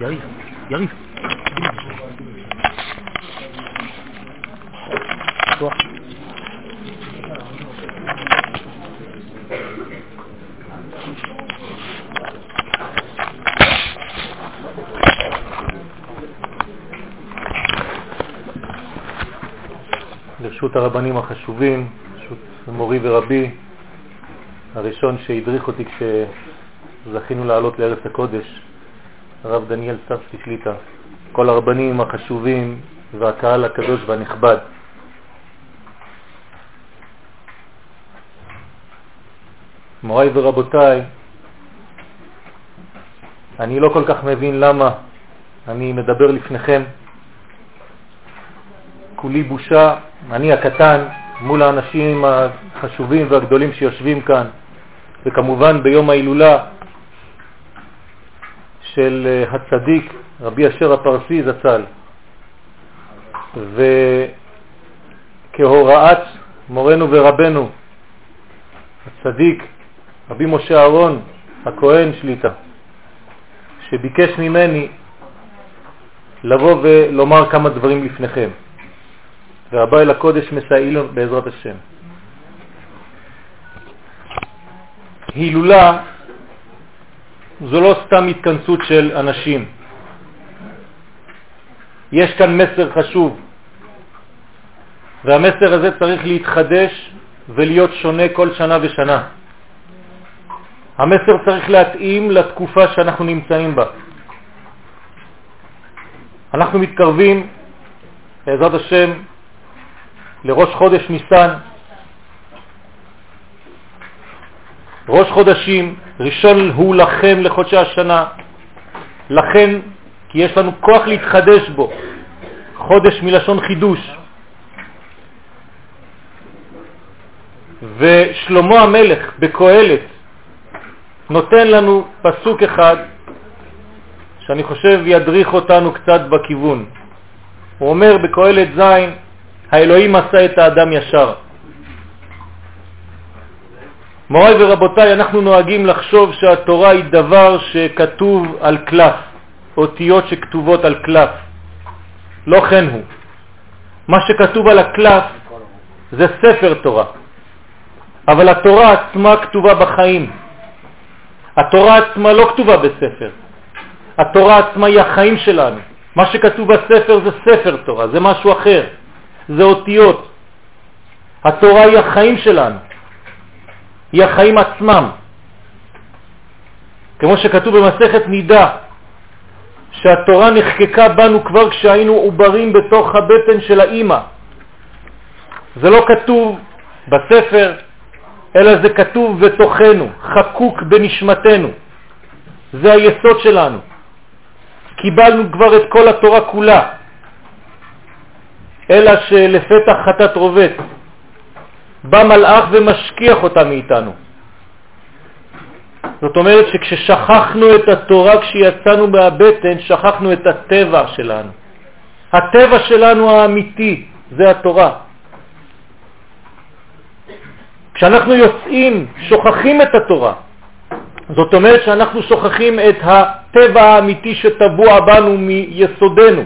יריב, יריב. ברשות הרבנים החשובים, ברשות מורי ורבי, הראשון שהדריך אותי כשזכינו לעלות לארץ הקודש, הרב דניאל סבסי שליטה, כל הרבנים החשובים והקהל הקדוש והנכבד. מוריי ורבותיי, אני לא כל כך מבין למה אני מדבר לפניכם. כולי בושה, אני הקטן, מול האנשים החשובים והגדולים שיושבים כאן, וכמובן ביום ההילולה של אה, הצדיק רבי אשר הפרסי זצ"ל. וכהוראת מורנו ורבנו, הצדיק רבי משה אהרון הכהן שליטה, שביקש ממני לבוא ולומר כמה דברים לפניכם. והבא אל הקודש מסייע בעזרת השם. הילולה זו לא סתם התכנסות של אנשים. יש כאן מסר חשוב, והמסר הזה צריך להתחדש ולהיות שונה כל שנה ושנה. המסר צריך להתאים לתקופה שאנחנו נמצאים בה. אנחנו מתקרבים, בעזרת השם, לראש חודש ניסן, ראש חודשים, ראשון הוא לכם לחודשי השנה, לכן כי יש לנו כוח להתחדש בו, חודש מלשון חידוש. ושלמה המלך בקהלת נותן לנו פסוק אחד שאני חושב ידריך אותנו קצת בכיוון. הוא אומר בקהלת זין, האלוהים עשה את האדם ישר. מוריי ורבותיי, אנחנו נוהגים לחשוב שהתורה היא דבר שכתוב על קלף, אותיות שכתובות על קלף. לא כן הוא. מה שכתוב על הקלף זה ספר תורה, אבל התורה עצמה כתובה בחיים. התורה עצמה לא כתובה בספר. התורה עצמה היא החיים שלנו. מה שכתוב בספר זה ספר תורה, זה משהו אחר. זה אותיות. התורה היא החיים שלנו, היא החיים עצמם. כמו שכתוב במסכת נידה, שהתורה נחקקה בנו כבר כשהיינו עוברים בתוך הבטן של האימא. זה לא כתוב בספר, אלא זה כתוב בתוכנו, חקוק בנשמתנו. זה היסוד שלנו. קיבלנו כבר את כל התורה כולה. אלא שלפתח חטאת רובת. בא מלאך ומשכיח אותה מאיתנו. זאת אומרת שכששכחנו את התורה, כשיצאנו מהבטן, שכחנו את הטבע שלנו. הטבע שלנו האמיתי זה התורה. כשאנחנו יוצאים, שוכחים את התורה. זאת אומרת שאנחנו שוכחים את הטבע האמיתי שטבוע בנו מיסודנו.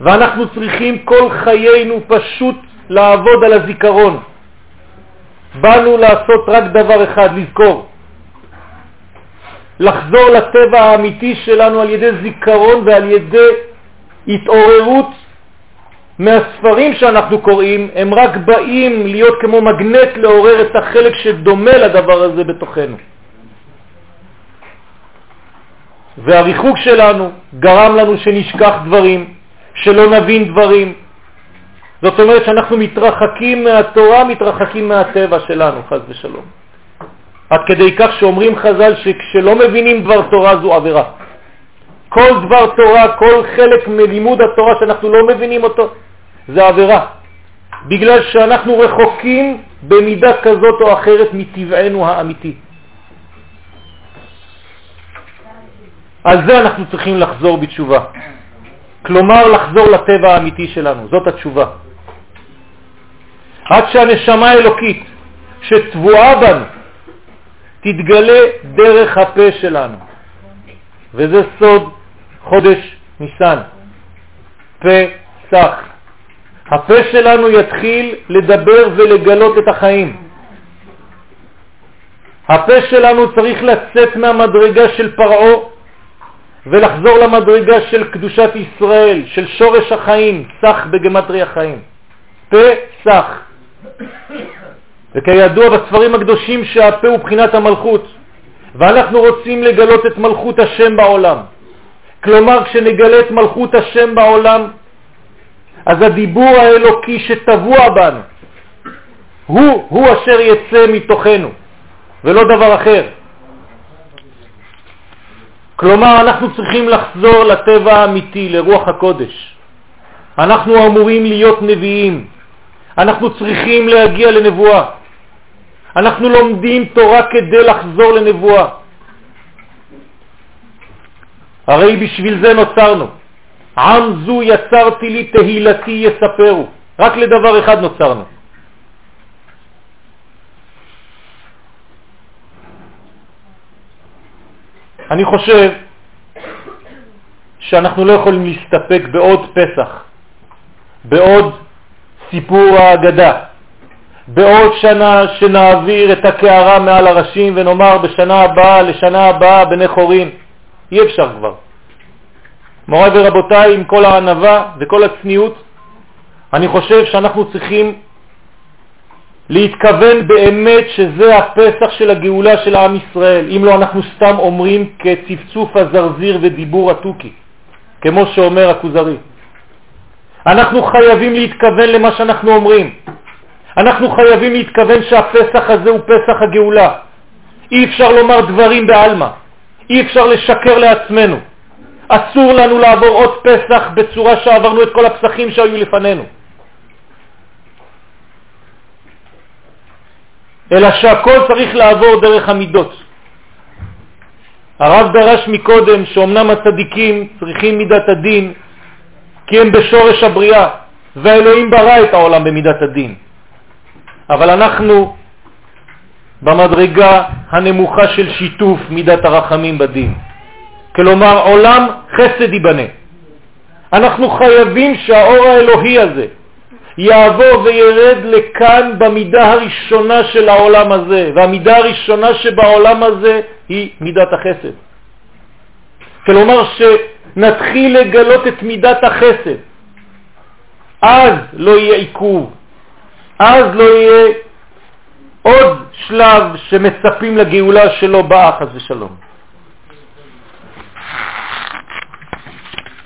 ואנחנו צריכים כל חיינו פשוט לעבוד על הזיכרון. באנו לעשות רק דבר אחד, לזכור. לחזור לטבע האמיתי שלנו על ידי זיכרון ועל ידי התעוררות מהספרים שאנחנו קוראים, הם רק באים להיות כמו מגנט לעורר את החלק שדומה לדבר הזה בתוכנו. והריחוק שלנו גרם לנו שנשכח דברים, שלא נבין דברים. זאת אומרת שאנחנו מתרחקים מהתורה, מתרחקים מהטבע שלנו, חז ושלום. עד כדי כך שאומרים חז"ל שכשלא מבינים דבר תורה זו עבירה. כל דבר תורה, כל חלק מלימוד התורה שאנחנו לא מבינים אותו, זה עבירה. בגלל שאנחנו רחוקים במידה כזאת או אחרת מטבענו האמיתי. על זה אנחנו צריכים לחזור בתשובה. כלומר לחזור לטבע האמיתי שלנו, זאת התשובה. עד שהנשמה האלוקית שטבועה בנו תתגלה דרך הפה שלנו. וזה סוד חודש ניסן, פסח. הפה שלנו יתחיל לדבר ולגלות את החיים. הפה שלנו צריך לצאת מהמדרגה של פרעו ולחזור למדרגה של קדושת ישראל, של שורש החיים, סך בגמטרי החיים. פסח. וכידוע בספרים הקדושים שהפה הוא בחינת המלכות, ואנחנו רוצים לגלות את מלכות השם בעולם. כלומר, כשנגלה את מלכות השם בעולם, אז הדיבור האלוקי שטבוע בנו, הוא, הוא אשר יצא מתוכנו, ולא דבר אחר. כלומר, אנחנו צריכים לחזור לטבע האמיתי, לרוח הקודש. אנחנו אמורים להיות נביאים. אנחנו צריכים להגיע לנבואה. אנחנו לומדים תורה כדי לחזור לנבואה. הרי בשביל זה נוצרנו. עם זו יצרתי לי תהילתי יספרו. רק לדבר אחד נוצרנו. אני חושב שאנחנו לא יכולים להסתפק בעוד פסח, בעוד סיפור האגדה, בעוד שנה שנעביר את הקערה מעל הראשים ונאמר בשנה הבאה, לשנה הבאה, בני חורין. אי אפשר כבר. מוריי ורבותיי, עם כל הענבה וכל הצניעות, אני חושב שאנחנו צריכים להתכוון באמת שזה הפסח של הגאולה של עם ישראל. אם לא, אנחנו סתם אומרים כצפצוף הזרזיר ודיבור התוכי, כמו שאומר הכוזרי. אנחנו חייבים להתכוון למה שאנחנו אומרים. אנחנו חייבים להתכוון שהפסח הזה הוא פסח הגאולה. אי אפשר לומר דברים בעלמא, אי אפשר לשקר לעצמנו. אסור לנו לעבור עוד פסח בצורה שעברנו את כל הפסחים שהיו לפנינו. אלא שהכל צריך לעבור דרך המידות. הרב דרש מקודם שאומנם הצדיקים צריכים מידת הדין כי הם בשורש הבריאה, והאלוהים ברא את העולם במידת הדין. אבל אנחנו במדרגה הנמוכה של שיתוף מידת הרחמים בדין. כלומר, עולם חסד ייבנה. אנחנו חייבים שהאור האלוהי הזה יעבור וירד לכאן במידה הראשונה של העולם הזה, והמידה הראשונה שבעולם הזה היא מידת החסד. כלומר שנתחיל לגלות את מידת החסד. אז לא יהיה עיכוב, אז לא יהיה עוד שלב שמצפים לגאולה שלא באה חס ושלום.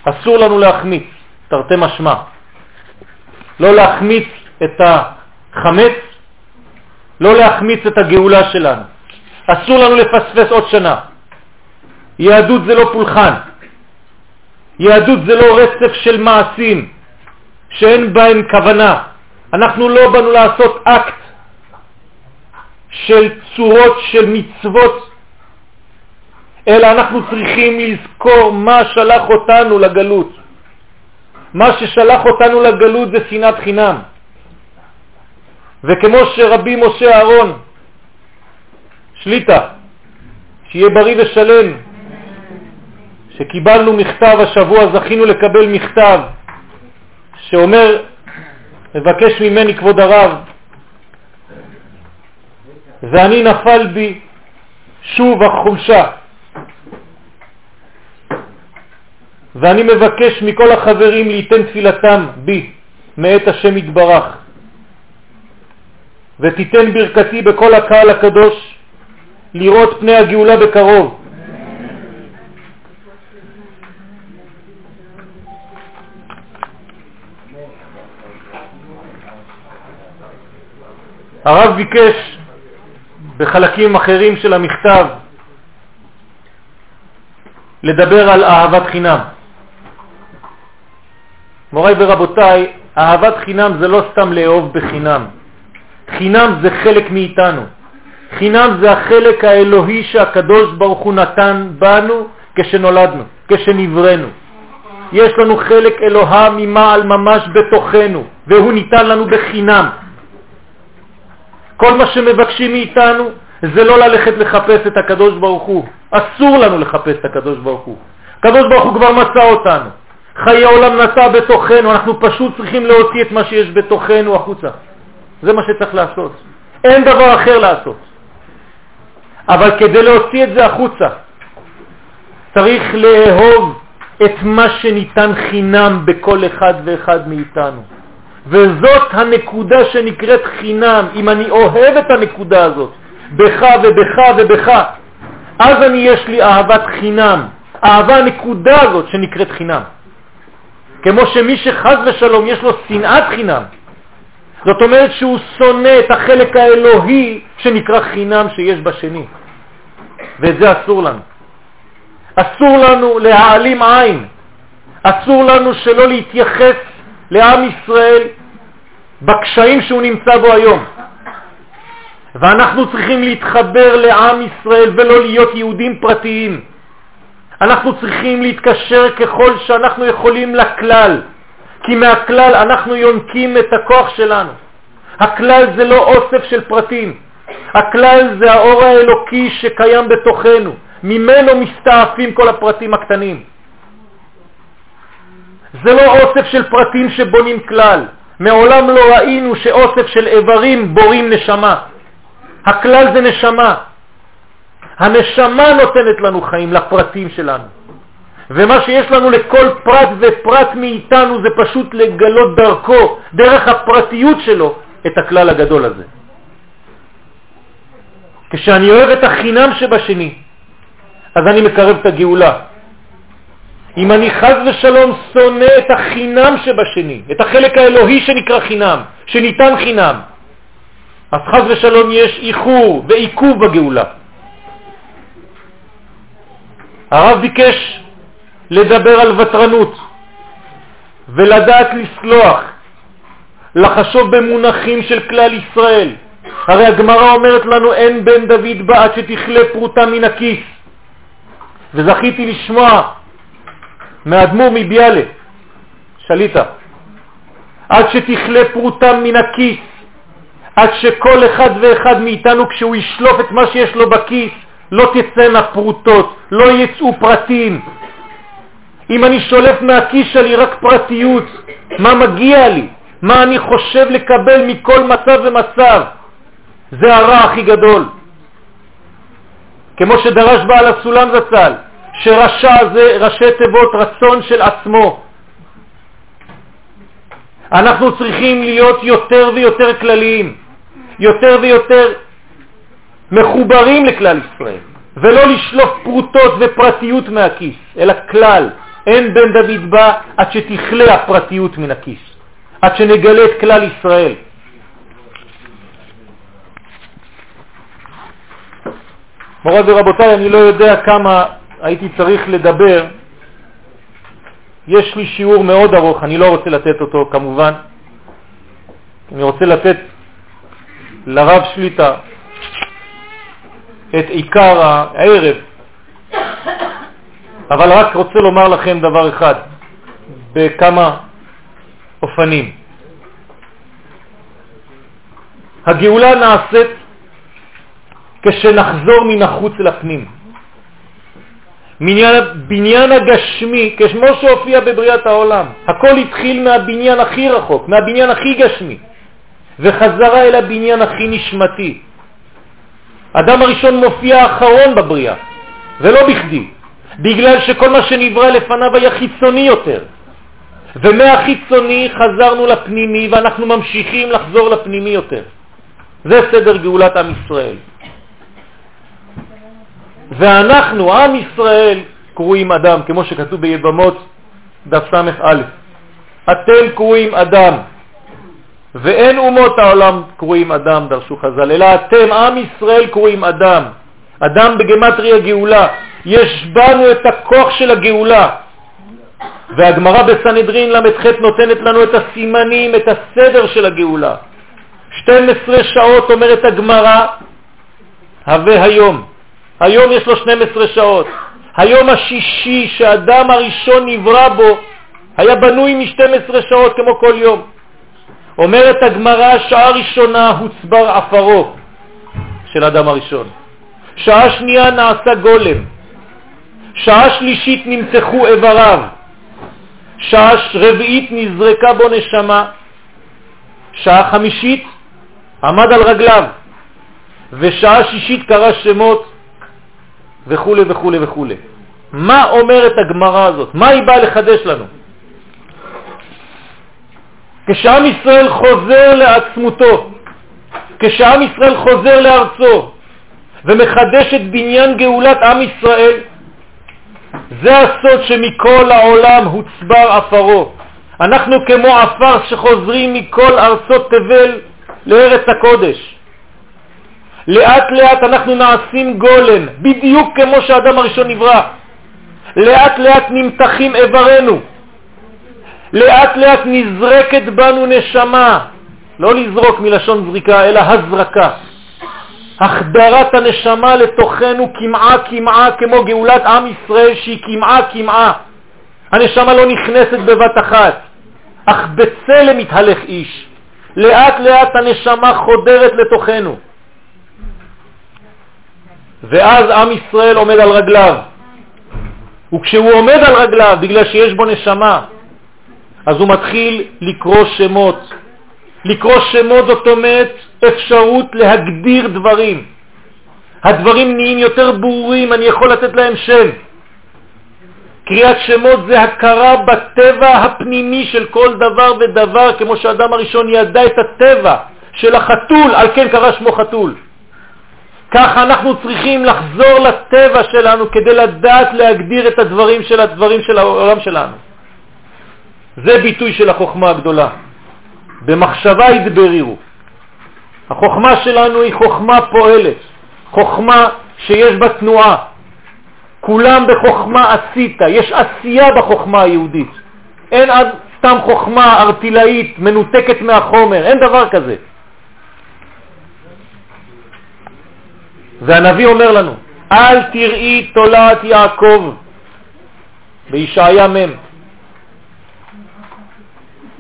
אסור לנו להחמיץ, תרתי משמע. לא להחמיץ את החמץ, לא להחמיץ את הגאולה שלנו. אסור לנו לפספס עוד שנה. יהדות זה לא פולחן. יהדות זה לא רצף של מעשים שאין בהם כוונה. אנחנו לא באנו לעשות אקט של צורות של מצוות, אלא אנחנו צריכים לזכור מה שלח אותנו לגלות. מה ששלח אותנו לגלות זה שנאת חינם. וכמו שרבי משה אהרון, שליטה, שיהיה בריא ושלם, שקיבלנו מכתב השבוע, זכינו לקבל מכתב שאומר, מבקש ממני כבוד הרב, ואני נפל בי שוב החולשה. ואני מבקש מכל החברים ליתן תפילתם בי מאת השם יתברך, ותיתן ברכתי בכל הקהל הקדוש לראות פני הגאולה בקרוב. הרב ביקש בחלקים אחרים של המכתב לדבר על אהבת חינם. מוריי ורבותיי, אהבת חינם זה לא סתם לאהוב בחינם. חינם זה חלק מאיתנו. חינם זה החלק האלוהי שהקדוש ברוך הוא נתן בנו כשנולדנו, כשנברנו. יש לנו חלק אלוהה ממעל ממש בתוכנו, והוא ניתן לנו בחינם. כל מה שמבקשים מאיתנו זה לא ללכת לחפש את הקדוש ברוך הוא. אסור לנו לחפש את הקדוש ברוך הוא. הקדוש ברוך הוא כבר מצא אותנו. חיי העולם נטע בתוכנו, אנחנו פשוט צריכים להוציא את מה שיש בתוכנו החוצה. זה מה שצריך לעשות. אין דבר אחר לעשות. אבל כדי להוציא את זה החוצה, צריך לאהוב את מה שניתן חינם בכל אחד ואחד מאיתנו. וזאת הנקודה שנקראת חינם. אם אני אוהב את הנקודה הזאת, בך ובך ובך, אז אני יש לי אהבת חינם. אהבה הנקודה הזאת שנקראת חינם. כמו שמי שחז ושלום יש לו שנאת חינם, זאת אומרת שהוא שונא את החלק האלוהי שנקרא חינם שיש בשני. ואת זה אסור לנו. אסור לנו להעלים עין, אסור לנו שלא להתייחס לעם ישראל בקשיים שהוא נמצא בו היום. ואנחנו צריכים להתחבר לעם ישראל ולא להיות יהודים פרטיים. אנחנו צריכים להתקשר ככל שאנחנו יכולים לכלל, כי מהכלל אנחנו יונקים את הכוח שלנו. הכלל זה לא אוסף של פרטים, הכלל זה האור האלוקי שקיים בתוכנו, ממנו מסתעפים כל הפרטים הקטנים. זה לא אוסף של פרטים שבונים כלל. מעולם לא ראינו שאוסף של איברים בורים נשמה. הכלל זה נשמה. הנשמה נותנת לנו חיים לפרטים שלנו. ומה שיש לנו לכל פרט ופרט מאיתנו זה פשוט לגלות דרכו, דרך הפרטיות שלו, את הכלל הגדול הזה. כשאני אוהב את החינם שבשני, אז אני מקרב את הגאולה. אם אני חז ושלום שונא את החינם שבשני, את החלק האלוהי שנקרא חינם, שניתן חינם, אז חז ושלום יש איחור ועיכוב בגאולה. הרב ביקש לדבר על ותרנות ולדעת לסלוח, לחשוב במונחים של כלל ישראל. הרי הגמרא אומרת לנו אין בן דוד בה עד שתכלה פרוטה מן הכיס. וזכיתי לשמוע מאדמו"ר מביאלה, שליטה, עד שתכלה פרוטה מן הכיס, עד שכל אחד ואחד מאיתנו כשהוא ישלוף את מה שיש לו בכיס, לא תצאנה פרוטות, לא יצאו פרטים. אם אני שולף מהכיס שלי רק פרטיות, מה מגיע לי? מה אני חושב לקבל מכל מצב ומצב? זה הרע הכי גדול. כמו שדרש בעל הסולם זצ"ל, שרשע זה ראשי תיבות רצון של עצמו. אנחנו צריכים להיות יותר ויותר כלליים, יותר ויותר מחוברים לכלל ישראל, ולא לשלוף פרוטות ופרטיות מהכיס, אלא כלל. אין בן דוד בא עד שתכלה הפרטיות מן הכיס, עד שנגלה את כלל ישראל. מורי ורבותיי, אני לא יודע כמה הייתי צריך לדבר. יש לי שיעור מאוד ארוך, אני לא רוצה לתת אותו כמובן. אני רוצה לתת לרב שליטה את עיקר הערב, אבל רק רוצה לומר לכם דבר אחד, בכמה אופנים. הגאולה נעשית כשנחזור מן החוץ לפנים. בניין, בניין הגשמי, כמו שהופיע בבריאת העולם, הכל התחיל מהבניין הכי רחוק, מהבניין הכי גשמי, וחזרה אל הבניין הכי נשמתי. אדם הראשון מופיע אחרון בבריאה, ולא בכדי, בגלל שכל מה שנברא לפניו היה חיצוני יותר. ומהחיצוני חזרנו לפנימי ואנחנו ממשיכים לחזור לפנימי יותר. זה סדר גאולת עם ישראל. ואנחנו, עם ישראל, קרואים אדם, כמו שכתוב ביבמות דף ס"א. אתם קרואים אדם, ואין אומות העולם קרואים אדם, דרשו חז"ל, אלא אתם, עם ישראל, קרואים אדם. אדם בגמטריה גאולה. יש בנו את הכוח של הגאולה. והגמרא בסנהדרין ל"ח נותנת לנו את הסימנים, את הסדר של הגאולה. 12 שעות אומרת הגמרא, הווה היום. היום יש לו 12 שעות. היום השישי שאדם הראשון נברא בו היה בנוי מ-12 שעות כמו כל יום. אומרת הגמרא, שעה ראשונה הוצבר עפרו של אדם הראשון. שעה שנייה נעשה גולם. שעה שלישית נמתחו איבריו, שעה רביעית נזרקה בו נשמה, שעה חמישית עמד על רגליו, ושעה שישית קרא שמות וכו' וכו' וכו'. מה אומרת הגמרא הזאת? מה היא באה לחדש לנו? כשעם ישראל חוזר לעצמותו, כשעם ישראל חוזר לארצו ומחדש את בניין גאולת עם ישראל, זה הסוד שמכל העולם הוצבר עפרו. אנחנו כמו עפר שחוזרים מכל ארצות תבל לארץ הקודש. לאט לאט אנחנו נעשים גולם, בדיוק כמו שהאדם הראשון נברא. לאט לאט נמתחים איברנו, לאט לאט נזרקת בנו נשמה, לא לזרוק מלשון זריקה, אלא הזרקה. החדרת הנשמה לתוכנו כמעה כמעה כמו גאולת עם ישראל שהיא כמעה כמעה. הנשמה לא נכנסת בבת אחת, אך בצלם מתהלך איש. לאט לאט הנשמה חודרת לתוכנו. ואז עם ישראל עומד על רגליו. וכשהוא עומד על רגליו, בגלל שיש בו נשמה, אז הוא מתחיל לקרוא שמות. לקרוא שמות זאת אומרת אפשרות להגדיר דברים. הדברים נהיים יותר ברורים, אני יכול לתת להם שם. קריאת שמות זה הכרה בטבע הפנימי של כל דבר ודבר, כמו שהאדם הראשון ידע את הטבע של החתול, על כן קרא שמו חתול. ככה אנחנו צריכים לחזור לטבע שלנו כדי לדעת להגדיר את הדברים של הדברים של העולם שלנו. זה ביטוי של החוכמה הגדולה. במחשבה ידברירו. החוכמה שלנו היא חוכמה פועלת, חוכמה שיש בה תנועה. כולם בחוכמה עשית, יש עשייה בחוכמה היהודית. אין עד סתם חוכמה ארטילאית מנותקת מהחומר, אין דבר כזה. והנביא אומר לנו, אל תראי תולעת יעקב בישעיה מ'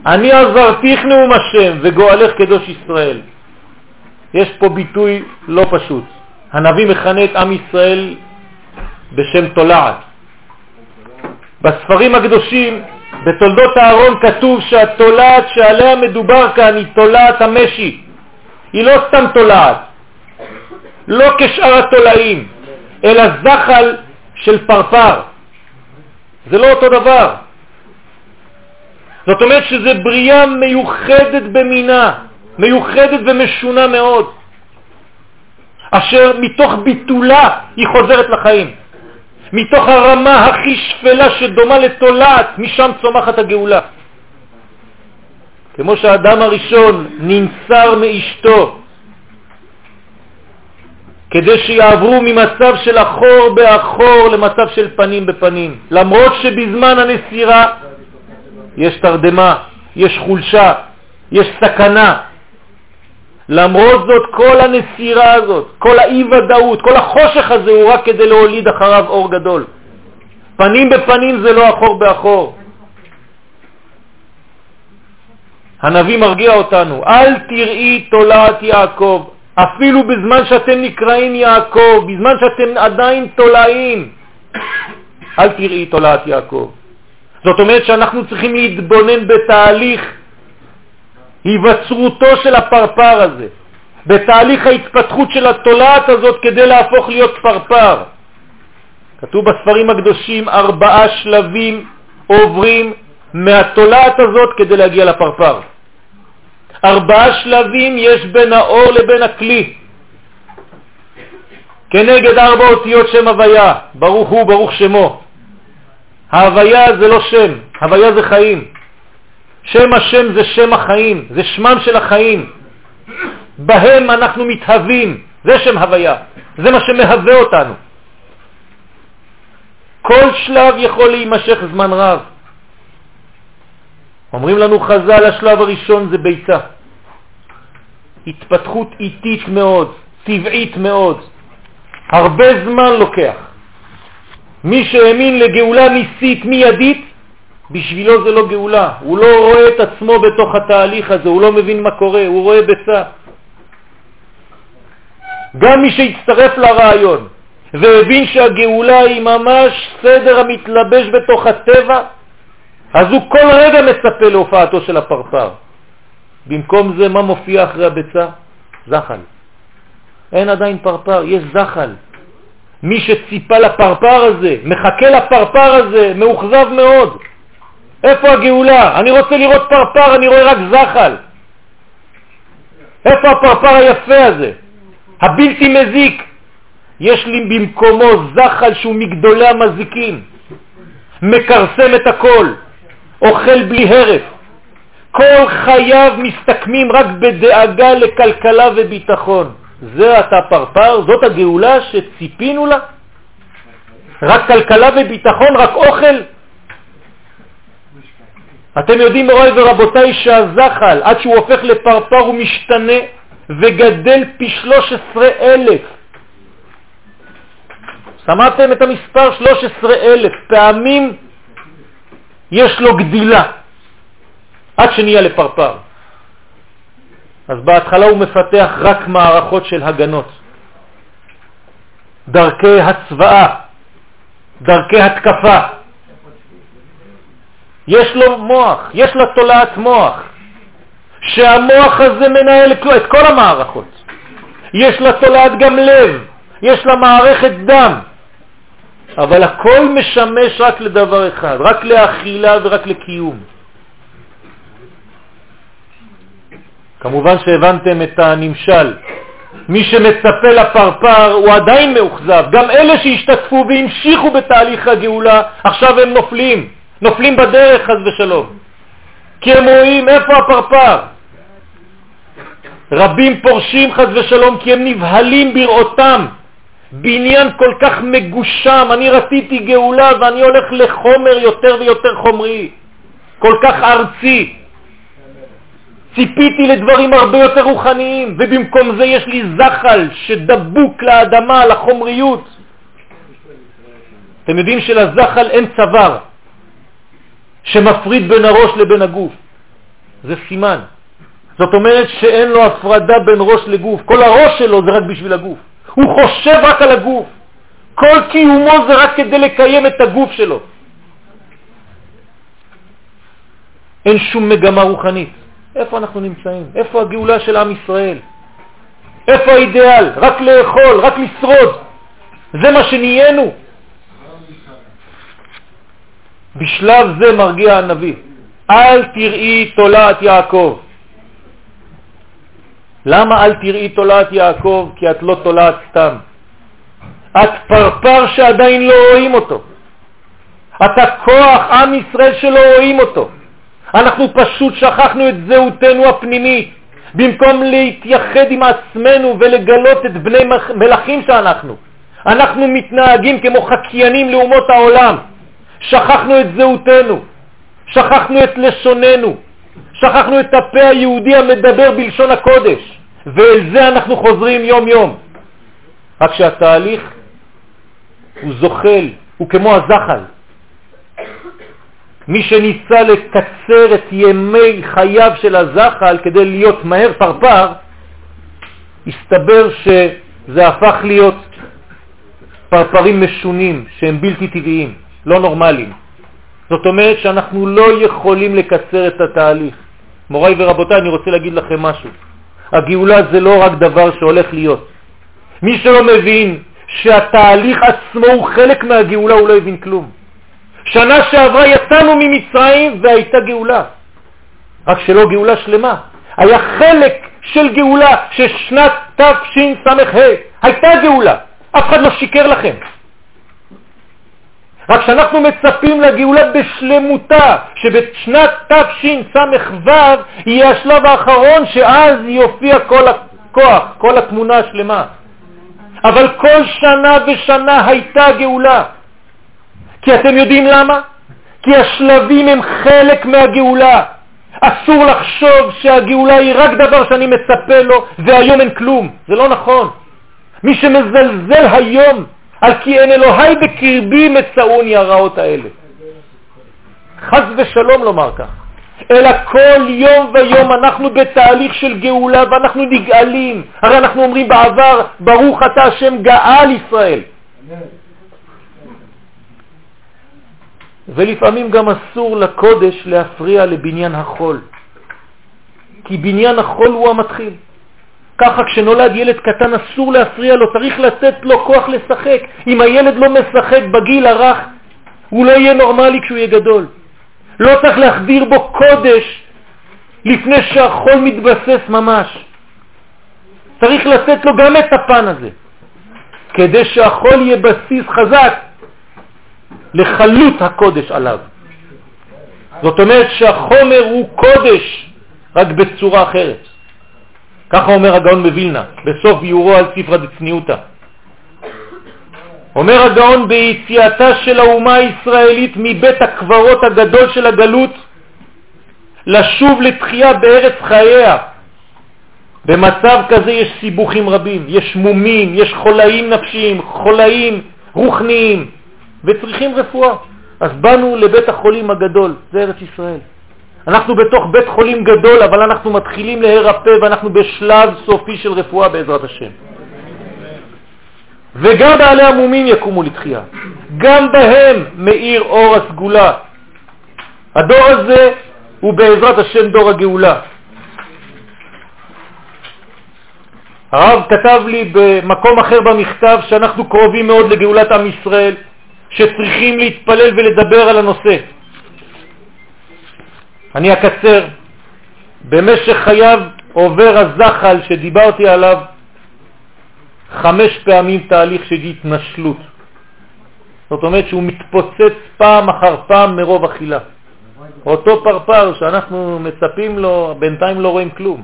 אני עזרתיך נאום השם וגואלך קדוש ישראל. יש פה ביטוי לא פשוט. הנביא מכנה את עם ישראל בשם תולעת. בספרים הקדושים, בתולדות הארון, כתוב שהתולעת שעליה מדובר כאן היא תולעת המשי. היא לא סתם תולעת, לא כשאר התולעים, אלא זחל של פרפר. זה לא אותו דבר. זאת אומרת שזה בריאה מיוחדת במינה, מיוחדת ומשונה מאוד, אשר מתוך ביטולה היא חוזרת לחיים. מתוך הרמה הכי שפלה שדומה לתולעת, משם צומחת הגאולה. כמו שהאדם הראשון ננסר מאשתו כדי שיעברו ממצב של אחור באחור למצב של פנים בפנים, למרות שבזמן הנסירה יש תרדמה, יש חולשה, יש סכנה. למרות זאת, כל הנסירה הזאת, כל האי-ודאות, כל החושך הזה הוא רק כדי להוליד אחריו אור גדול. פנים בפנים זה לא אחור באחור. הנביא מרגיע אותנו, אל תראי תולעת יעקב, אפילו בזמן שאתם נקראים יעקב, בזמן שאתם עדיין תולעים, אל תראי תולעת יעקב. זאת אומרת שאנחנו צריכים להתבונן בתהליך היווצרותו של הפרפר הזה, בתהליך ההתפתחות של התולעת הזאת כדי להפוך להיות פרפר. כתוב בספרים הקדושים ארבעה שלבים עוברים מהתולעת הזאת כדי להגיע לפרפר. ארבעה שלבים יש בין האור לבין הכלי. כנגד ארבע אותיות שם הוויה, ברוך הוא, ברוך שמו. ההוויה זה לא שם, הוויה זה חיים. שם השם זה שם החיים, זה שמם של החיים. בהם אנחנו מתהווים, זה שם הוויה, זה מה שמהווה אותנו. כל שלב יכול להימשך זמן רב. אומרים לנו חז"ל, השלב הראשון זה ביצה. התפתחות איטית מאוד, טבעית מאוד. הרבה זמן לוקח. מי שהאמין לגאולה ניסית מיידית, בשבילו זה לא גאולה. הוא לא רואה את עצמו בתוך התהליך הזה, הוא לא מבין מה קורה, הוא רואה ביצה. גם מי שהצטרף לרעיון והבין שהגאולה היא ממש סדר המתלבש בתוך הטבע, אז הוא כל רגע מצפה להופעתו של הפרפר. במקום זה, מה מופיע אחרי הביצה? זחל. אין עדיין פרפר, יש זחל. מי שציפה לפרפר הזה, מחכה לפרפר הזה, מאוכזב מאוד. איפה הגאולה? אני רוצה לראות פרפר, אני רואה רק זחל. איפה הפרפר היפה הזה? הבלתי מזיק. יש לי במקומו זחל שהוא מגדולי המזיקים, מקרסם את הכל, אוכל בלי הרף. כל חייו מסתכמים רק בדאגה לכלכלה וביטחון. זה אתה פרפר, זאת הגאולה שציפינו לה? רק כלכלה וביטחון, רק אוכל? אתם יודעים, מוריי ורבותיי, שהזחל, עד שהוא הופך לפרפר, הוא משתנה וגדל פי 13 אלף. שמעתם את המספר 13 אלף פעמים יש לו גדילה עד שנהיה לפרפר. אז בהתחלה הוא מפתח רק מערכות של הגנות, דרכי הצבעה, דרכי התקפה. יש לו מוח, יש לה תולעת מוח, שהמוח הזה מנהל את כל המערכות. יש לה תולעת גם לב, יש לה מערכת דם, אבל הכל משמש רק לדבר אחד, רק לאכילה ורק לקיום. כמובן שהבנתם את הנמשל. מי שמצפה לפרפר הוא עדיין מאוכזב. גם אלה שהשתתפו והמשיכו בתהליך הגאולה, עכשיו הם נופלים. נופלים בדרך, חז ושלום. כי הם רואים איפה הפרפר. רבים פורשים, חז ושלום, כי הם נבהלים בראותם. בניין כל כך מגושם, אני רציתי גאולה ואני הולך לחומר יותר ויותר חומרי, כל כך ארצי. ציפיתי לדברים הרבה יותר רוחניים, ובמקום זה יש לי זחל שדבוק לאדמה, לחומריות. אתם יודעים שלזחל אין צוואר שמפריד בין הראש לבין הגוף. זה סימן. זאת אומרת שאין לו הפרדה בין ראש לגוף. כל הראש שלו זה רק בשביל הגוף. הוא חושב רק על הגוף. כל קיומו זה רק כדי לקיים את הגוף שלו. אין שום מגמה רוחנית. איפה אנחנו נמצאים? איפה הגאולה של עם ישראל? איפה האידאל? רק לאכול, רק לשרוד. זה מה שנהיינו. בשלב זה מרגיע הנביא, אל תראי תולעת יעקב. למה אל תראי תולעת יעקב? כי את לא תולעת סתם. את פרפר שעדיין לא רואים אותו. אתה כוח עם ישראל שלא רואים אותו. אנחנו פשוט שכחנו את זהותנו הפנימית. במקום להתייחד עם עצמנו ולגלות את בני מלאכים שאנחנו. אנחנו מתנהגים כמו חקיינים לאומות העולם. שכחנו את זהותנו, שכחנו את לשוננו, שכחנו את הפה היהודי המדבר בלשון הקודש, ואל זה אנחנו חוזרים יום-יום. רק שהתהליך הוא זוחל, הוא כמו הזחל. מי שניסה לקצר את ימי חייו של הזחל כדי להיות מהר פרפר, הסתבר שזה הפך להיות פרפרים משונים שהם בלתי טבעיים, לא נורמליים. זאת אומרת שאנחנו לא יכולים לקצר את התהליך. מוריי ורבותיי, אני רוצה להגיד לכם משהו. הגאולה זה לא רק דבר שהולך להיות. מי שלא מבין שהתהליך עצמו הוא חלק מהגאולה, הוא לא הבין כלום. שנה שעברה יצאנו ממצרים והייתה גאולה, רק שלא גאולה שלמה. היה חלק של גאולה ששנת תשס"ה הייתה גאולה, אף אחד לא שיקר לכם. רק שאנחנו מצפים לגאולה בשלמותה, שבשנת תשס"ו יהיה השלב האחרון שאז יופיע כל הכוח, כל התמונה השלמה. אבל כל שנה ושנה הייתה גאולה. כי אתם יודעים למה? כי השלבים הם חלק מהגאולה. אסור לחשוב שהגאולה היא רק דבר שאני מצפה לו והיום אין כלום. זה לא נכון. מי שמזלזל היום על כי אין אלוהי בקרבי מצאוני הרעות האלה. חז ושלום לומר כך. אלא כל יום ויום אנחנו בתהליך של גאולה ואנחנו נגאלים. הרי אנחנו אומרים בעבר, ברוך אתה השם גאל ישראל. ולפעמים גם אסור לקודש להפריע לבניין החול, כי בניין החול הוא המתחיל. ככה כשנולד ילד קטן אסור להפריע לו, צריך לתת לו כוח לשחק. אם הילד לא משחק בגיל הרך, הוא לא יהיה נורמלי כשהוא יהיה גדול. לא צריך להחדיר בו קודש לפני שהחול מתבסס ממש. צריך לתת לו גם את הפן הזה, כדי שהחול יהיה בסיס חזק לחלות הקודש עליו. זאת אומרת שהחומר הוא קודש, רק בצורה אחרת. ככה אומר הגאון בווילנה, בסוף ביורו על ספרא דצניעותא. אומר הגאון ביציאתה של האומה הישראלית מבית הקברות הגדול של הגלות לשוב לתחייה בארץ חייה. במצב כזה יש סיבוכים רבים, יש מומים, יש חולאים נפשיים, חולאים רוחניים, וצריכים רפואה. אז באנו לבית החולים הגדול, זה ארץ ישראל. אנחנו בתוך בית חולים גדול, אבל אנחנו מתחילים להירפא ואנחנו בשלב סופי של רפואה בעזרת השם. וגם בעלי המומים יקומו לתחייה. גם בהם מאיר אור הסגולה. הדור הזה הוא בעזרת השם דור הגאולה. הרב כתב לי במקום אחר במכתב שאנחנו קרובים מאוד לגאולת עם ישראל, שצריכים להתפלל ולדבר על הנושא. אני אקצר. במשך חייו עובר הזחל שדיברתי עליו חמש פעמים תהליך של התנשלות. זאת אומרת שהוא מתפוצץ פעם אחר פעם מרוב אכילה. אותו פרפר שאנחנו מצפים לו, בינתיים לא רואים כלום.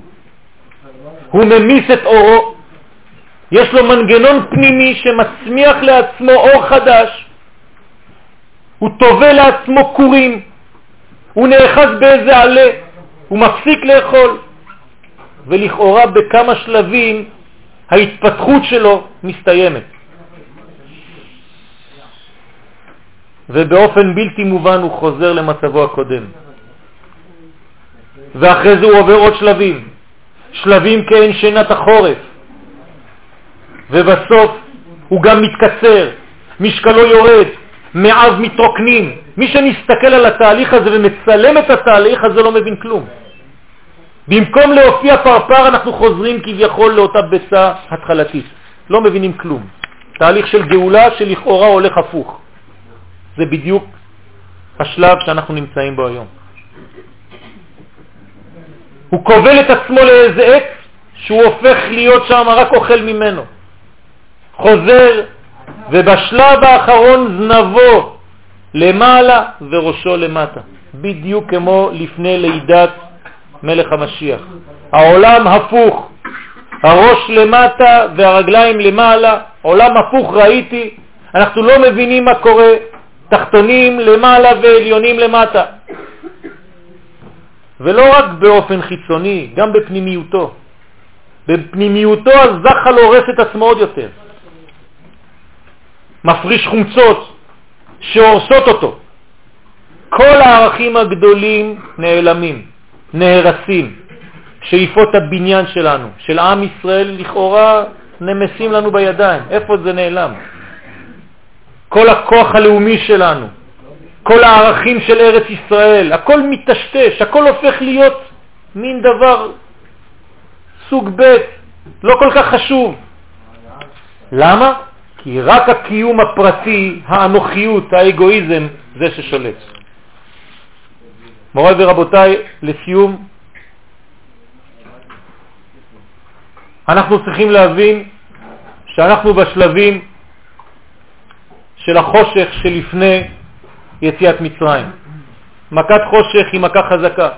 הוא ממיס את אורו, יש לו מנגנון פנימי שמצמיח לעצמו אור חדש, הוא תובע לעצמו קורים, הוא נאחז באיזה עלה, הוא מפסיק לאכול, ולכאורה בכמה שלבים ההתפתחות שלו מסתיימת. ובאופן בלתי מובן הוא חוזר למצבו הקודם. ואחרי זה הוא עובר עוד שלבים, שלבים כאין שנת החורף, ובסוף הוא גם מתקצר, משקלו יורד, מעז מתרוקנים. מי שמסתכל על התהליך הזה ומצלם את התהליך הזה לא מבין כלום. במקום להופיע פרפר אנחנו חוזרים כביכול לאותה ביצה התחלתית. לא מבינים כלום. תהליך של גאולה שלכאורה הולך הפוך. זה בדיוק השלב שאנחנו נמצאים בו היום. הוא כובל את עצמו לאיזה עץ שהוא הופך להיות שם רק אוכל ממנו. חוזר, ובשלב האחרון זנבו למעלה וראשו למטה, בדיוק כמו לפני לידת מלך המשיח. העולם הפוך, הראש למטה והרגליים למעלה, עולם הפוך ראיתי, אנחנו לא מבינים מה קורה, תחתונים למעלה ועליונים למטה. ולא רק באופן חיצוני, גם בפנימיותו. בפנימיותו הזחל הורס את עצמו עוד יותר. מפריש חומצות שהורסות אותו. כל הערכים הגדולים נעלמים, נהרסים. שאיפות הבניין שלנו, של עם ישראל, לכאורה נמסים לנו בידיים. איפה זה נעלם? כל הכוח הלאומי שלנו, כל הערכים של ארץ ישראל, הכל מתשתש, הכל הופך להיות מין דבר סוג ב', לא כל כך חשוב. למה? כי רק הקיום הפרטי, האנוכיות, האגואיזם, זה ששולט. מוריי ורבותיי, לסיום, אנחנו צריכים להבין שאנחנו בשלבים של החושך שלפני יציאת מצרים. מכת חושך היא מכה חזקה.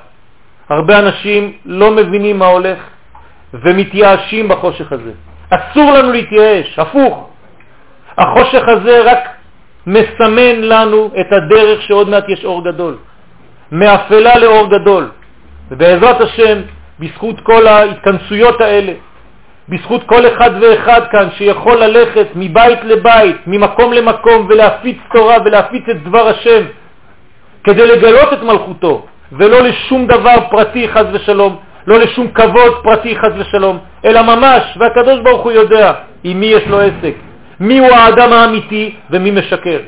הרבה אנשים לא מבינים מה הולך ומתייאשים בחושך הזה. אסור לנו להתייאש, הפוך. החושך הזה רק מסמן לנו את הדרך שעוד מעט יש אור גדול. מאפלה לאור גדול. ובעזרת השם, בזכות כל ההתכנסויות האלה, בזכות כל אחד ואחד כאן שיכול ללכת מבית לבית, ממקום למקום ולהפיץ תורה ולהפיץ את דבר השם כדי לגלות את מלכותו ולא לשום דבר פרטי חז ושלום, לא לשום כבוד פרטי חז ושלום, אלא ממש, והקדוש ברוך הוא יודע עם מי יש לו עסק, מי הוא האדם האמיתי ומי משקר.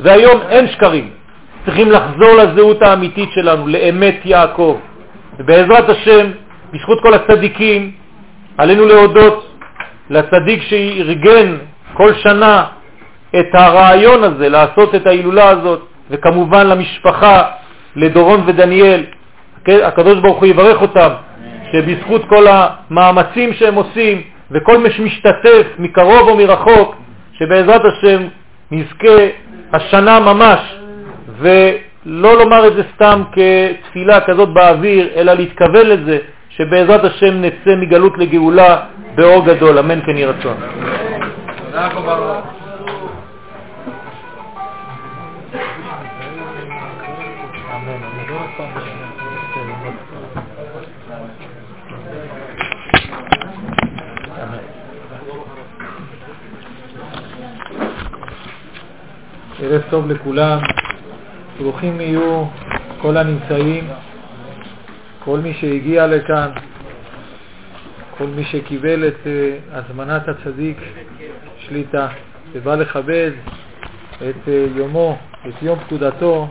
והיום אין שקרים. צריכים לחזור לזהות האמיתית שלנו, לאמת יעקב. ובעזרת השם, בזכות כל הצדיקים, עלינו להודות לצדיק שארגן כל שנה את הרעיון הזה, לעשות את ההילולה הזאת, וכמובן למשפחה, לדורון ודניאל. הקדוש ברוך הוא יברך אותם, שבזכות כל המאמצים שהם עושים וכל מי שמשתתף מקרוב או מרחוק, שבעזרת השם נזכה השנה ממש, ולא לומר את זה סתם כתפילה כזאת באוויר, אלא להתכוון לזה, שבעזרת השם נצא מגלות לגאולה באור גדול. אמן כן יהי רצון. ערב טוב לכולם, ברוכים יהיו כל הנמצאים, כל מי שהגיע לכאן, כל מי שקיבל את uh, הזמנת הצדיק שליטה ובא לכבד את uh, יומו, את יום פקודתו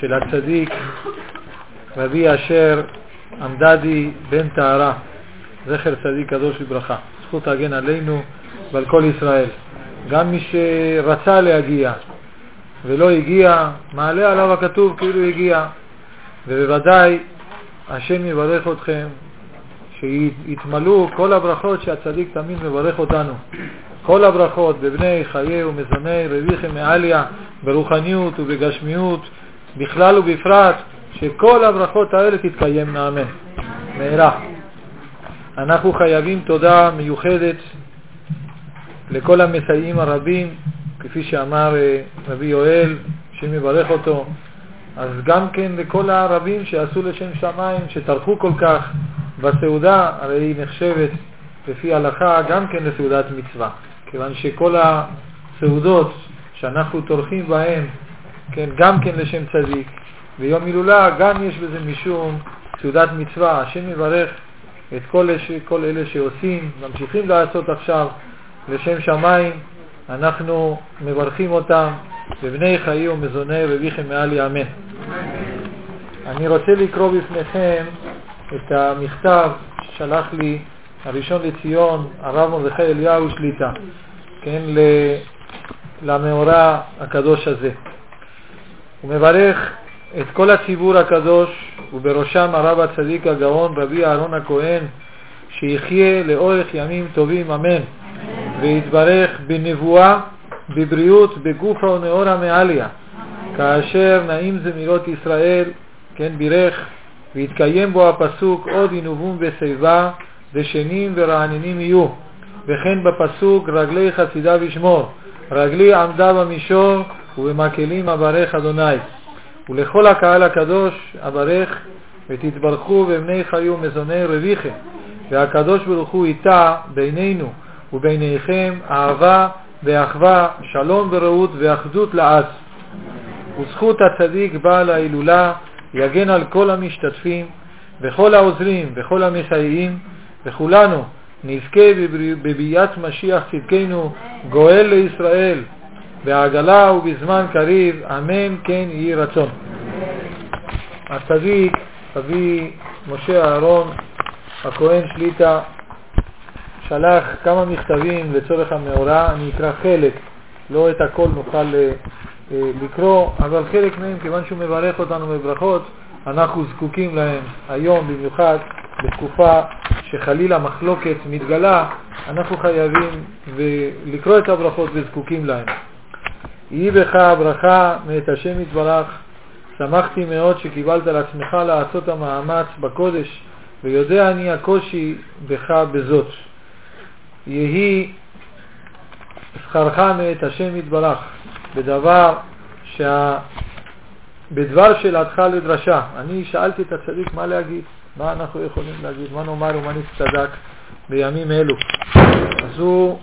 של הצדיק רבי אשר עמדדי בן טהרה, זכר צדיק קדוש לברכה. זכות תגן עלינו ועל כל ישראל. גם מי שרצה להגיע ולא הגיע, מעלה עליו הכתוב כאילו הגיע. ובוודאי השם יברך אתכם, שיתמלאו כל הברכות שהצדיק תמיד מברך אותנו. כל הברכות בבני חיי ומזוני רביכם מעליה, ברוחניות ובגשמיות, בכלל ובפרט, שכל הברכות האלה תתקיימנה, אמן. מהרה. אנחנו חייבים תודה מיוחדת לכל המסייעים הרבים, כפי שאמר אה, רבי יואל, השם יברך אותו, אז גם כן לכל הרבים שעשו לשם שמיים, שטרחו כל כך בסעודה, הרי היא נחשבת לפי ההלכה גם כן לסעודת מצווה, כיוון שכל הסעודות שאנחנו טורחים בהן, כן, גם כן לשם צדיק, ויום הילולה גם יש בזה משום סעודת מצווה. השם יברך את כל, כל אלה שעושים, ממשיכים לעשות עכשיו, לשם שמיים, אנחנו מברכים אותם בבני חיי ומזוני רביכם מעל יאמן. אני רוצה לקרוא בפניכם את המכתב ששלח לי הראשון לציון, הרב מרדכי אליהו שליטה, כן, למאורע הקדוש הזה. הוא מברך את כל הציבור הקדוש, ובראשם הרב הצדיק הגאון רבי אהרון הכהן, שיחיה לאורך ימים טובים, אמן. ויתברך בנבואה, בבריאות, בגופה ונאורה מעליה, כאשר נעים זמירות ישראל, כן בירך, והתקיים בו הפסוק עוד ינובום בשיבה, ושנים ורעננים יהיו, וכן בפסוק רגלי חסידיו ישמור, רגלי עמדה במישור, ובמקלים אברך אדוני. ולכל הקהל הקדוש אברך, ותתברכו בבני חיו מזוני רביכם, והקדוש ברוך הוא איתה בינינו וביניכם אהבה ואחווה, שלום ורעות ואחדות לעד. וזכות הצדיק בעל ההילולה יגן על כל המשתתפים וכל העוזרים וכל המסייעים, וכולנו נזכה בביאת משיח צדקנו גואל לישראל בעגלה ובזמן קריב, אמן כן יהי רצון. הצדיק, אבי משה אהרון, הכהן שליטה, שלח כמה מכתבים לצורך המאורע, אני אקרא חלק, לא את הכל נוכל אה, אה, לקרוא, אבל חלק מהם, כיוון שהוא מברך אותנו בברכות, אנחנו זקוקים להם היום במיוחד, בתקופה שחלילה מחלוקת מתגלה, אנחנו חייבים לקרוא את הברכות וזקוקים להם. יהי בך ברכה מאת השם יתברך, שמחתי מאוד שקיבלת על עצמך לעשות המאמץ בקודש, ויודע אני הקושי בך בזאת. יהי שכרך מאת השם יתברך בדבר שה... בדבר שאלתך לדרשה. אני שאלתי את הצדיק מה להגיד, מה אנחנו יכולים להגיד, מה נאמר ומה נצטדק בימים אלו. אז הוא,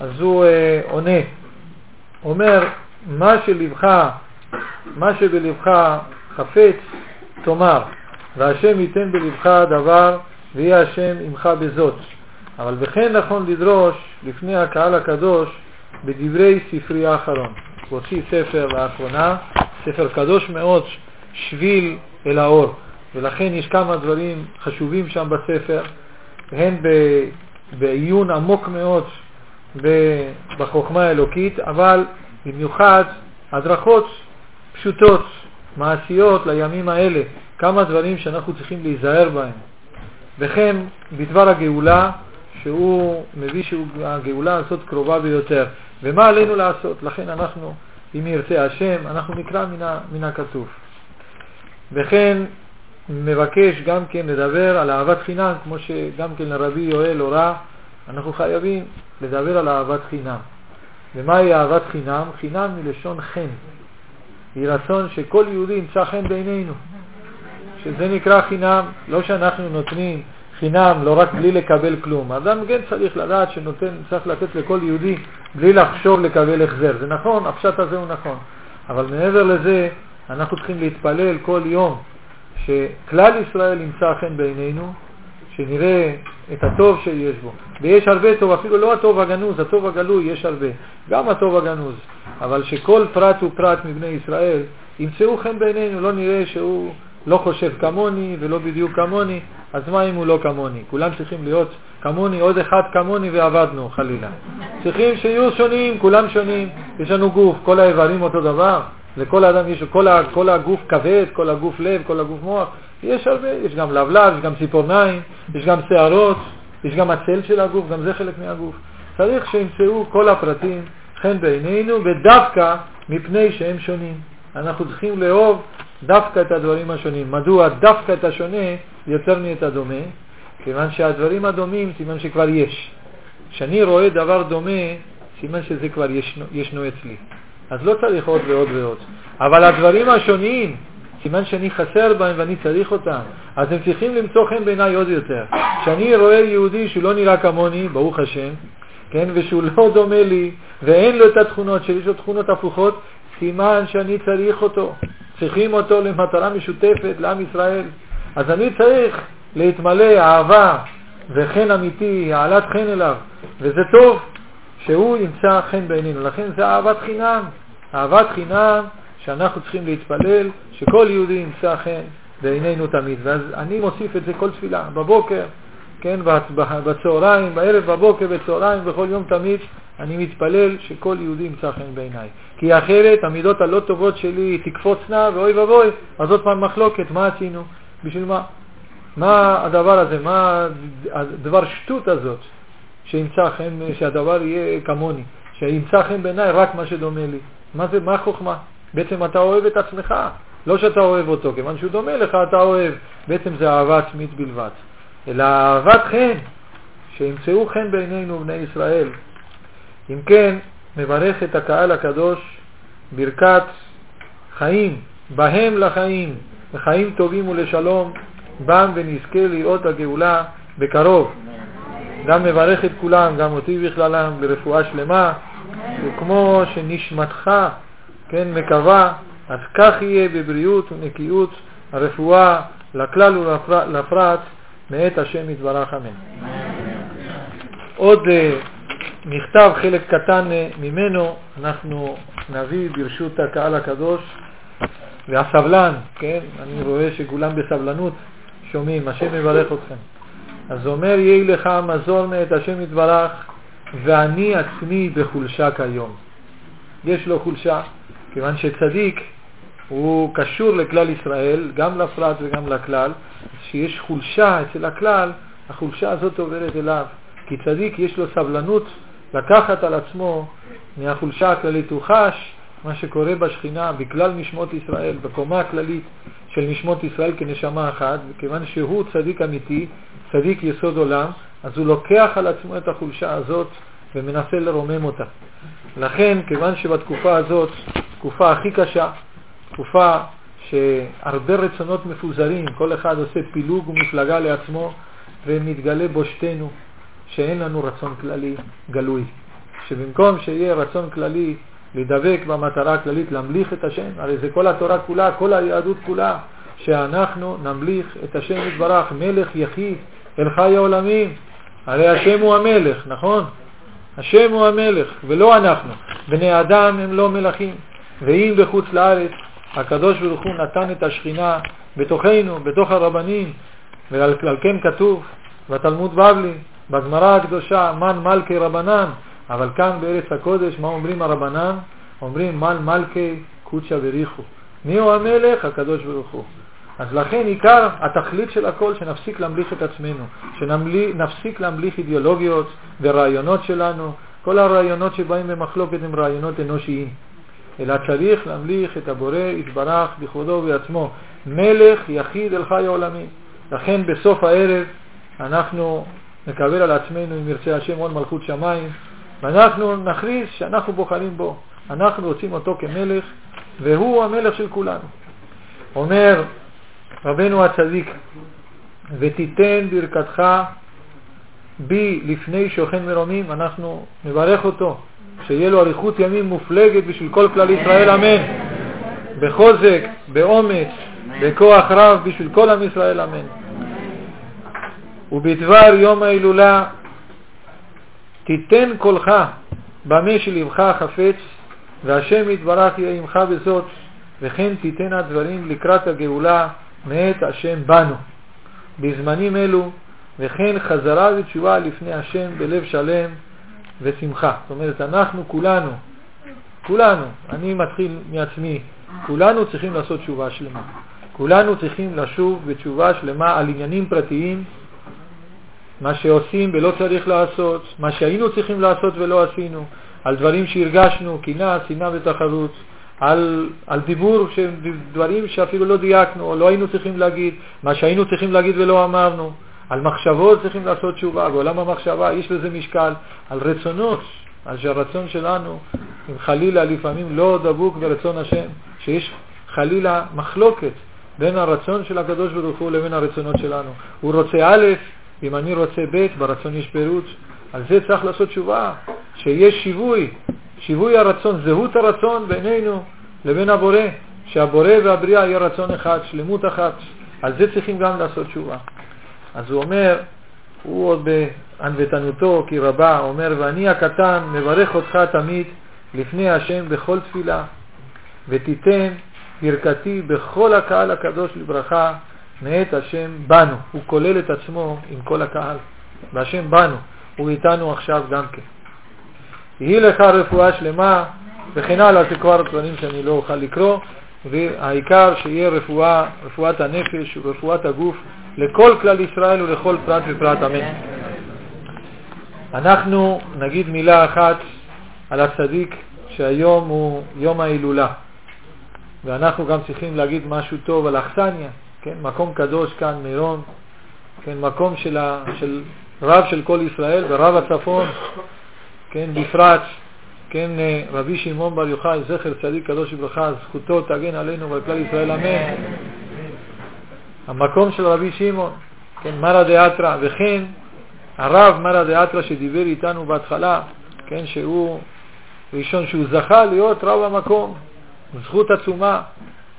אז הוא אה, עונה, אומר, מה שלבך, מה שבלבך חפץ, תאמר, והשם ייתן בלבך דבר, ויהיה השם עמך בזאת. אבל וכן נכון לדרוש לפני הקהל הקדוש בדברי ספרי האחרון. הוא הוציא ספר לאחרונה, ספר קדוש מאוד, שביל אל האור, ולכן יש כמה דברים חשובים שם בספר, הן בעיון עמוק מאוד בחוכמה האלוקית, אבל במיוחד הדרכות פשוטות, מעשיות לימים האלה, כמה דברים שאנחנו צריכים להיזהר בהם. וכן בדבר הגאולה, שהוא מביא שהגאולה הזאת קרובה ביותר. ומה עלינו לעשות? לכן אנחנו, אם ירצה השם, אנחנו נקרא מן, מן הכתוב. וכן מבקש גם כן לדבר על אהבת חינם, כמו שגם כן לרבי יואל הורה, אנחנו חייבים לדבר על אהבת חינם. ומהי אהבת חינם? חינם מלשון חן. היא רצון שכל יהודי ימצא חן בעינינו. שזה נקרא חינם, לא שאנחנו נותנים חינם, לא רק בלי לקבל כלום. אדם כן צריך לדעת שנותן, צריך לתת לכל יהודי בלי לחשוב לקבל החזר. זה נכון, הפשט הזה הוא נכון. אבל מעבר לזה, אנחנו צריכים להתפלל כל יום שכלל ישראל ימצא חן בעינינו, שנראה את הטוב שיש בו. ויש הרבה טוב, אפילו לא הטוב הגנוז, הטוב הגלוי יש הרבה, גם הטוב הגנוז. אבל שכל פרט ופרט מבני ישראל ימצאו חן בעינינו, לא נראה שהוא לא חושב כמוני ולא בדיוק כמוני, אז מה אם הוא לא כמוני? כולם צריכים להיות כמוני, עוד אחד כמוני ועבדנו, חלילה. צריכים שיהיו שונים, כולם שונים. יש לנו גוף, כל האיברים אותו דבר. לכל האדם יש, כל, כל הגוף כבד, כל הגוף לב, כל הגוף מוח. יש הרבה, יש גם לבלב, יש גם ציפורניים, יש גם שערות, יש גם הצל של הגוף, גם זה חלק מהגוף. צריך שימצאו כל הפרטים חן בעינינו, ודווקא מפני שהם שונים. אנחנו צריכים לאהוב דווקא את הדברים השונים. מדוע דווקא את השונה יותר מאת הדומה? כיוון שהדברים הדומים, סימן שכבר יש. כשאני רואה דבר דומה, סימן שזה כבר ישנו, ישנו אצלי. אז לא צריך עוד ועוד ועוד. אבל הדברים השונים, סימן שאני חסר בהם ואני צריך אותם, אז הם צריכים למצוא חן בעיניי עוד יותר. כשאני רואה יהודי שהוא לא נראה כמוני, ברוך השם, כן, ושהוא לא דומה לי, ואין לו את התכונות שלי, יש לו תכונות הפוכות, סימן שאני צריך אותו. צריכים אותו למטרה משותפת לעם ישראל. אז אני צריך להתמלא אהבה וחן אמיתי, העלת חן אליו, וזה טוב שהוא ימצא חן בעינינו. לכן זה אהבת חינם. אהבת חינם שאנחנו צריכים להתפלל שכל יהודי ימצא חן בעינינו תמיד. ואז אני מוסיף את זה כל תפילה, בבוקר, כן, בצהריים, בערב, בבוקר, בצהריים, בכל יום תמיד, אני מתפלל שכל יהודי ימצא חן בעיניי. כי אחרת המידות הלא טובות שלי תקפוצנה ואוי ואבוי, אז עוד פעם מחלוקת, מה עשינו? בשביל מה? מה הדבר הזה? מה הדבר שטות הזאת? שימצא חן, שהדבר יהיה כמוני, שימצא חן בעיניי רק מה שדומה לי. מה זה, מה החוכמה? בעצם אתה אוהב את עצמך, לא שאתה אוהב אותו, כיוון שהוא דומה לך אתה אוהב. בעצם זה אהבה עצמית בלבד. אלא אהבת חן, שימצאו חן בעינינו בני ישראל. אם כן, מברך את הקהל הקדוש ברכת חיים, בהם לחיים, לחיים טובים ולשלום, בם ונזכה לראות הגאולה בקרוב. גם מברך את כולם, גם אותי בכללם, ברפואה שלמה, וכמו שנשמתך, כן, מקווה, אז כך יהיה בבריאות ונקיות הרפואה לכלל ולפרט מאת השם יתברך אמן. עוד uh, מכתב, חלק קטן uh, ממנו, אנחנו נביא ברשות הקהל הקדוש והסבלן, כן, אני רואה שכולם בסבלנות שומעים, השם יברך אתכם. אז אומר, יהי לך מזור מאת השם יתברך, ואני עצמי בחולשה כיום. יש לו חולשה, כיוון שצדיק הוא קשור לכלל ישראל, גם לפרט וגם לכלל, שיש חולשה אצל הכלל, החולשה הזאת עוברת אליו. כי צדיק יש לו סבלנות לקחת על עצמו מהחולשה הכללית. הוא חש מה שקורה בשכינה בכלל נשמות ישראל, בקומה הכללית של נשמות ישראל כנשמה אחת, וכיוון שהוא צדיק אמיתי, צדיק יסוד עולם, אז הוא לוקח על עצמו את החולשה הזאת ומנסה לרומם אותה. לכן, כיוון שבתקופה הזאת, תקופה הכי קשה, תקופה שהרבה רצונות מפוזרים, כל אחד עושה פילוג ומפלגה לעצמו, ומתגלה בושתנו שאין לנו רצון כללי גלוי. שבמקום שיהיה רצון כללי לדבק במטרה הכללית, להמליך את השם, הרי זה כל התורה כולה, כל היהדות כולה, שאנחנו נמליך את השם יתברך, מלך יחיד, אל חי העולמים. הרי השם הוא המלך, נכון? השם הוא המלך, ולא אנחנו. בני אדם הם לא מלכים. ואם בחוץ לארץ הקדוש ברוך הוא נתן את השכינה בתוכנו, בתוך הרבנים, ועל כן כתוב בתלמוד בבלי, בגמרא הקדושה, מן מלכי רבנן, אבל כאן בארץ הקודש, מה אומרים הרבנן? אומרים מן מלכי קודשא בריחו. מי הוא המלך? הקדוש ברוך הוא. אז לכן עיקר התכלית של הכל, שנפסיק להמליך את עצמנו, שנפסיק להמליך אידיאולוגיות ורעיונות שלנו, כל הרעיונות שבאים במחלוקת הם רעיונות אנושיים. אלא צריך להמליך את הבורא יתברך בכבודו ובעצמו, מלך יחיד אל חי העולמים. לכן בסוף הערב אנחנו נקבל על עצמנו, אם ירצה השם, עוד מלכות שמיים, ואנחנו נכריז שאנחנו בוחרים בו. אנחנו רוצים אותו כמלך, והוא המלך של כולנו. אומר רבנו הצדיק, ותיתן ברכתך בי לפני שוכן מרומים, אנחנו נברך אותו, שיהיה לו אריכות ימים מופלגת בשביל כל כלל ישראל, אמן. בחוזק, באומץ, בכוח רב בשביל כל עם ישראל, אמן. ובדבר יום ההילולה תיתן קולך במה שלבך חפץ, והשם יתברך יהיה עמך בזאת, וכן תיתן הדברים לקראת הגאולה מאת השם בנו. בזמנים אלו, וכן חזרה ותשובה לפני השם בלב שלם ושמחה. זאת אומרת, אנחנו כולנו, כולנו, אני מתחיל מעצמי, כולנו צריכים לעשות תשובה שלמה. כולנו צריכים לשוב בתשובה שלמה על עניינים פרטיים, מה שעושים ולא צריך לעשות, מה שהיינו צריכים לעשות ולא עשינו, על דברים שהרגשנו, קנאה, שנאה ותחרות, על, על דיבור, דברים שאפילו לא דייקנו או לא היינו צריכים להגיד, מה שהיינו צריכים להגיד ולא אמרנו, על מחשבות צריכים לעשות תשובה, בעולם המחשבה יש לזה משקל, על רצונות, על שהרצון שלנו, אם חלילה לפעמים לא דבוק ברצון השם, שיש חלילה מחלוקת בין הרצון של הקדוש ברוך הוא לבין הרצונות שלנו. הוא רוצה א', אם אני רוצה ב', ברצון יש פירוט. על זה צריך לעשות תשובה, שיש שיווי, שיווי הרצון, זהות הרצון בינינו לבין הבורא, שהבורא והבריאה יהיה רצון אחד, שלמות אחת. על זה צריכים גם לעשות תשובה. אז הוא אומר, הוא עוד בענוותנותו כי רבה, אומר, ואני הקטן מברך אותך תמיד לפני השם בכל תפילה, ותיתן ברכתי בכל הקהל הקדוש לברכה מאת השם בנו. הוא כולל את עצמו עם כל הקהל, והשם בנו, הוא איתנו עכשיו גם כן. יהי לך רפואה שלמה וכן הלאה, זה כבר דברים שאני לא אוכל לקרוא, והעיקר שיהיה רפואה, רפואת הנפש ורפואת הגוף לכל כלל ישראל ולכל פרט ופרט, אמן. אנחנו נגיד מילה אחת על הצדיק שהיום הוא יום ההילולה, ואנחנו גם צריכים להגיד משהו טוב על אכסניה, כן, מקום קדוש כאן, מירון, כן, מקום של, ה, של רב של כל ישראל ורב הצפון, כן, בפרט, כן, רבי שמעון בר יוחאי, זכר צדיק קדוש וברכה, זכותו תגן עלינו ועל כלל ישראל, אמן. המקום של רבי שמעון, כן, מרא דאתרא, וכן הרב מרא דאתרא שדיבר איתנו בהתחלה, כן, שהוא ראשון שהוא זכה להיות רב המקום, זכות עצומה,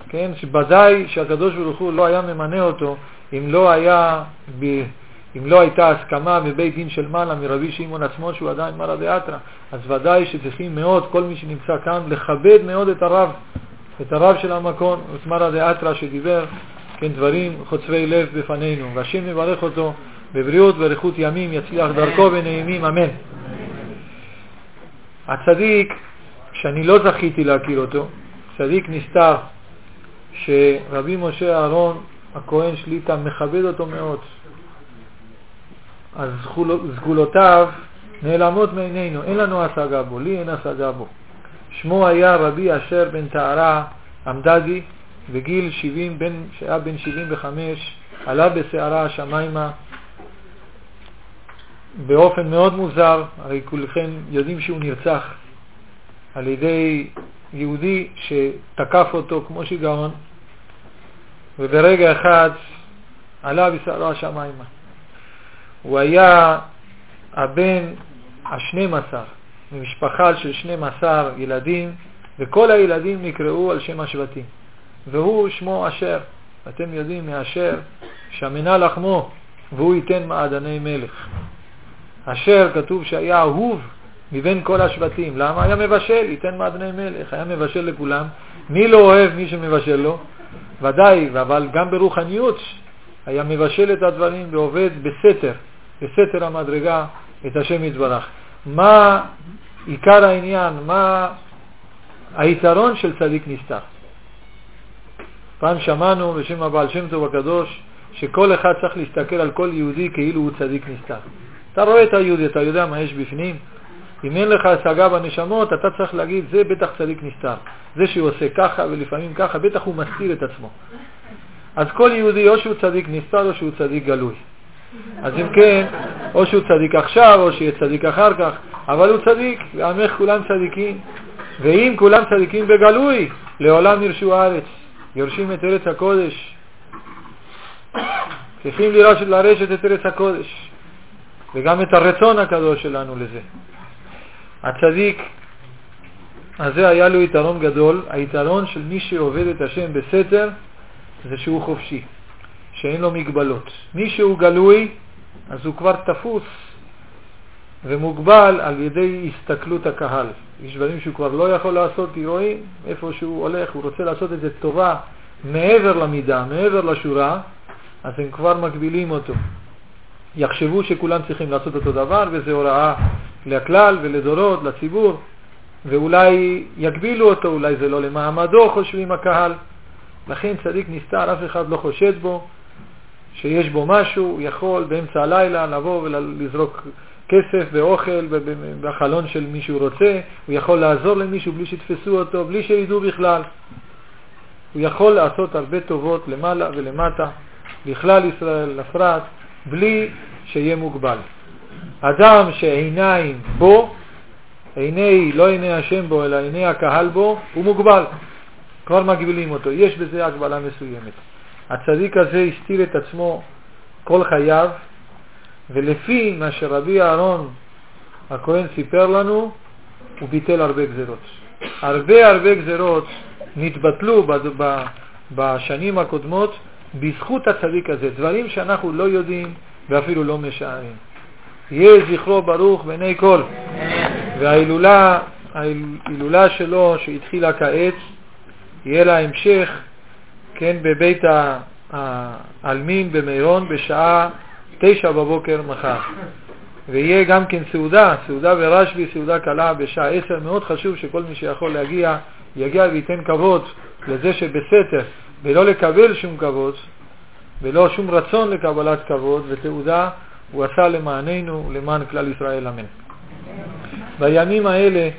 כן, שוודאי שהקדוש ברוך הוא לא היה ממנה אותו אם לא, היה ב, אם לא הייתה הסכמה בבית דין של מעלה מרבי שמעון עצמו שהוא עדיין מרא דאתרא, אז ודאי שצריכים מאוד, כל מי שנמצא כאן, לכבד מאוד את הרב, את הרב של המקום, את מרא דאתרא שדיבר כן, דברים חוצבי לב בפנינו, והשם מברך אותו בבריאות ואריכות ימים, יצליח דרכו ונעימים, אמן. הצדיק, שאני לא זכיתי להכיר אותו, צדיק נסתר, שרבי משה אהרון, הכהן שליטה, מכבד אותו מאוד. אז סגולותיו נעלמות מעינינו, אין לנו השגה בו, לי אין השגה בו. שמו היה רבי אשר בן טהרה עמדגי, בגיל 70, בן, שהיה בן 75, עלה בסערה השמיימה באופן מאוד מוזר, הרי כולכם יודעים שהוא נרצח על ידי יהודי שתקף אותו כמו שיגעון, וברגע אחד עלה בסערה השמיימה. הוא היה הבן השנים עשר, ממשפחה של שנים עשר ילדים, וכל הילדים נקראו על שם השבטים. והוא שמו אשר. אתם יודעים מאשר שמנה לחמו והוא ייתן מעדני מלך. אשר כתוב שהיה אהוב מבין כל השבטים. למה? היה מבשל, ייתן מעדני מלך, היה מבשל לכולם. מי לא אוהב מי שמבשל לו? ודאי, אבל גם ברוחניות היה מבשל את הדברים ועובד בסתר, בסתר המדרגה את השם יתברך. מה עיקר העניין, מה היתרון של צדיק נסתר? פעם שמענו בשם הבעל שם טוב הקדוש שכל אחד צריך להסתכל על כל יהודי כאילו הוא צדיק נסתר. אתה רואה את היהודי, אתה יודע מה יש בפנים? אם אין לך השגה בנשמות, אתה צריך להגיד, זה בטח צדיק נסתר. זה שהוא עושה ככה ולפעמים ככה, בטח הוא מסתיר את עצמו. אז כל יהודי, או שהוא צדיק נסתר או שהוא צדיק גלוי. אז אם כן, או שהוא צדיק עכשיו או שיהיה צדיק אחר כך, אבל הוא צדיק, ועמך כולם צדיקים. ואם כולם צדיקים בגלוי, לעולם ירשו הארץ, יורשים את ארץ הקודש. צריכים לרשת את ארץ הקודש, וגם את הרצון הקדוש שלנו לזה. הצדיק הזה היה לו יתרון גדול, היתרון של מי שעובד את השם בסתר זה שהוא חופשי, שאין לו מגבלות. מי שהוא גלוי, אז הוא כבר תפוס ומוגבל על ידי הסתכלות הקהל. יש דברים שהוא כבר לא יכול לעשות, כי רואים איפה שהוא הולך, הוא רוצה לעשות את זה טובה מעבר למידה, מעבר לשורה, אז הם כבר מגבילים אותו. יחשבו שכולם צריכים לעשות אותו דבר, וזה הוראה לכלל ולדורות, לציבור, ואולי יגבילו אותו, אולי זה לא למעמדו, חושבים הקהל. לכן צדיק נסתר, אף אחד לא חושד בו, שיש בו משהו, הוא יכול באמצע הלילה לבוא ולזרוק כסף ואוכל בחלון של מי שהוא רוצה, הוא יכול לעזור למישהו בלי שיתפסו אותו, בלי שידעו בכלל. הוא יכול לעשות הרבה טובות למעלה ולמטה, לכלל ישראל, לפרט, בלי שיהיה מוגבל. אדם שעיניים בו, עיני, לא עיני השם בו, אלא עיני הקהל בו, הוא מוגבל. כבר מגבילים אותו, יש בזה הגבלה מסוימת. הצדיק הזה הסתיר את עצמו כל חייו, ולפי מה שרבי אהרון הכהן סיפר לנו, הוא ביטל הרבה גזרות. הרבה הרבה גזרות נתבטלו בשנים הקודמות בזכות הצדיק הזה, דברים שאנחנו לא יודעים ואפילו לא משערים. יהיה זכרו ברוך בעיני כל. וההילולה, ההילולה שלו שהתחילה כעת, יהיה לה המשך, כן, בבית העלמין במירון בשעה תשע בבוקר מחר. ויהיה גם כן סעודה, סעודה ברשב"י, סעודה קלה בשעה עשר. מאוד חשוב שכל מי שיכול להגיע, יגיע וייתן כבוד לזה שבסתר, ולא לקבל שום כבוד, ולא שום רצון לקבלת כבוד ותעודה, הוא עשה למעננו, למען כלל ישראל, אמן. בימים האלה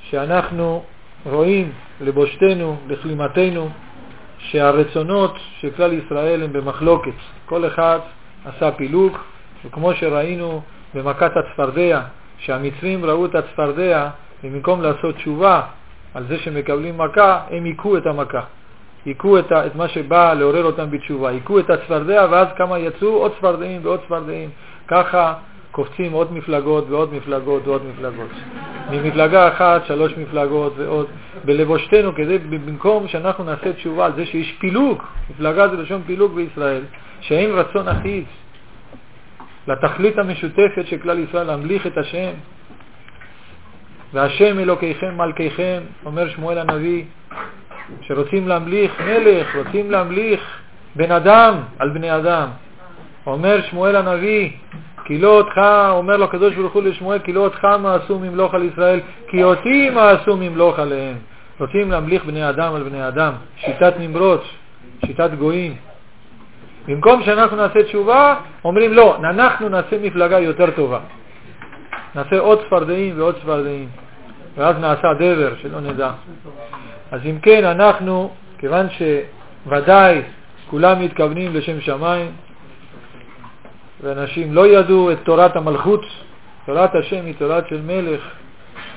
שאנחנו רואים לבושתנו, לכלימתנו, שהרצונות של כלל ישראל הם במחלוקת. כל אחד עשה פילוג, וכמו שראינו במכת הצפרדע, שהמצרים ראו את הצפרדע, ובמקום לעשות תשובה על זה שמקבלים מכה, הם היכו את המכה. היכו את, את מה שבא לעורר אותם בתשובה. היכו את הצפרדע, ואז כמה יצאו? עוד צפרדעים ועוד צפרדעים. ככה קופצים עוד מפלגות ועוד מפלגות ועוד מפלגות. ממפלגה אחת, שלוש מפלגות ועוד. בלבושתנו, כדי, במקום שאנחנו נעשה תשובה על זה שיש פילוג, מפלגה זה לשון פילוג בישראל, שאין רצון אחיד לתכלית המשותפת של כלל ישראל, להמליך את השם. והשם אלוקיכם מלכיכם, אומר שמואל הנביא, שרוצים להמליך מלך, רוצים להמליך בן אדם על בני אדם. אומר שמואל הנביא, כי לא אותך, אומר לו הקדוש ברוך הוא לשמואל, כי לא אותך מעשו ממלוך על ישראל, כי אותי מעשו ממלוך עליהם. רוצים להמליך בני אדם על בני אדם, שיטת נמרוד, שיטת גויים. במקום שאנחנו נעשה תשובה, אומרים לא, אנחנו נעשה מפלגה יותר טובה. נעשה עוד צפרדעים ועוד צפרדעים, ואז נעשה דבר, שלא נדע. אז אם כן, אנחנו, כיוון שוודאי כולם מתכוונים לשם שמיים, ואנשים לא ידעו את תורת המלכות, תורת השם היא תורת של מלך.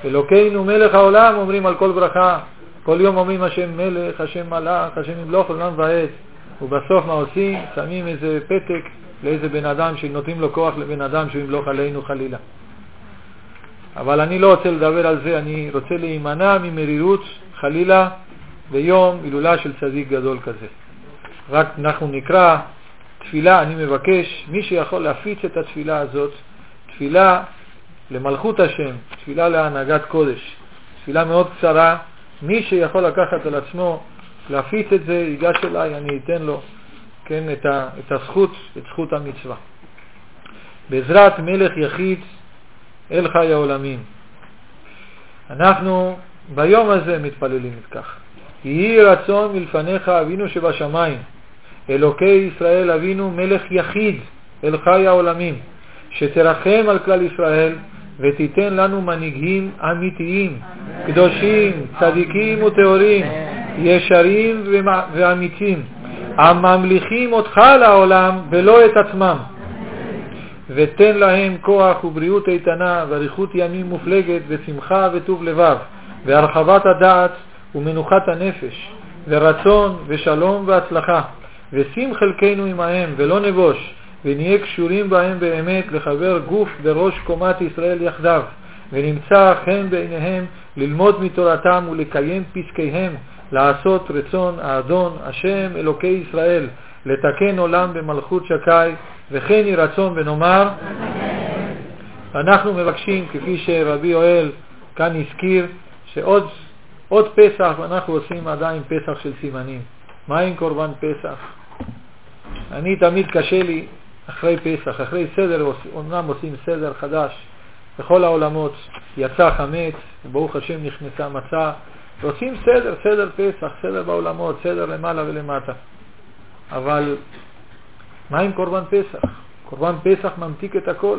אלוקינו מלך העולם אומרים על כל ברכה, כל יום אומרים השם מלך, השם מלאך, השם ימלוך עולם ועד. ובסוף מה עושים? שמים איזה פתק לאיזה בן אדם שנותנים לו כוח לבן אדם שהוא ימלוך עלינו חלילה. אבל אני לא רוצה לדבר על זה, אני רוצה להימנע ממרירות חלילה ביום הילולה של צדיק גדול כזה. רק אנחנו נקרא תפילה, אני מבקש, מי שיכול להפיץ את התפילה הזאת, תפילה למלכות השם, תפילה להנהגת קודש. תפילה מאוד קצרה, מי שיכול לקחת על עצמו להפיץ את זה, ייגש אליי, אני אתן לו, כן, את, ה, את הזכות, את זכות המצווה. בעזרת מלך יחיד אל חי העולמים. אנחנו ביום הזה מתפללים כך. יהי רצון מלפניך אבינו שבשמיים, אלוקי ישראל אבינו מלך יחיד אל חי העולמים, שתרחם על כלל ישראל ותיתן לנו מנהיגים אמיתיים, קדושים, צדיקים וטהורים, ישרים ואמיתים, הממליכים אותך לעולם ולא את עצמם. ותן להם כוח ובריאות איתנה ואריכות ימים מופלגת ושמחה וטוב לבב והרחבת הדעת ומנוחת הנפש ורצון ושלום והצלחה. ושים חלקנו עמהם ולא נבוש ונהיה קשורים בהם באמת לחבר גוף בראש קומת ישראל יחדיו. ונמצא חן בעיניהם ללמוד מתורתם ולקיים פסקיהם לעשות רצון האדון השם אלוקי ישראל לתקן עולם במלכות שקי וכן יהי רצון ונאמר אנחנו מבקשים, כפי שרבי יואל כאן הזכיר, שעוד עוד פסח, ואנחנו עושים עדיין פסח של סימנים. מה עם קורבן פסח? אני תמיד קשה לי אחרי פסח, אחרי סדר, אומנם עושים סדר חדש בכל העולמות, יצא חמץ, ברוך השם נכנסה מצה, ועושים סדר, סדר פסח, סדר בעולמות, סדר למעלה ולמטה. אבל מה עם קורבן פסח? קורבן פסח ממתיק את הכל.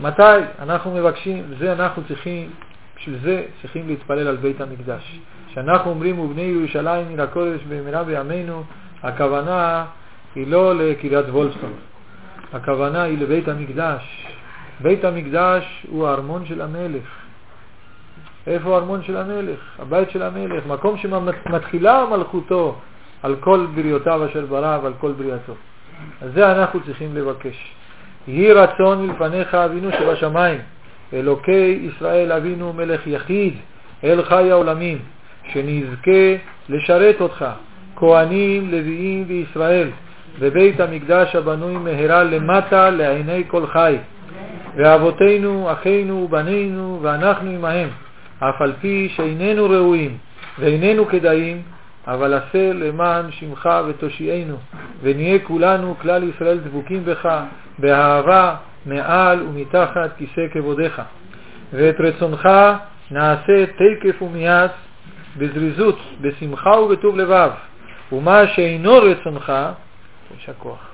מתי אנחנו מבקשים, זה אנחנו צריכים, בשביל זה צריכים להתפלל על בית המקדש. כשאנחנו אומרים ובני ירושלים מן הקודש במהרה בימינו, הכוונה היא לא לקריית וולפסון, הכוונה היא לבית המקדש. בית המקדש הוא הארמון של המלך. איפה הארמון של המלך? הבית של המלך, מקום שמתחילה מלכותו על כל בריאותיו אשר ברא ועל כל בריאתו. אז זה אנחנו צריכים לבקש. יהי רצון מלפניך אבינו שבשמיים, אלוקי ישראל אבינו מלך יחיד, אל חי העולמים, שנזכה לשרת אותך, כהנים, לוויים וישראל, בבית המקדש הבנוי מהרה למטה לעיני כל חי. ואבותינו, אחינו ובנינו, ואנחנו עמהם, אף על פי שאיננו ראויים ואיננו כדאים, אבל עשה למען שמך ותושיענו, ונהיה כולנו, כלל ישראל, דבוקים בך, באהבה, מעל ומתחת כיסא כבודיך. ואת רצונך נעשה תקף ומיד, בזריזות, בשמחה ובטוב לבב, ומה שאינו רצונך, יש הכוח,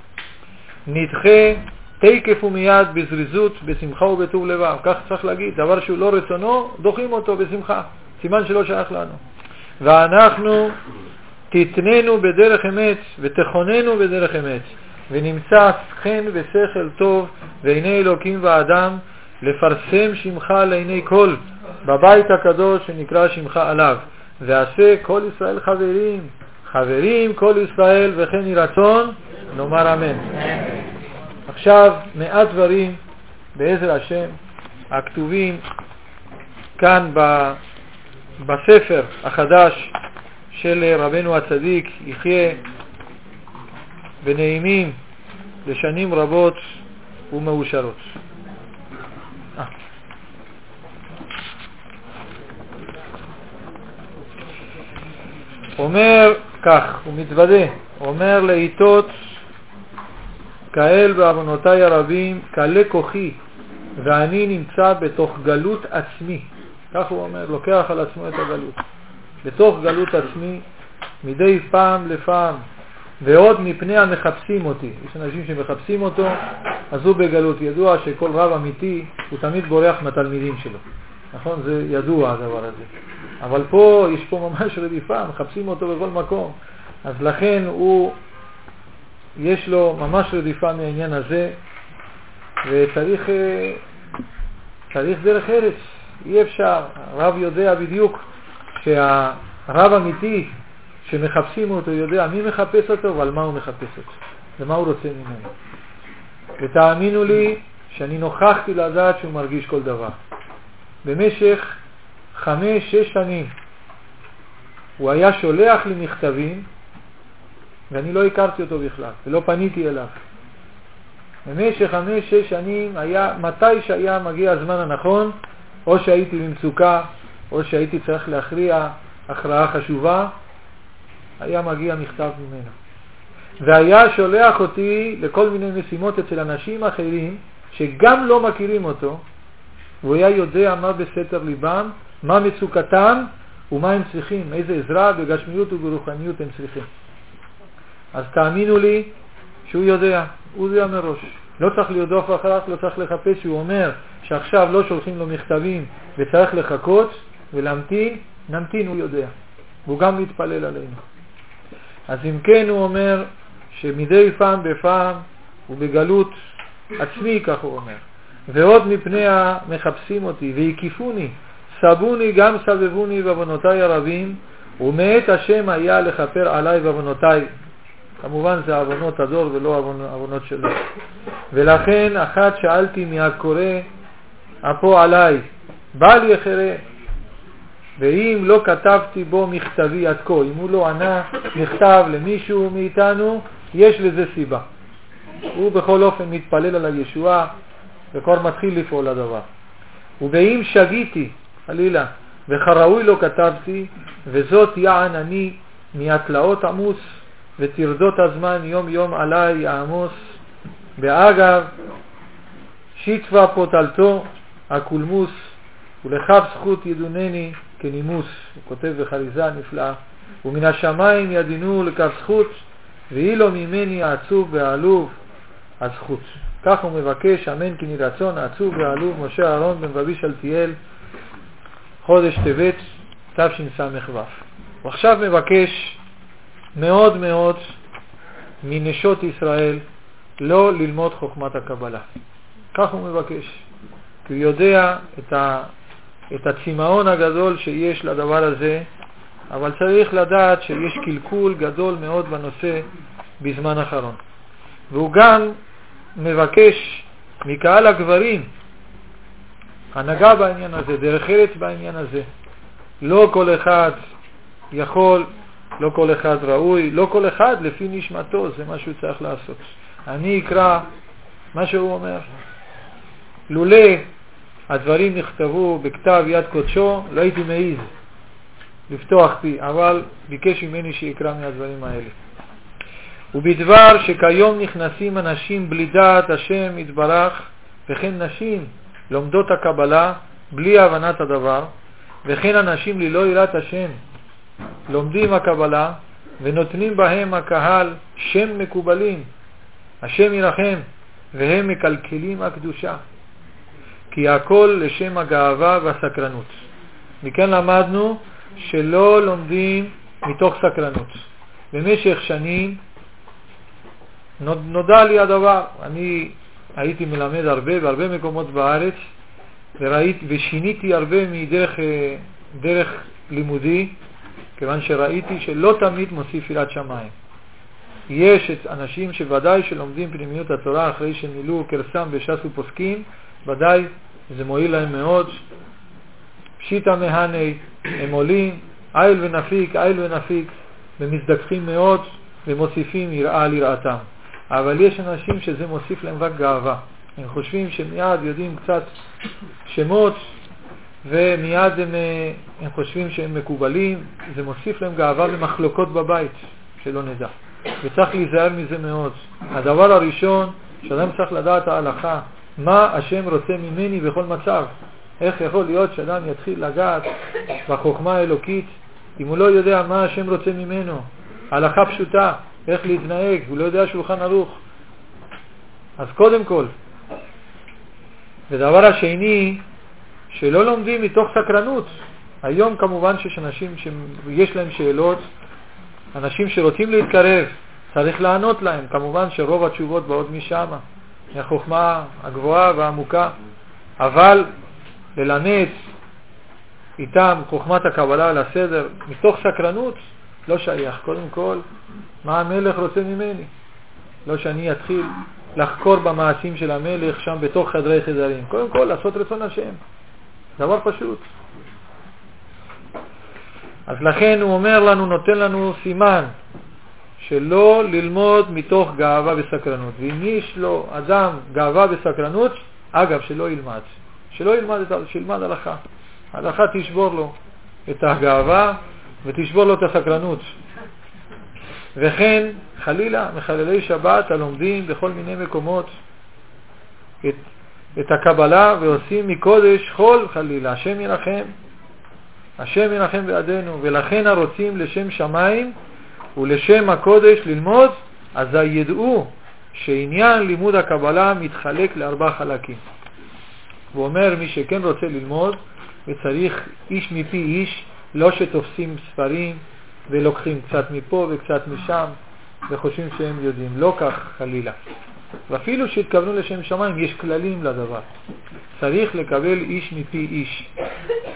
נדחה תקף ומיד בזריזות, בשמחה ובטוב לבב. כך צריך להגיד, דבר שהוא לא רצונו, דוחים אותו בשמחה. סימן שלא שייך לנו. ואנחנו תתננו בדרך אמת ותכוננו בדרך אמת, ונמצא חן ושכל טוב בעיני אלוקים ואדם, לפרסם שמך לעיני כל, בבית הקדוש שנקרא שמך עליו, ועשה כל ישראל חברים, חברים כל ישראל וכן יהי רצון, נאמר אמן. עכשיו מעט דברים בעזר השם הכתובים כאן בספר החדש של רבנו הצדיק, יחיה ונעימים לשנים רבות ומאושרות. אה. אומר כך, הוא מתוודה, אומר לעיתות כאל בעוונותי הרבים, קלה כוחי, ואני נמצא בתוך גלות עצמי. כך הוא אומר, לוקח על עצמו את הגלות. בתוך גלות עצמי, מדי פעם לפעם, ועוד מפני המחפשים אותי. יש אנשים שמחפשים אותו, אז הוא בגלות. ידוע שכל רב אמיתי, הוא תמיד בורח מהתלמידים שלו. נכון? זה ידוע הדבר הזה. אבל פה, יש פה ממש רדיפה, מחפשים אותו בכל מקום. אז לכן הוא, יש לו ממש רדיפה מהעניין הזה, וצריך אה, צריך דרך ארץ. אי אפשר, הרב יודע בדיוק שהרב אמיתי שמחפשים אותו יודע מי מחפש אותו ועל מה הוא מחפש אותו, ומה הוא רוצה ממנו. ותאמינו לי שאני נוכחתי לדעת שהוא מרגיש כל דבר. במשך חמש, שש שנים הוא היה שולח לי מכתבים ואני לא הכרתי אותו בכלל ולא פניתי אליו. במשך חמש-שש שנים היה, מתי שהיה מגיע הזמן הנכון, או שהייתי במצוקה, או שהייתי צריך להכריע הכרעה חשובה, היה מגיע מכתב ממנו. והיה שולח אותי לכל מיני משימות אצל אנשים אחרים שגם לא מכירים אותו, והוא היה יודע מה בסתר ליבם, מה מצוקתם ומה הם צריכים, איזה עזרה בגשמיות וברוחניות הם צריכים. אז תאמינו לי שהוא יודע, הוא יודע מראש. לא צריך לרדוף אחריו, לא צריך לחפש, הוא אומר שעכשיו לא שולחים לו מכתבים וצריך לחכות ולהמתין, נמתין, הוא יודע. והוא גם מתפלל עלינו. אז אם כן הוא אומר שמדי פעם בפעם ובגלות עצמי, כך הוא אומר, ועוד מפני המחפשים אותי והקיפוני, סבוני גם סבבוני בעוונותיי הרבים, ומאת השם היה לכפר עליי בעוונותיי. כמובן זה עוונות הדור ולא עוונות שלו. ולכן אחת שאלתי מהקורא אפו עליי, בל יחרה, ואם לא כתבתי בו מכתבי עד כה, אם הוא לא ענה מכתב למישהו מאיתנו, יש לזה סיבה. הוא בכל אופן מתפלל על הישועה וכבר מתחיל לפעול הדבר. ובאם שגיתי, חלילה, וכראוי לא כתבתי, וזאת יען אני מהתלאות עמוס, ותרדות הזמן יום יום עלי יעמוס. ואגב, שיתפה פוטלתו הקולמוס, ולכף זכות ידונני כנימוס, הוא כותב בחריזה נפלאה, ומן השמיים ידינו לכף זכות, ואילו ממני העצוב והעלוב הזכות. כך הוא מבקש, אמן כי נרצון העצוב והעלוב משה אהרון בן רבי שלטיאל, חודש טבת, תשס"ו. הוא עכשיו מבקש מאוד מאוד מנשות ישראל לא ללמוד חוכמת הקבלה. כך הוא מבקש, כי הוא יודע את, ה, את הצמאון הגדול שיש לדבר הזה, אבל צריך לדעת שיש קלקול גדול מאוד בנושא בזמן האחרון. והוא גם מבקש מקהל הגברים הנהגה בעניין הזה, דרך ארץ בעניין הזה. לא כל אחד יכול, לא כל אחד ראוי, לא כל אחד לפי נשמתו, זה מה שהוא צריך לעשות. אני אקרא מה שהוא אומר. לולא הדברים נכתבו בכתב יד קודשו, לא הייתי מעיז לפתוח פי, אבל ביקש ממני שיקרא מהדברים האלה. ובדבר שכיום נכנסים אנשים בלי דעת השם יתברך, וכן נשים לומדות הקבלה בלי הבנת הדבר, וכן אנשים ללא יראת השם לומדים הקבלה ונותנים בהם הקהל שם מקובלים, השם ירחם, והם מקלקלים הקדושה, כי הכל לשם הגאווה והסקרנות. מכאן למדנו שלא לומדים מתוך סקרנות. במשך שנים נודע לי הדבר. אני הייתי מלמד הרבה בהרבה מקומות בארץ, וראית, ושיניתי הרבה מדרך דרך לימודי, כיוון שראיתי שלא תמיד מוסיף יראת שמיים. יש אנשים שוודאי שלומדים פנימיות התורה אחרי שמילאו קרסם בש"ס ופוסקים, ודאי זה מועיל להם מאוד. פשיטא מהני, הם עולים, איל ונפיק, איל ונפיק, ומזדככים מאוד ומוסיפים יראה על יראתם. אבל יש אנשים שזה מוסיף להם רק גאווה. הם חושבים שמיד יודעים קצת שמות ומיד הם, אה, הם חושבים שהם מקובלים, זה מוסיף להם גאווה ומחלוקות בבית, שלא נדע. וצריך להיזהר מזה מאוד. הדבר הראשון, שאדם צריך לדעת ההלכה, מה השם רוצה ממני בכל מצב. איך יכול להיות שאדם יתחיל לגעת בחוכמה האלוקית אם הוא לא יודע מה השם רוצה ממנו? הלכה פשוטה, איך להתנהג, הוא לא יודע שולחן ערוך. אז קודם כל. ודבר השני, שלא לומדים מתוך סקרנות. היום כמובן שיש אנשים שיש להם שאלות, אנשים שרוצים להתקרב, צריך לענות להם. כמובן שרוב התשובות באות משם, מהחוכמה הגבוהה והעמוקה, אבל ללמד איתם חוכמת הקבלה על הסדר מתוך סקרנות, לא שייך. קודם כל, מה המלך רוצה ממני? לא שאני אתחיל לחקור במעשים של המלך שם בתוך חדרי חדרים. קודם כל, לעשות רצון השם. דבר פשוט. אז לכן הוא אומר לנו, נותן לנו סימן, שלא ללמוד מתוך גאווה וסקרנות. ואם יש לו אדם גאווה וסקרנות, אגב, שלא ילמד. שלא ילמד, את, שילמד הלכה. הלכה תשבור לו את הגאווה ותשבור לו את הסקרנות. וכן, חלילה, מחללי שבת הלומדים בכל מיני מקומות את, את הקבלה ועושים מקודש חול חלילה, השם ירחם, השם ירחם בידינו, ולכן הרוצים לשם שמיים ולשם הקודש ללמוד, אזי ידעו שעניין לימוד הקבלה מתחלק לארבעה חלקים. הוא אומר, מי שכן רוצה ללמוד, וצריך איש מפי איש, לא שתופסים ספרים ולוקחים קצת מפה וקצת משם וחושבים שהם יודעים. לא כך חלילה. ואפילו שהתכוונו לשם שמיים, יש כללים לדבר. צריך לקבל איש מפי איש.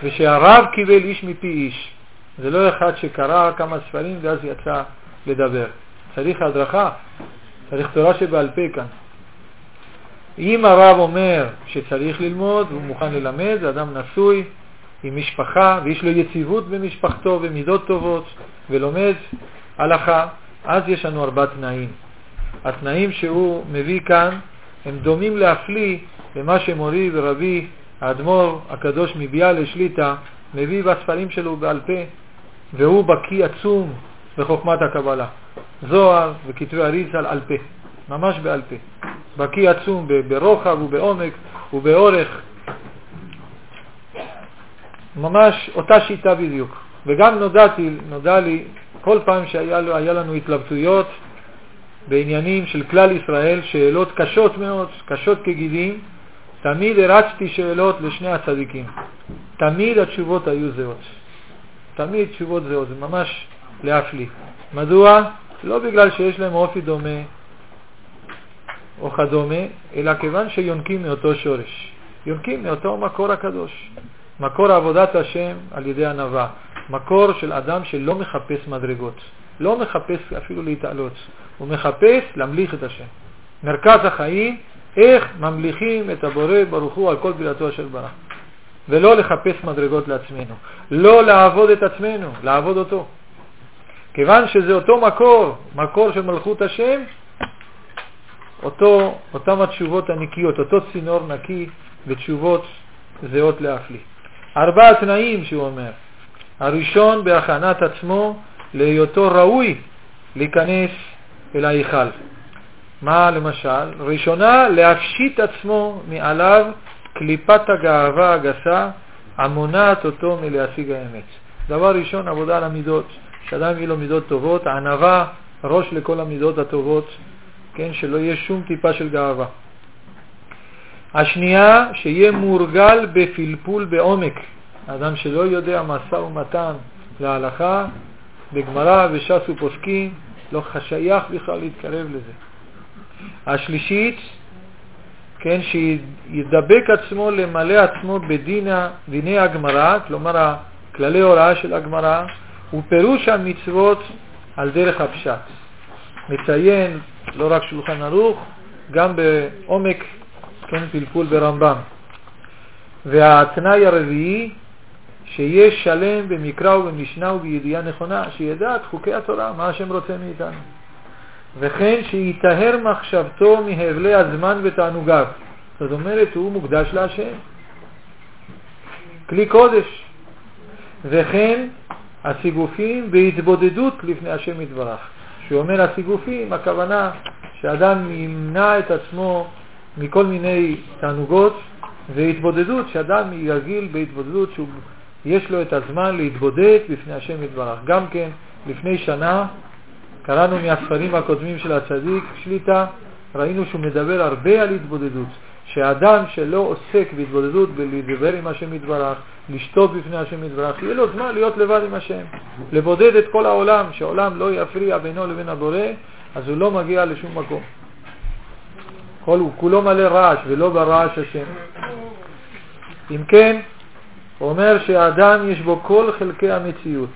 ושהרב קיבל איש מפי איש. זה לא אחד שקרא כמה ספרים ואז יצא לדבר. צריך הדרכה, צריך תורה שבעל פה כאן. אם הרב אומר שצריך ללמוד והוא מוכן ללמד, זה אדם נשוי עם משפחה ויש לו יציבות במשפחתו ומידות טובות ולומד הלכה, אז יש לנו ארבעה תנאים. התנאים שהוא מביא כאן הם דומים להפליא למה שמורי ורבי האדמו"ר הקדוש מביאלה שליטה מביא בספרים שלו בעל פה, והוא בקיא עצום בחוכמת הקבלה. זוהר וכתבי אריזל על פה, ממש בעל פה. בקיא עצום ברוחב ובעומק ובאורך. ממש אותה שיטה בדיוק. וגם נודעתי, נודע לי, כל פעם שהיה לנו התלבטויות בעניינים של כלל ישראל, שאלות קשות מאוד, קשות כגידים, תמיד הרצתי שאלות לשני הצדיקים. תמיד התשובות היו זהות. תמיד תשובות זהות, זה ממש להפליא. מדוע? לא בגלל שיש להם אופי דומה או כדומה, אלא כיוון שיונקים מאותו שורש. יונקים מאותו מקור הקדוש. מקור עבודת השם על ידי ענווה. מקור של אדם שלא מחפש מדרגות. לא מחפש אפילו להתעלות. הוא מחפש להמליך את השם. מרכז החיים, איך ממליכים את הבורא ברוך הוא על כל בריאתו אשר ברא. ולא לחפש מדרגות לעצמנו. לא לעבוד את עצמנו, לעבוד אותו. כיוון שזה אותו מקור, מקור של מלכות השם, אותו, אותם התשובות הנקיות, אותו צינור נקי ותשובות זהות להפליא. ארבעה תנאים שהוא אומר. הראשון בהכנת עצמו להיותו ראוי להיכנס אל ההיכל. מה למשל? ראשונה, להפשיט עצמו מעליו קליפת הגאווה הגסה המונעת אותו מלהשיג האמת. דבר ראשון, עבודה על המידות. שאדם יהיו לו מידות טובות, ענווה, ראש לכל המידות הטובות, כן, שלא יהיה שום טיפה של גאווה. השנייה, שיהיה מורגל בפלפול בעומק. אדם שלא יודע משא ומתן להלכה, בגמרא וש"ס ופוסקים, לא שייך בכלל להתקרב לזה. השלישית, כן, שידבק עצמו למלא עצמו בדינה, דיני הגמרא, כלומר כללי הוראה של הגמרא, ופירוש המצוות על דרך הפשט. מציין לא רק שולחן ערוך, גם בעומק, כן, פלפול ברמב"ם. והתנאי הרביעי, שיש שלם במקרא ובמשנה ובידיעה נכונה, שידע את חוקי התורה, מה השם רוצה מאיתנו. וכן שיטהר מחשבתו מהבלי הזמן ותענוגיו. זאת אומרת, הוא מוקדש להשם. כלי קודש. וכן הסיגופים בהתבודדות לפני השם יתברך. כשהוא אומר הסיגופים, הכוונה שאדם ימנע את עצמו מכל מיני תענוגות, והתבודדות, שאדם ירגיל בהתבודדות שיש לו את הזמן להתבודד לפני השם יתברך. גם כן, לפני שנה קראנו מהספרים הקודמים של הצדיק, שליטה, ראינו שהוא מדבר הרבה על התבודדות. שאדם שלא עוסק בהתבודדות, בלדבר עם השם יתברך, לשתות בפני השם יתברך, יהיה לו זמן להיות לבד עם השם, לבודד את כל העולם, שהעולם לא יפריע בינו לבין הבורא, אז הוא לא מגיע לשום מקום. כל, הוא כולו מלא רעש ולא ברעש השם. אם כן, הוא אומר שהאדם יש בו כל חלקי המציאות,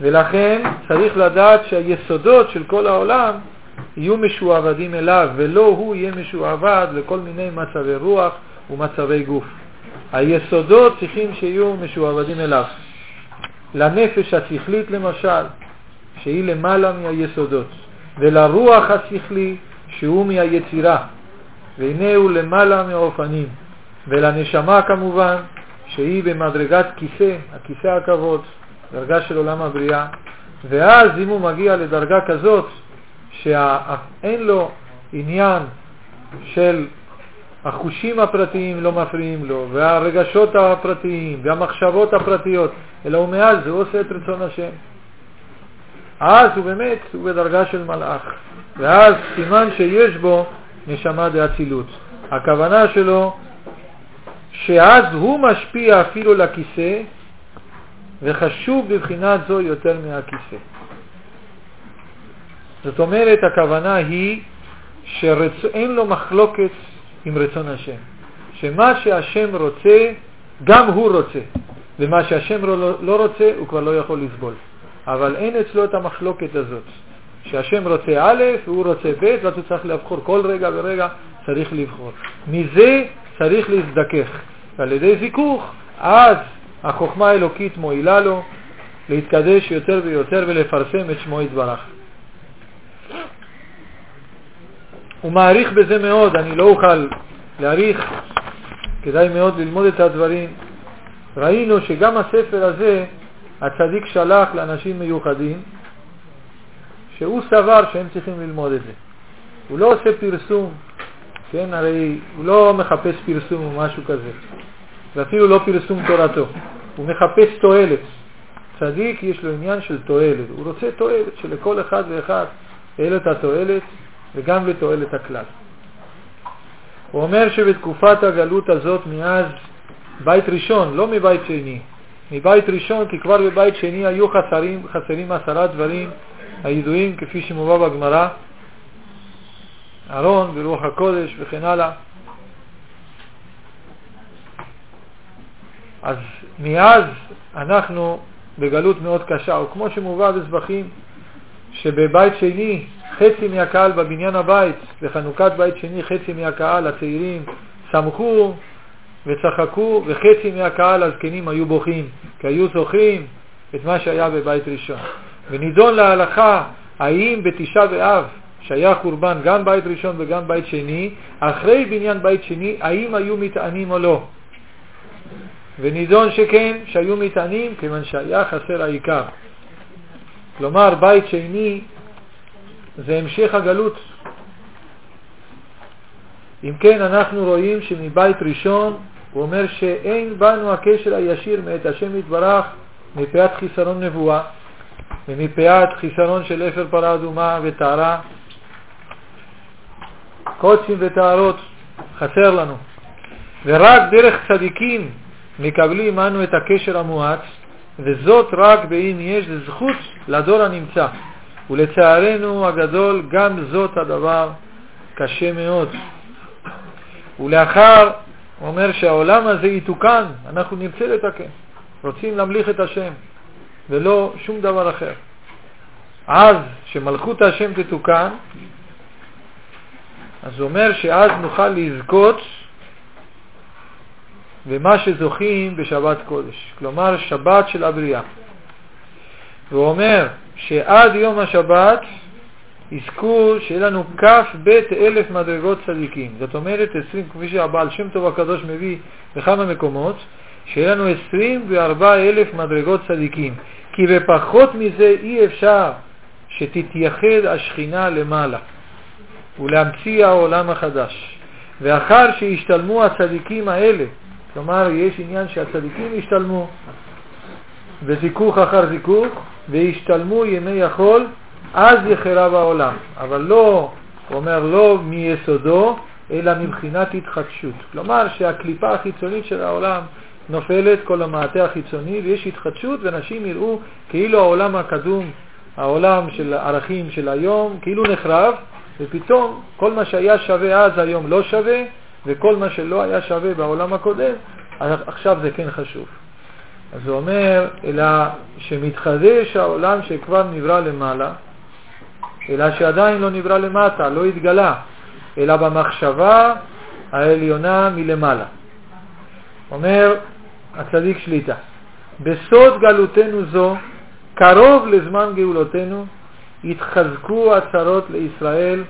ולכן צריך לדעת שהיסודות של כל העולם יהיו משועבדים אליו, ולא הוא יהיה משועבד לכל מיני מצבי רוח ומצבי גוף. היסודות צריכים שיהיו משועבדים אליו. לנפש השכלית למשל, שהיא למעלה מהיסודות, ולרוח השכלי שהוא מהיצירה, והנה הוא למעלה מהאופנים, ולנשמה כמובן, שהיא במדרגת כיסא, הכיסא הכבוד, דרגה של עולם הבריאה, ואז אם הוא מגיע לדרגה כזאת שאין לו עניין של החושים הפרטיים לא מפריעים לו, והרגשות הפרטיים, והמחשבות הפרטיות, אלא הוא זה, הוא עושה את רצון השם. אז הוא באמת, הוא בדרגה של מלאך. ואז סימן שיש בו נשמה דאצילות. הכוונה שלו שאז הוא משפיע אפילו לכיסא, וחשוב בבחינת זו יותר מהכיסא. זאת אומרת, הכוונה היא שאין לו מחלוקת עם רצון השם. שמה שהשם רוצה, גם הוא רוצה, ומה שהשם לא, לא רוצה, הוא כבר לא יכול לסבול. אבל אין אצלו את המחלוקת הזאת, שהשם רוצה א' והוא רוצה ב', ואז הוא צריך לבחור כל רגע ורגע, צריך לבחור. מזה צריך להזדכך. ועל ידי זיכוך, אז החוכמה האלוקית מועילה לו להתקדש יותר ויותר ולפרסם את שמו יתברך. הוא מעריך בזה מאוד, אני לא אוכל להעריך, כדאי מאוד ללמוד את הדברים. ראינו שגם הספר הזה, הצדיק שלח לאנשים מיוחדים, שהוא סבר שהם צריכים ללמוד את זה. הוא לא עושה פרסום, כן, הרי הוא לא מחפש פרסום או משהו כזה, ואפילו לא פרסום תורתו, הוא מחפש תועלת. צדיק יש לו עניין של תועלת, הוא רוצה תועלת שלכל אחד ואחד תהיה התועלת וגם לתועלת הכלל. הוא אומר שבתקופת הגלות הזאת מאז בית ראשון, לא מבית שני, מבית ראשון, כי כבר בבית שני היו חסרים, חסרים עשרה דברים הידועים כפי שמובא בגמרא, ארון ורוח הקודש וכן הלאה. אז מאז אנחנו בגלות מאוד קשה, או כמו שמובא בזבחים, שבבית שני חצי מהקהל בבניין הבית, בחנוכת בית שני חצי מהקהל, הצעירים, שמחו וצחקו, וחצי מהקהל הזקנים היו בוכים, כי היו זוכרים את מה שהיה בבית ראשון. ונידון להלכה האם בתשעה באב שהיה חורבן גם בית ראשון וגם בית שני, אחרי בניין בית שני, האם היו מטענים או לא. ונידון שכן, שהיו מטענים, כיוון שהיה חסר העיקר. כלומר, בית שני זה המשך הגלות. אם כן, אנחנו רואים שמבית ראשון הוא אומר שאין בנו הקשר הישיר מאת השם יתברך מפאת חיסרון נבואה ומפאת חיסרון של אפר פרה אדומה וטהרה, קוצים וטהרות, חסר לנו. ורק דרך צדיקים מקבלים אנו את הקשר המואץ, וזאת רק באם יש זכות לדור הנמצא. ולצערנו הגדול גם זאת הדבר קשה מאוד. ולאחר, הוא אומר שהעולם הזה יתוקן, אנחנו נרצה לתקן, רוצים להמליך את השם, ולא שום דבר אחר. אז, שמלכות השם תתוקן, אז הוא אומר שאז נוכל לזכות במה שזוכים בשבת קודש, כלומר שבת של הבריאה. והוא אומר שעד יום השבת יזכו שיהיה לנו בית אלף מדרגות צדיקים. זאת אומרת, 20, כפי שהבעל שם טוב הקדוש מביא בכמה מקומות, שיהיה לנו 24 אלף מדרגות צדיקים. כי בפחות מזה אי אפשר שתתייחד השכינה למעלה ולהמציא העולם החדש. ואחר שישתלמו הצדיקים האלה, כלומר יש עניין שהצדיקים ישתלמו, וזיכוך אחר זיכוך, וישתלמו ימי החול, אז יחרב העולם. אבל לא, הוא אומר, לא מיסודו, אלא מבחינת התחדשות. כלומר שהקליפה החיצונית של העולם נופלת, כל המעטה החיצוני, ויש התחדשות, ואנשים יראו כאילו העולם הקדום, העולם של הערכים של היום, כאילו נחרב, ופתאום כל מה שהיה שווה אז היום לא שווה, וכל מה שלא היה שווה בעולם הקודם, עכשיו זה כן חשוב. אז הוא אומר, אלא שמתחדש העולם שכבר נברא למעלה, אלא שעדיין לא נברא למטה, לא התגלה, אלא במחשבה העליונה מלמעלה. אומר הצדיק שליטה, בסוד גלותנו זו קרוב לזמן גאולותינו, יתחזקו הצרות לישראל,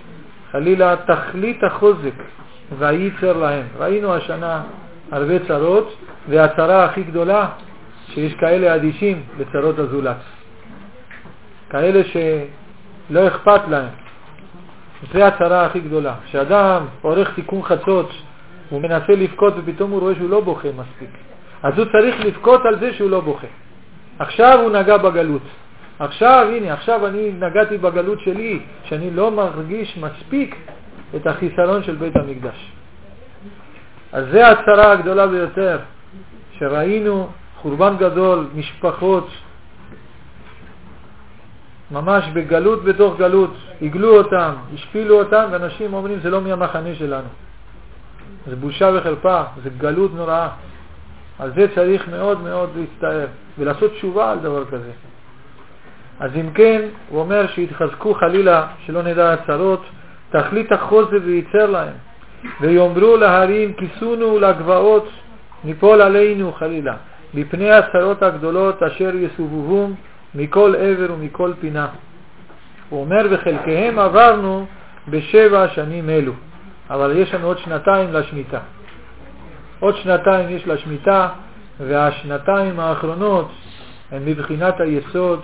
חלילה תכלית החוזק וייצר להם. ראינו השנה הרבה צרות, והצרה הכי גדולה, שיש כאלה אדישים לצרות הזולת. כאלה שלא אכפת להם. זה הצרה הכי גדולה. כשאדם עורך תיקון חצות, הוא מנסה לבכות ופתאום הוא רואה שהוא לא בוכה מספיק. אז הוא צריך לבכות על זה שהוא לא בוכה. עכשיו הוא נגע בגלות. עכשיו, הנה, עכשיו אני נגעתי בגלות שלי, שאני לא מרגיש מספיק את החיסרון של בית המקדש. אז זה הצרה הגדולה ביותר, שראינו חורבן גדול, משפחות, ממש בגלות בתוך גלות, הגלו אותם, השפילו אותם, ואנשים אומרים זה לא מהמחנה שלנו. זה בושה וחרפה, זה גלות נוראה. על זה צריך מאוד מאוד להצטער ולעשות תשובה על דבר כזה. אז אם כן, הוא אומר שיתחזקו חלילה, שלא נדע הצרות, תכלית החוזר וייצר להם, ויאמרו להרים כיסונו לגבעות, ניפול עלינו חלילה, מפני הצרות הגדולות אשר יסובבום מכל עבר ומכל פינה. הוא אומר, וחלקיהם עברנו בשבע שנים אלו, אבל יש לנו עוד שנתיים לשמיטה. עוד שנתיים יש לשמיטה, והשנתיים האחרונות הן מבחינת היסוד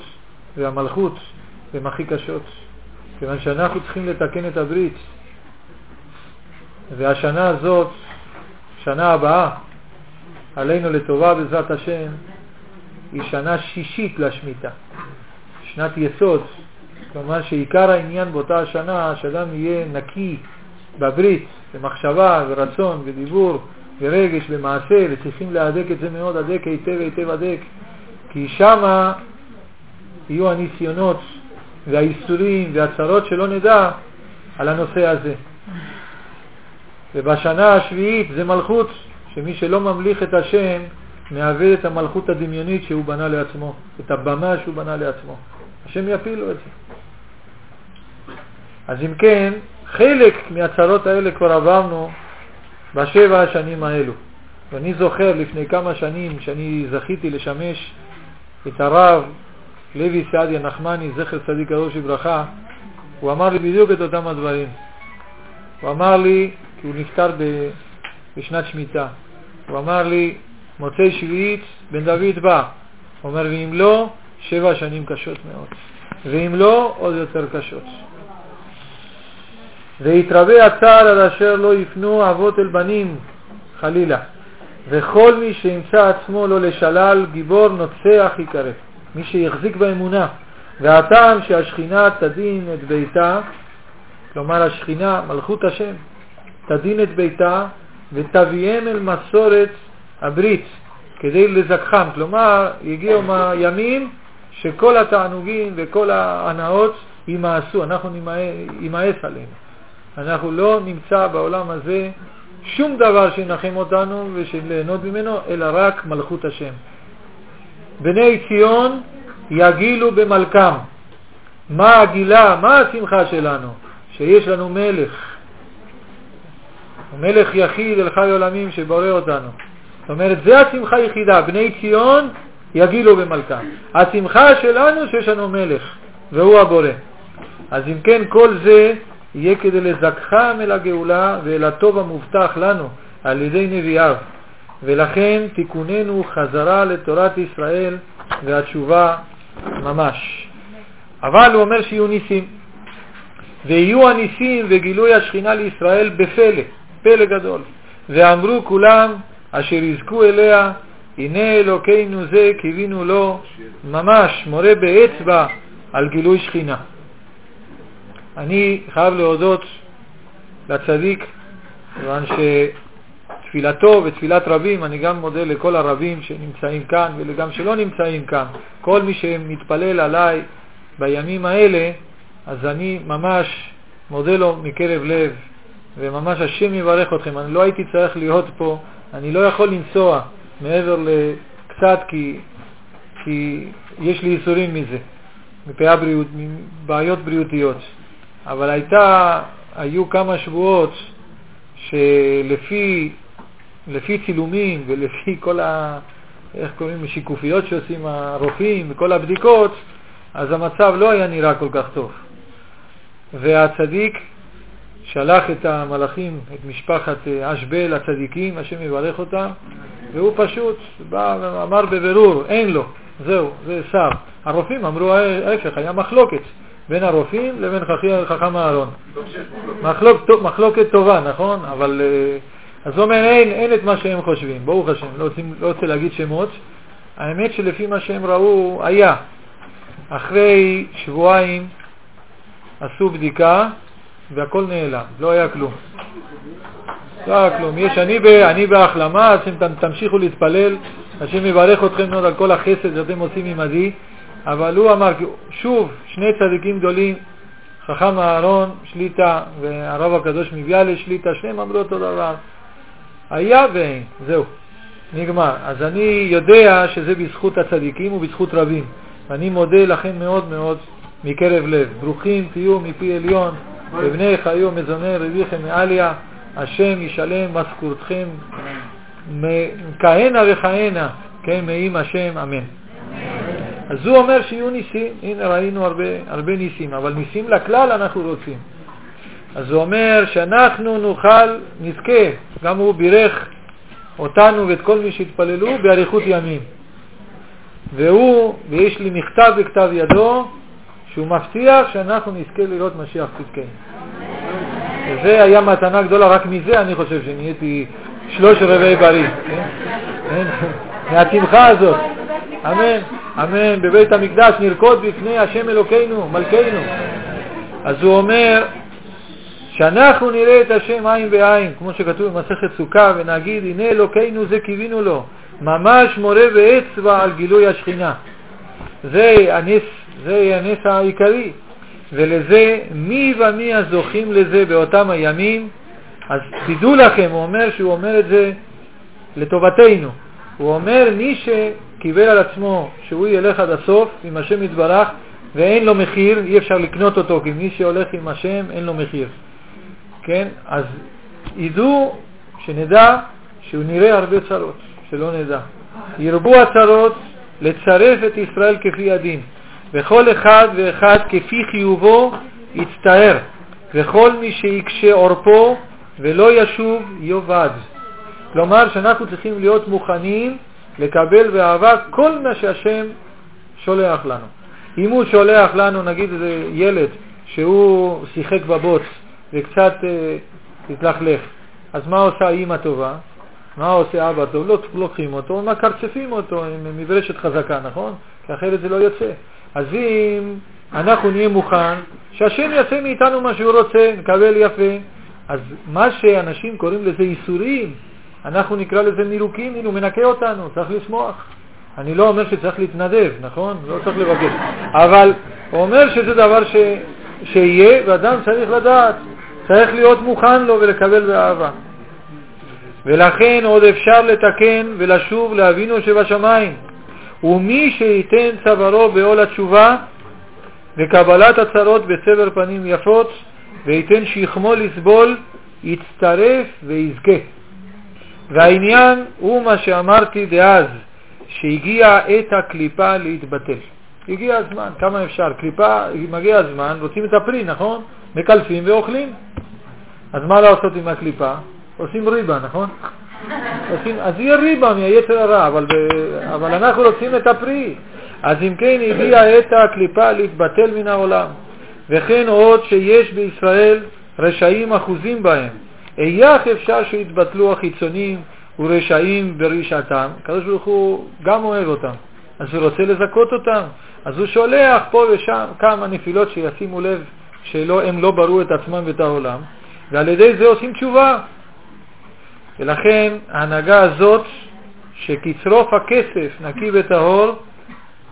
והמלכות, הן הכי קשות, כיוון שאנחנו צריכים לתקן את הברית. והשנה הזאת, שנה הבאה, עלינו לטובה בעזרת השם, היא שנה שישית לשמיטה, שנת יסוד, כלומר שעיקר העניין באותה השנה, שאדם יהיה נקי בברית, במחשבה ורצון ודיבור ורגש ומעשה, וצריכים להדק את זה מאוד, הדק היטב היטב הדק, כי שמה יהיו הניסיונות והאיסורים והצרות שלא נדע על הנושא הזה. ובשנה השביעית זה מלכות, שמי שלא ממליך את השם מאבד את המלכות הדמיונית שהוא בנה לעצמו, את הבמה שהוא בנה לעצמו. השם יפילו את זה. אז אם כן, חלק מהצרות האלה כבר עברנו בשבע השנים האלו. ואני זוכר לפני כמה שנים שאני זכיתי לשמש את הרב לוי סעדיה נחמני, זכר צדיק הראש וברכה, הוא אמר לי בדיוק את אותם הדברים. הוא אמר לי, כי הוא נפטר בשנת שמיטה, הוא אמר לי, מוצאי שביעית בן דוד בא. הוא אומר, ואם לא, שבע שנים קשות מאוד. ואם לא, עוד יותר קשות. ויתרבה הצער עד אשר לא יפנו אבות אל בנים, חלילה. וכל מי שימצא עצמו לא לשלל, גיבור נוצח יקרא. מי שיחזיק באמונה. והטעם שהשכינה תדין את ביתה, כלומר השכינה, מלכות השם, תדין את ביתה ותביאם אל מסורת הברית כדי לזכחם. כלומר, יגיעו ימים שכל התענוגים וכל ההנאות יימאסו, אנחנו יימאס עלינו. אנחנו לא נמצא בעולם הזה שום דבר שינחם אותנו ושליהנות ממנו, אלא רק מלכות השם. בני ציון יגילו במלכם. מה הגילה, מה השמחה שלנו? שיש לנו מלך. מלך יחיד אל חי עולמים שבורא אותנו. זאת אומרת, זה השמחה היחידה. בני ציון יגילו במלכם. השמחה שלנו שיש לנו מלך, והוא הבורא. אז אם כן, כל זה יהיה כדי לזכחם אל הגאולה ואל הטוב המובטח לנו על ידי נביאיו. ולכן תיקוננו חזרה לתורת ישראל והתשובה ממש. אבל הוא אומר שיהיו ניסים. ויהיו הניסים וגילוי השכינה לישראל בפלא, פלא גדול. ואמרו כולם אשר יזכו אליה, הנה אלוקינו זה קיווינו לו, ממש מורה באצבע על גילוי שכינה. אני חייב להודות לצדיק, כיוון שתפילתו ותפילת רבים, אני גם מודה לכל הרבים שנמצאים כאן וגם שלא נמצאים כאן. כל מי שמתפלל עליי בימים האלה, אז אני ממש מודה לו מקרב לב, וממש השם יברך אתכם. אני לא הייתי צריך להיות פה, אני לא יכול לנסוע מעבר לקצת כי, כי יש לי ייסורים מזה, מבעיות בריאותיות. אבל הייתה, היו כמה שבועות שלפי לפי צילומים ולפי כל איך קוראים, שיקופיות שעושים הרופאים וכל הבדיקות, אז המצב לא היה נראה כל כך טוב. והצדיק שלח את המלאכים, את משפחת אה, אשבל הצדיקים, השם יברך אותם, והוא פשוט בא ואמר בבירור, אין לו, זהו, זה שר. הרופאים אמרו ההפך, היה מחלוקת בין הרופאים לבין חכם אהרון. מחלוק, מחלוקת טובה, נכון? אבל אה, אז הוא אומר, אין, אין את מה שהם חושבים, ברוך השם, לא, רוצים, לא רוצה להגיד שמות. האמת שלפי מה שהם ראו, היה. אחרי שבועיים עשו בדיקה והכל נעלם, לא היה כלום. לא היה כלום. יש, אני, ב, אני בהחלמה, השם תמשיכו להתפלל, השם יברך אתכם מאוד על כל החסד שאתם עושים עמדי, אבל הוא אמר, שוב, שני צדיקים גדולים, חכם אהרון שליטה והרב הקדוש מביאלה שליטה, שניהם אמרו אותו דבר. היה ואין, זהו, נגמר. אז אני יודע שזה בזכות הצדיקים ובזכות רבים, ואני מודה לכם מאוד מאוד מקרב לב. ברוכים תהיו מפי עליון, ובני חיו מזוני רביכם מעליה, השם ישלם משכורתכם כהנה וכהנה, כן, מעם השם, אמן. אז הוא אומר שיהיו ניסים, הנה ראינו הרבה, הרבה ניסים, אבל ניסים לכלל אנחנו רוצים. אז הוא אומר שאנחנו נוכל, נזכה, גם הוא בירך אותנו ואת כל מי שהתפללו באריכות ימים. והוא, ויש לי מכתב בכתב ידו, שהוא מבטיח שאנחנו נזכה לראות משיח צדקנו. וזה היה מתנה גדולה, רק מזה אני חושב שנהייתי שלוש רבעי בריא, כן? כן? מהתמחה הזאת. אמן, אמן, בבית המקדש נרקוד בפני השם אלוקינו, מלכנו. אז הוא אומר שאנחנו נראה את השם עין בעין, כמו שכתוב במסכת סוכה, ונגיד, הנה אלוקינו זה קיווינו לו, ממש מורה ואצבע על גילוי השכינה. זה הנס, זה הנס העיקרי. ולזה, מי ומי הזוכים לזה באותם הימים, אז תדעו לכם, הוא אומר שהוא אומר את זה לטובתנו. הוא אומר, מי שקיבל על עצמו שהוא ילך עד הסוף עם השם יתברך ואין לו מחיר, אי אפשר לקנות אותו, כי מי שהולך עם השם אין לו מחיר. כן? אז ידעו, שנדע, שהוא נראה הרבה צרות, שלא נדע. ירבו הצרות לצרף את ישראל כפי הדין. וכל אחד ואחד כפי חיובו יצטער, וכל מי שיקשה עורפו ולא ישוב יאבד. כלומר שאנחנו צריכים להיות מוכנים לקבל באהבה כל מה שהשם שולח לנו. אם הוא שולח לנו, נגיד איזה ילד שהוא שיחק בבוץ וקצת אה, התלכלך, אז מה עושה אימא טובה? מה עושה אבא טוב? לא לוקחים אותו, מקרצפים אותו עם מברשת חזקה, נכון? כי אחרת זה לא יוצא. אז אם אנחנו נהיה מוכן, שהשם יעשה מאיתנו מה שהוא רוצה, נקבל יפה. אז מה שאנשים קוראים לזה איסורים, אנחנו נקרא לזה מירוקים, הנה הוא מנקה אותנו, צריך לשמוח. אני לא אומר שצריך להתנדב, נכון? לא צריך לבקש. אבל הוא אומר שזה דבר ש... שיהיה, ואדם צריך לדעת, צריך להיות מוכן לו ולקבל באהבה. ולכן עוד אפשר לתקן ולשוב לאבינו שבשמיים. ומי שייתן צווארו בעול התשובה וקבלת הצרות בסבר פנים יפות, וייתן שכמו לסבול, יצטרף ויזכה. והעניין הוא מה שאמרתי דאז, שהגיע עת הקליפה להתבטל. הגיע הזמן, כמה אפשר? קליפה, מגיע הזמן, רוצים את הפרי, נכון? מקלפים ואוכלים. אז מה לעשות עם הקליפה? עושים ריבה, נכון? עושים, אז יהיה ריבה מהיצר הרע, אבל, אבל אנחנו רוצים את הפרי. אז אם כן הגיעה עת הקליפה להתבטל מן העולם. וכן עוד שיש בישראל רשעים אחוזים בהם. איך אפשר שיתבטלו החיצונים ורשעים ברשעתם? הקדוש ברוך הוא גם אוהב אותם, אז הוא רוצה לזכות אותם. אז הוא שולח פה ושם כמה נפילות שישימו לב שהם לא ברו את עצמם ואת העולם, ועל ידי זה עושים תשובה. ולכן ההנהגה הזאת, שכצרוף הכסף נקי וטהור,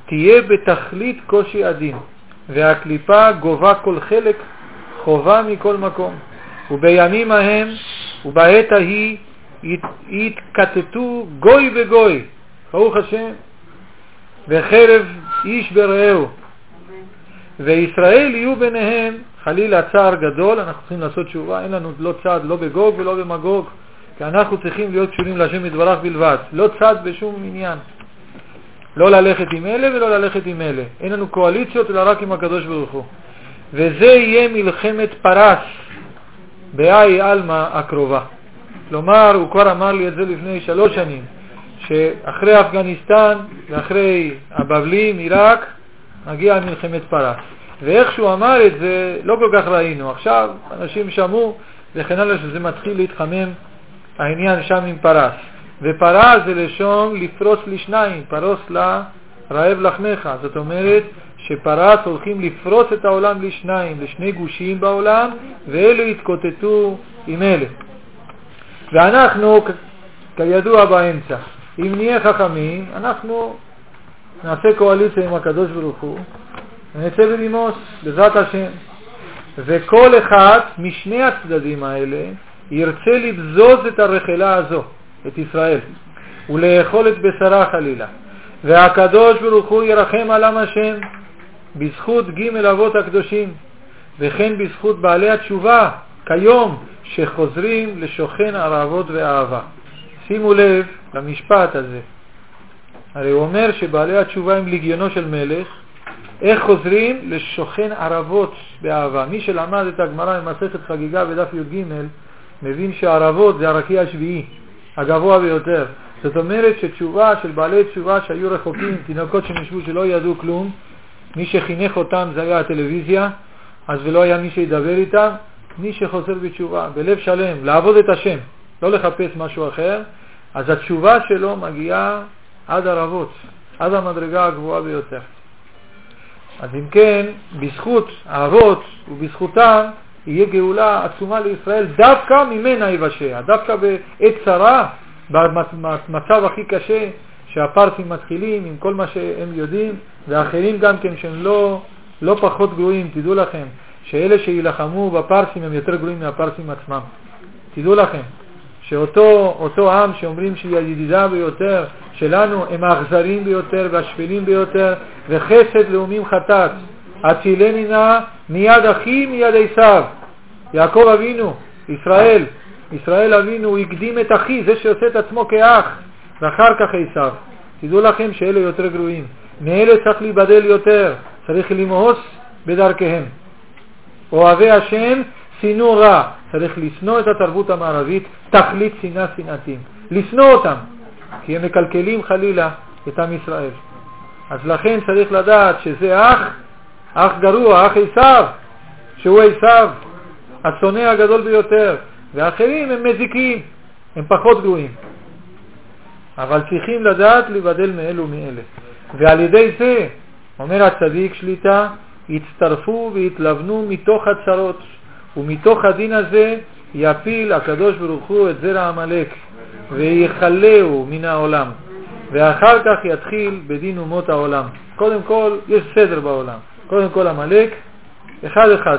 תהיה בתכלית קושי הדין, והקליפה גובה כל חלק, חובה מכל מקום. ובימים ההם ובעת ההיא יתקטטו גוי וגוי, ברוך השם, וחרב איש ברעהו. וישראל יהיו ביניהם, חלילה צער גדול, אנחנו צריכים לעשות תשובה, אין לנו לא צעד לא בגוג ולא במגוג, כי אנחנו צריכים להיות קשורים להשם יתברך בלבד, לא צד בשום עניין. לא ללכת עם אלה ולא ללכת עם אלה. אין לנו קואליציות אלא רק עם הקדוש ברוך הוא. וזה יהיה מלחמת פרס בהאי עלמא הקרובה. כלומר, הוא כבר אמר לי את זה לפני שלוש שנים, שאחרי אפגניסטן ואחרי הבבלים, עיראק, מגיעה מלחמת פרס. ואיך שהוא אמר את זה, לא כל כך ראינו. עכשיו אנשים שמעו וכן הלאה שזה מתחיל להתחמם העניין שם עם פרס. ופרס זה לשון לפרוס לשניים, פרוס לה רעב לחמך. זאת אומרת שפרס הולכים לפרוס את העולם לשניים, לשני גושים בעולם, ואלו יתקוטטו עם אלה. ואנחנו, כידוע, באמצע. אם נהיה חכמים, אנחנו נעשה קואליציה עם הקדוש ברוך הוא, ונצא בדימוס, בעזרת השם. וכל אחד משני הצדדים האלה ירצה לבזוז את הרחלה הזו, את ישראל, ולאכול את בשרה חלילה. והקדוש ברוך הוא ירחם על עם השם בזכות ג' אבות הקדושים, וכן בזכות בעלי התשובה כיום שחוזרים לשוכן ערבות ואהבה. שימו לב למשפט הזה. הרי הוא אומר שבעלי התשובה הם לגיונו של מלך, איך חוזרים לשוכן ערבות באהבה. מי שלמד את הגמרא במסכת חגיגה בדף י"ג מבין שערבות זה הרקיע השביעי, הגבוה ביותר. זאת אומרת שתשובה של בעלי תשובה שהיו רחוקים, תינוקות שנשבו שלא ידעו כלום, מי שחינך אותם זה היה הטלוויזיה, אז ולא היה מי שידבר איתם, מי שחוזר בתשובה, בלב שלם, לעבוד את השם, לא לחפש משהו אחר, אז התשובה שלו מגיעה עד הרבות, עד המדרגה הגבוהה ביותר. אז אם כן, בזכות האבות ובזכותם יהיה גאולה עצומה לישראל, דווקא ממנה יבשע, דווקא בעת צרה, במצב הכי קשה, שהפרסים מתחילים עם כל מה שהם יודעים, ואחרים גם כן שהם לא, לא פחות גרועים, תדעו לכם, שאלה שילחמו בפרסים הם יותר גרועים מהפרסים עצמם. תדעו לכם, שאותו עם שאומרים שהיא הידידה ביותר שלנו, הם האכזרים ביותר והשפלים ביותר, וחסד לאומים חטאת. הצילני נא מיד אחי מיד עשיו. יעקב אבינו, ישראל, ישראל אבינו, הקדים את אחי, זה שעושה את עצמו כאח, ואחר כך עשיו. תדעו לכם שאלה יותר גרועים. מאלה צריך להיבדל יותר, צריך למאוס בדרכיהם. אוהבי השם, שנאו רע. צריך לשנוא את התרבות המערבית, תכלית שנאה שנאתים. לשנוא אותם, כי הם מקלקלים חלילה את עם ישראל. אז לכן צריך לדעת שזה אח, אח גרוע, אח עשיו, שהוא עשיו, השונא הגדול ביותר, ואחרים הם מזיקים, הם פחות גרועים. אבל צריכים לדעת לבדל מאלו מאלה. ועל ידי זה, אומר הצדיק שליטה, יצטרפו ויתלבנו מתוך הצרות, ומתוך הדין הזה יפיל הקדוש ברוך הוא את זרע עמלק, ויכלהו מן העולם, ואחר כך יתחיל בדין אומות העולם. קודם כל, יש סדר בעולם. קודם כל עמלק, אחד אחד,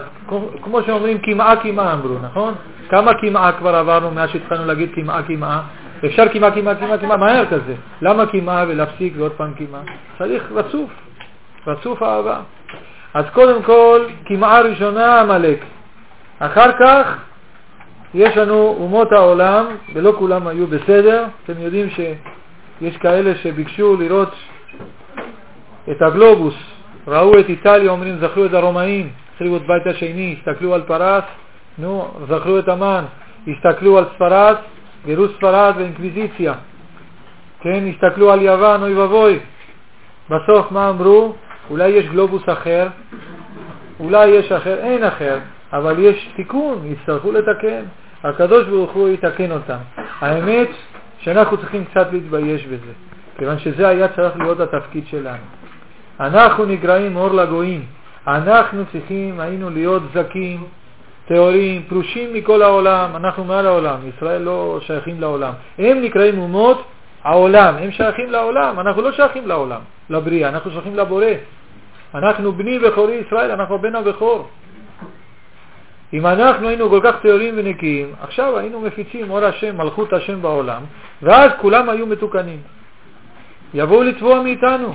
כמו שאומרים כמעה כמעה אמרו, נכון? כמה כמעה כבר עברנו מאז שהתחלנו להגיד כמעה כמעה? אפשר כמעה כמעה כמעה כמעה מהר כזה. למה כמעה ולהפסיק ועוד פעם כמעה? צריך רצוף, רצוף אהבה. אז קודם כל, כמעה ראשונה עמלק. אחר כך יש לנו אומות העולם, ולא כולם היו בסדר. אתם יודעים שיש כאלה שביקשו לראות את הגלובוס, ראו את איטליה, אומרים, זכרו את הרומאים, החריבו את בית השני, הסתכלו על פרס, נו, זכרו את המן, הסתכלו על ספרד, גירוש ספרד ואינקוויזיציה, כן, הסתכלו על יוון, אוי ואבוי. בסוף מה אמרו? אולי יש גלובוס אחר, אולי יש אחר, אין אחר, אבל יש תיקון, יצטרכו לתקן. הקדוש ברוך הוא יתקן אותם. האמת שאנחנו צריכים קצת להתבייש בזה, כיוון שזה היה צריך להיות התפקיד שלנו. אנחנו נגרעים אור לגויים, אנחנו צריכים, היינו להיות זקים, טהורים, פרושים מכל העולם, אנחנו מעל העולם, ישראל לא שייכים לעולם. הם נקראים אומות העולם, הם שייכים לעולם, אנחנו לא שייכים לעולם, לבריאה, אנחנו שייכים לבורא. אנחנו בני בכורי ישראל, אנחנו בן הבכור. אם אנחנו היינו כל כך טהורים ונקיים, עכשיו היינו מפיצים אור השם, מלכות השם בעולם, ואז כולם היו מתוקנים. יבואו לתבוע מאיתנו.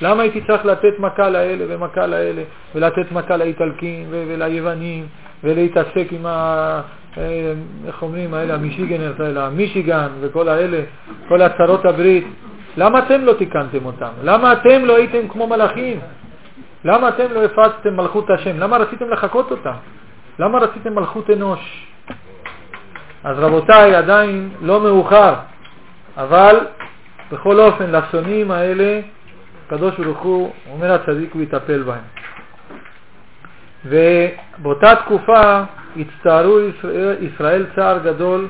למה הייתי צריך לתת מכה לאלה ומכה לאלה, ולתת מכה לאיטלקים וליוונים, ולהתעסק עם ה... אה, איך אומרים האלה, המישיגנרס האלה, המישיגן וכל האלה, כל הצהרות הברית. למה אתם לא תיקנתם אותם? למה אתם לא הייתם כמו מלאכים? למה אתם לא הפצתם מלכות השם? למה רציתם לחקות אותם? למה רציתם מלכות אנוש? אז רבותיי, עדיין לא מאוחר, אבל בכל אופן, לשונאים האלה, הקדוש ברוך הוא אומר הצדיק הוא יטפל בהם. ובאותה תקופה הצטערו ישראל, ישראל צער גדול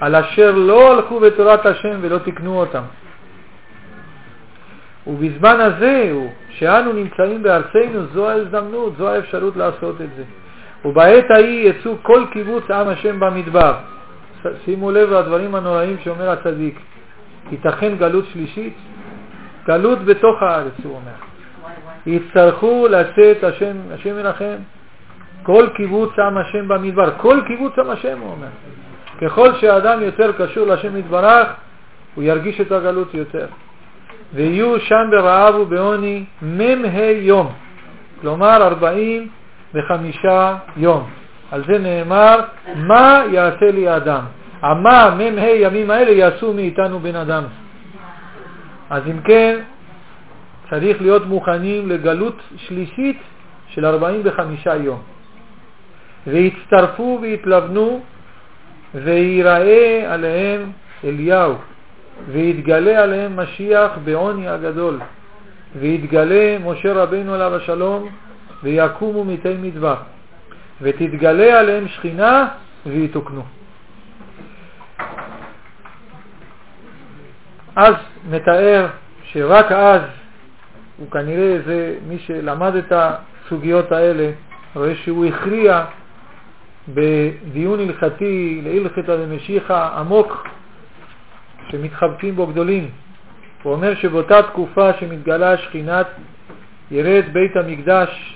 על אשר לא הלכו בתורת השם ולא תקנו אותם. ובזמן הזה שאנו נמצאים בארצנו, זו ההזדמנות, זו האפשרות לעשות את זה. ובעת ההיא יצאו כל קיבוץ עם השם במדבר. שימו לב לדברים הנוראים שאומר הצדיק. ייתכן גלות שלישית? גלות בתוך הארץ, הוא אומר. יצטרכו לצאת השם, השם ינחם, כל קיבוץ עם השם במדבר, כל קיבוץ עם השם, הוא אומר. ככל שהאדם יותר קשור לשם יתברך, הוא ירגיש את הגלות יותר. ויהיו שם ברעב ובעוני מ"ה יום, כלומר 45 יום. על זה נאמר, מה יעשה לי האדם? המה מ"ה ימים האלה יעשו מאיתנו בן אדם. אז אם כן, צריך להיות מוכנים לגלות שלישית של 45 יום. והצטרפו והתלבנו ויראה עליהם אליהו, ויתגלה עליהם משיח בעוני הגדול, ויתגלה משה רבינו עליו השלום, ויקומו מתי מדבר, ותתגלה עליהם שכינה ויתוקנו. אז מתאר שרק אז, הוא כנראה זה מי שלמד את הסוגיות האלה, רואה שהוא הכריע בדיון הלכתי להלכתא דמשיחא עמוק, שמתחבקים בו גדולים. הוא אומר שבאותה תקופה שמתגלה שכינת ירד בית המקדש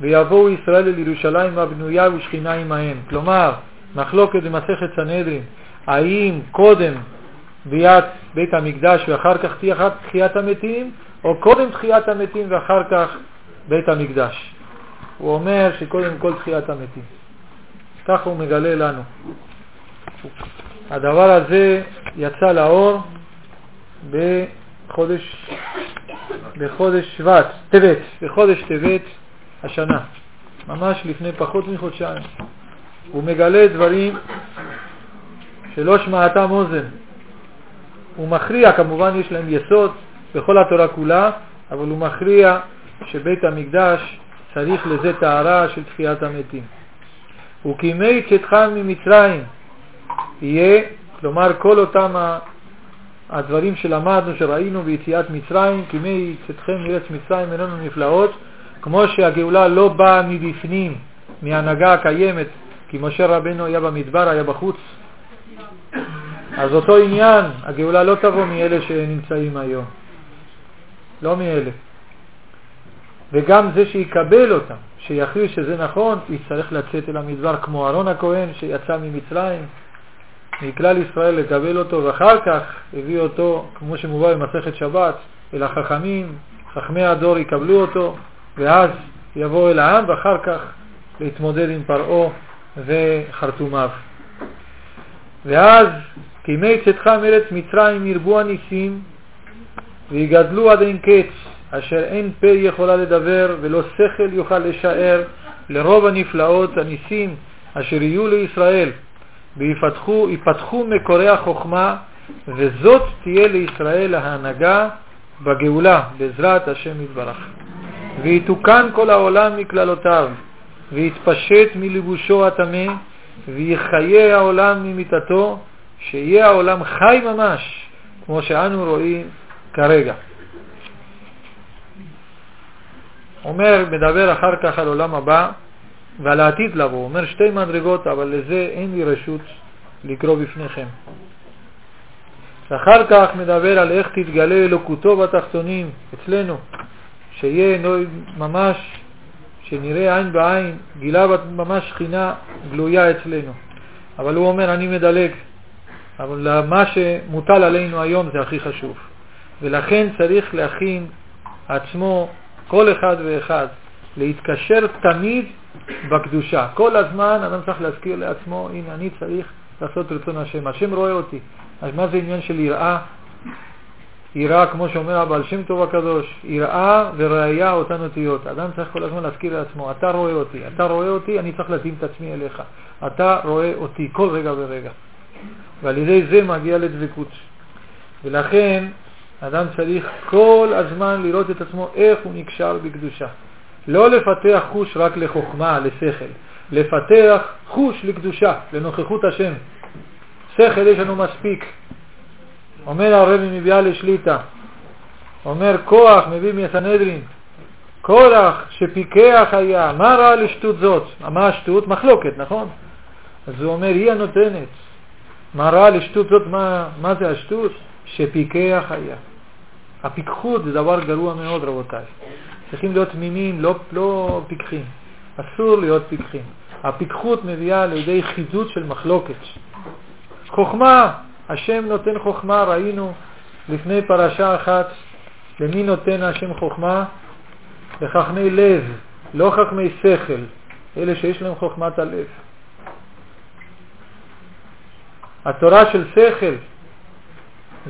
ויבואו ישראל אל ירושלים הבנויה ושכינה עמהם. כלומר, מחלוקת במסכת סנהדרין, האם קודם ביאת בית המקדש ואחר כך תחיית המתים, או קודם תחיית המתים ואחר כך בית המקדש. הוא אומר שקודם כל תחיית המתים. ככה הוא מגלה לנו. הדבר הזה יצא לאור בחודש, בחודש שבט, טבת, בחודש טבת השנה, ממש לפני פחות מחודשיים. הוא מגלה דברים שלא שמעתם אוזן. הוא מכריע, כמובן יש להם יסוד בכל התורה כולה, אבל הוא מכריע שבית המקדש צריך לזה טהרה של תחיית המתים. וכימי צאתך ממצרים יהיה, כלומר כל אותם הדברים שלמדנו, שראינו ביציאת מצרים, כימי צאתכם מארץ מצרים איננו נפלאות, כמו שהגאולה לא באה מבפנים, מהנהגה הקיימת, כי משה רבנו היה במדבר, היה בחוץ, אז אותו עניין, הגאולה לא תבוא מאלה שנמצאים היום, לא מאלה. וגם זה שיקבל אותם, שיכריז שזה נכון, יצטרך לצאת אל המדבר כמו אהרון הכהן שיצא ממצרים, מכלל ישראל לקבל אותו, ואחר כך הביא אותו, כמו שמובא במסכת שבת, אל החכמים, חכמי הדור יקבלו אותו, ואז יבוא אל העם, ואחר כך להתמודד עם פרעה וחרטומיו. ואז כימי צאתך מארץ מצרים ירבו הניסים ויגדלו עד אין קץ, אשר אין פה יכולה לדבר ולא שכל יוכל לשער לרוב הנפלאות הניסים אשר יהיו לישראל, ויפתחו יפתחו מקורי החוכמה, וזאת תהיה לישראל ההנהגה בגאולה, בעזרת השם יתברך. ויתוקן כל העולם מכללותיו, ויתפשט מלבושו הטמא, ויחיה העולם ממיתתו, שיהיה העולם חי ממש, כמו שאנו רואים כרגע. אומר, מדבר אחר כך על עולם הבא ועל העתיד לבוא. אומר שתי מדרגות, אבל לזה אין לי רשות לקרוא בפניכם. ואחר כך מדבר על איך תתגלה אלוקותו בתחתונים אצלנו, שיהיה ממש, שנראה עין בעין, גילה ממש שכינה גלויה אצלנו. אבל הוא אומר, אני מדלג, אבל מה שמוטל עלינו היום זה הכי חשוב. ולכן צריך להכין עצמו, כל אחד ואחד, להתקשר תמיד בקדושה. כל הזמן אדם צריך להזכיר לעצמו, הנה אני צריך לעשות רצון השם. השם רואה אותי. אז מה זה עניין של יראה? יראה, כמו שאומר הבעל שם טוב הקדוש, יראה וראייה אותן אותיות. אדם צריך כל הזמן להזכיר לעצמו, אתה רואה אותי, אתה רואה אותי, אני צריך להתאים את עצמי אליך. אתה רואה אותי כל רגע ורגע. ועל ידי זה מגיע לדבקות. ולכן אדם צריך כל הזמן לראות את עצמו איך הוא נקשר בקדושה. לא לפתח חוש רק לחוכמה, לשכל, לפתח חוש לקדושה, לנוכחות השם. שכל יש לנו מספיק. אומר הרבי מביאה לשליטה, אומר כוח מביא מסנהדרין, כורח שפיקח היה, מה רע לשטות זאת? מה השטות? מחלוקת, נכון? אז הוא אומר, היא הנותנת. מה רע לשטות זאת? מה, מה זה השטות? שפיקח היה. הפיקחות זה דבר גרוע מאוד, רבותיי. צריכים להיות תמימים, לא, לא פיקחים. אסור להיות פיקחים. הפיקחות מביאה לידי חידוד של מחלוקת. חוכמה, השם נותן חוכמה, ראינו לפני פרשה אחת, למי נותן השם חוכמה? לחכמי לב, לא חכמי שכל, אלה שיש להם חוכמת הלב. התורה של שכל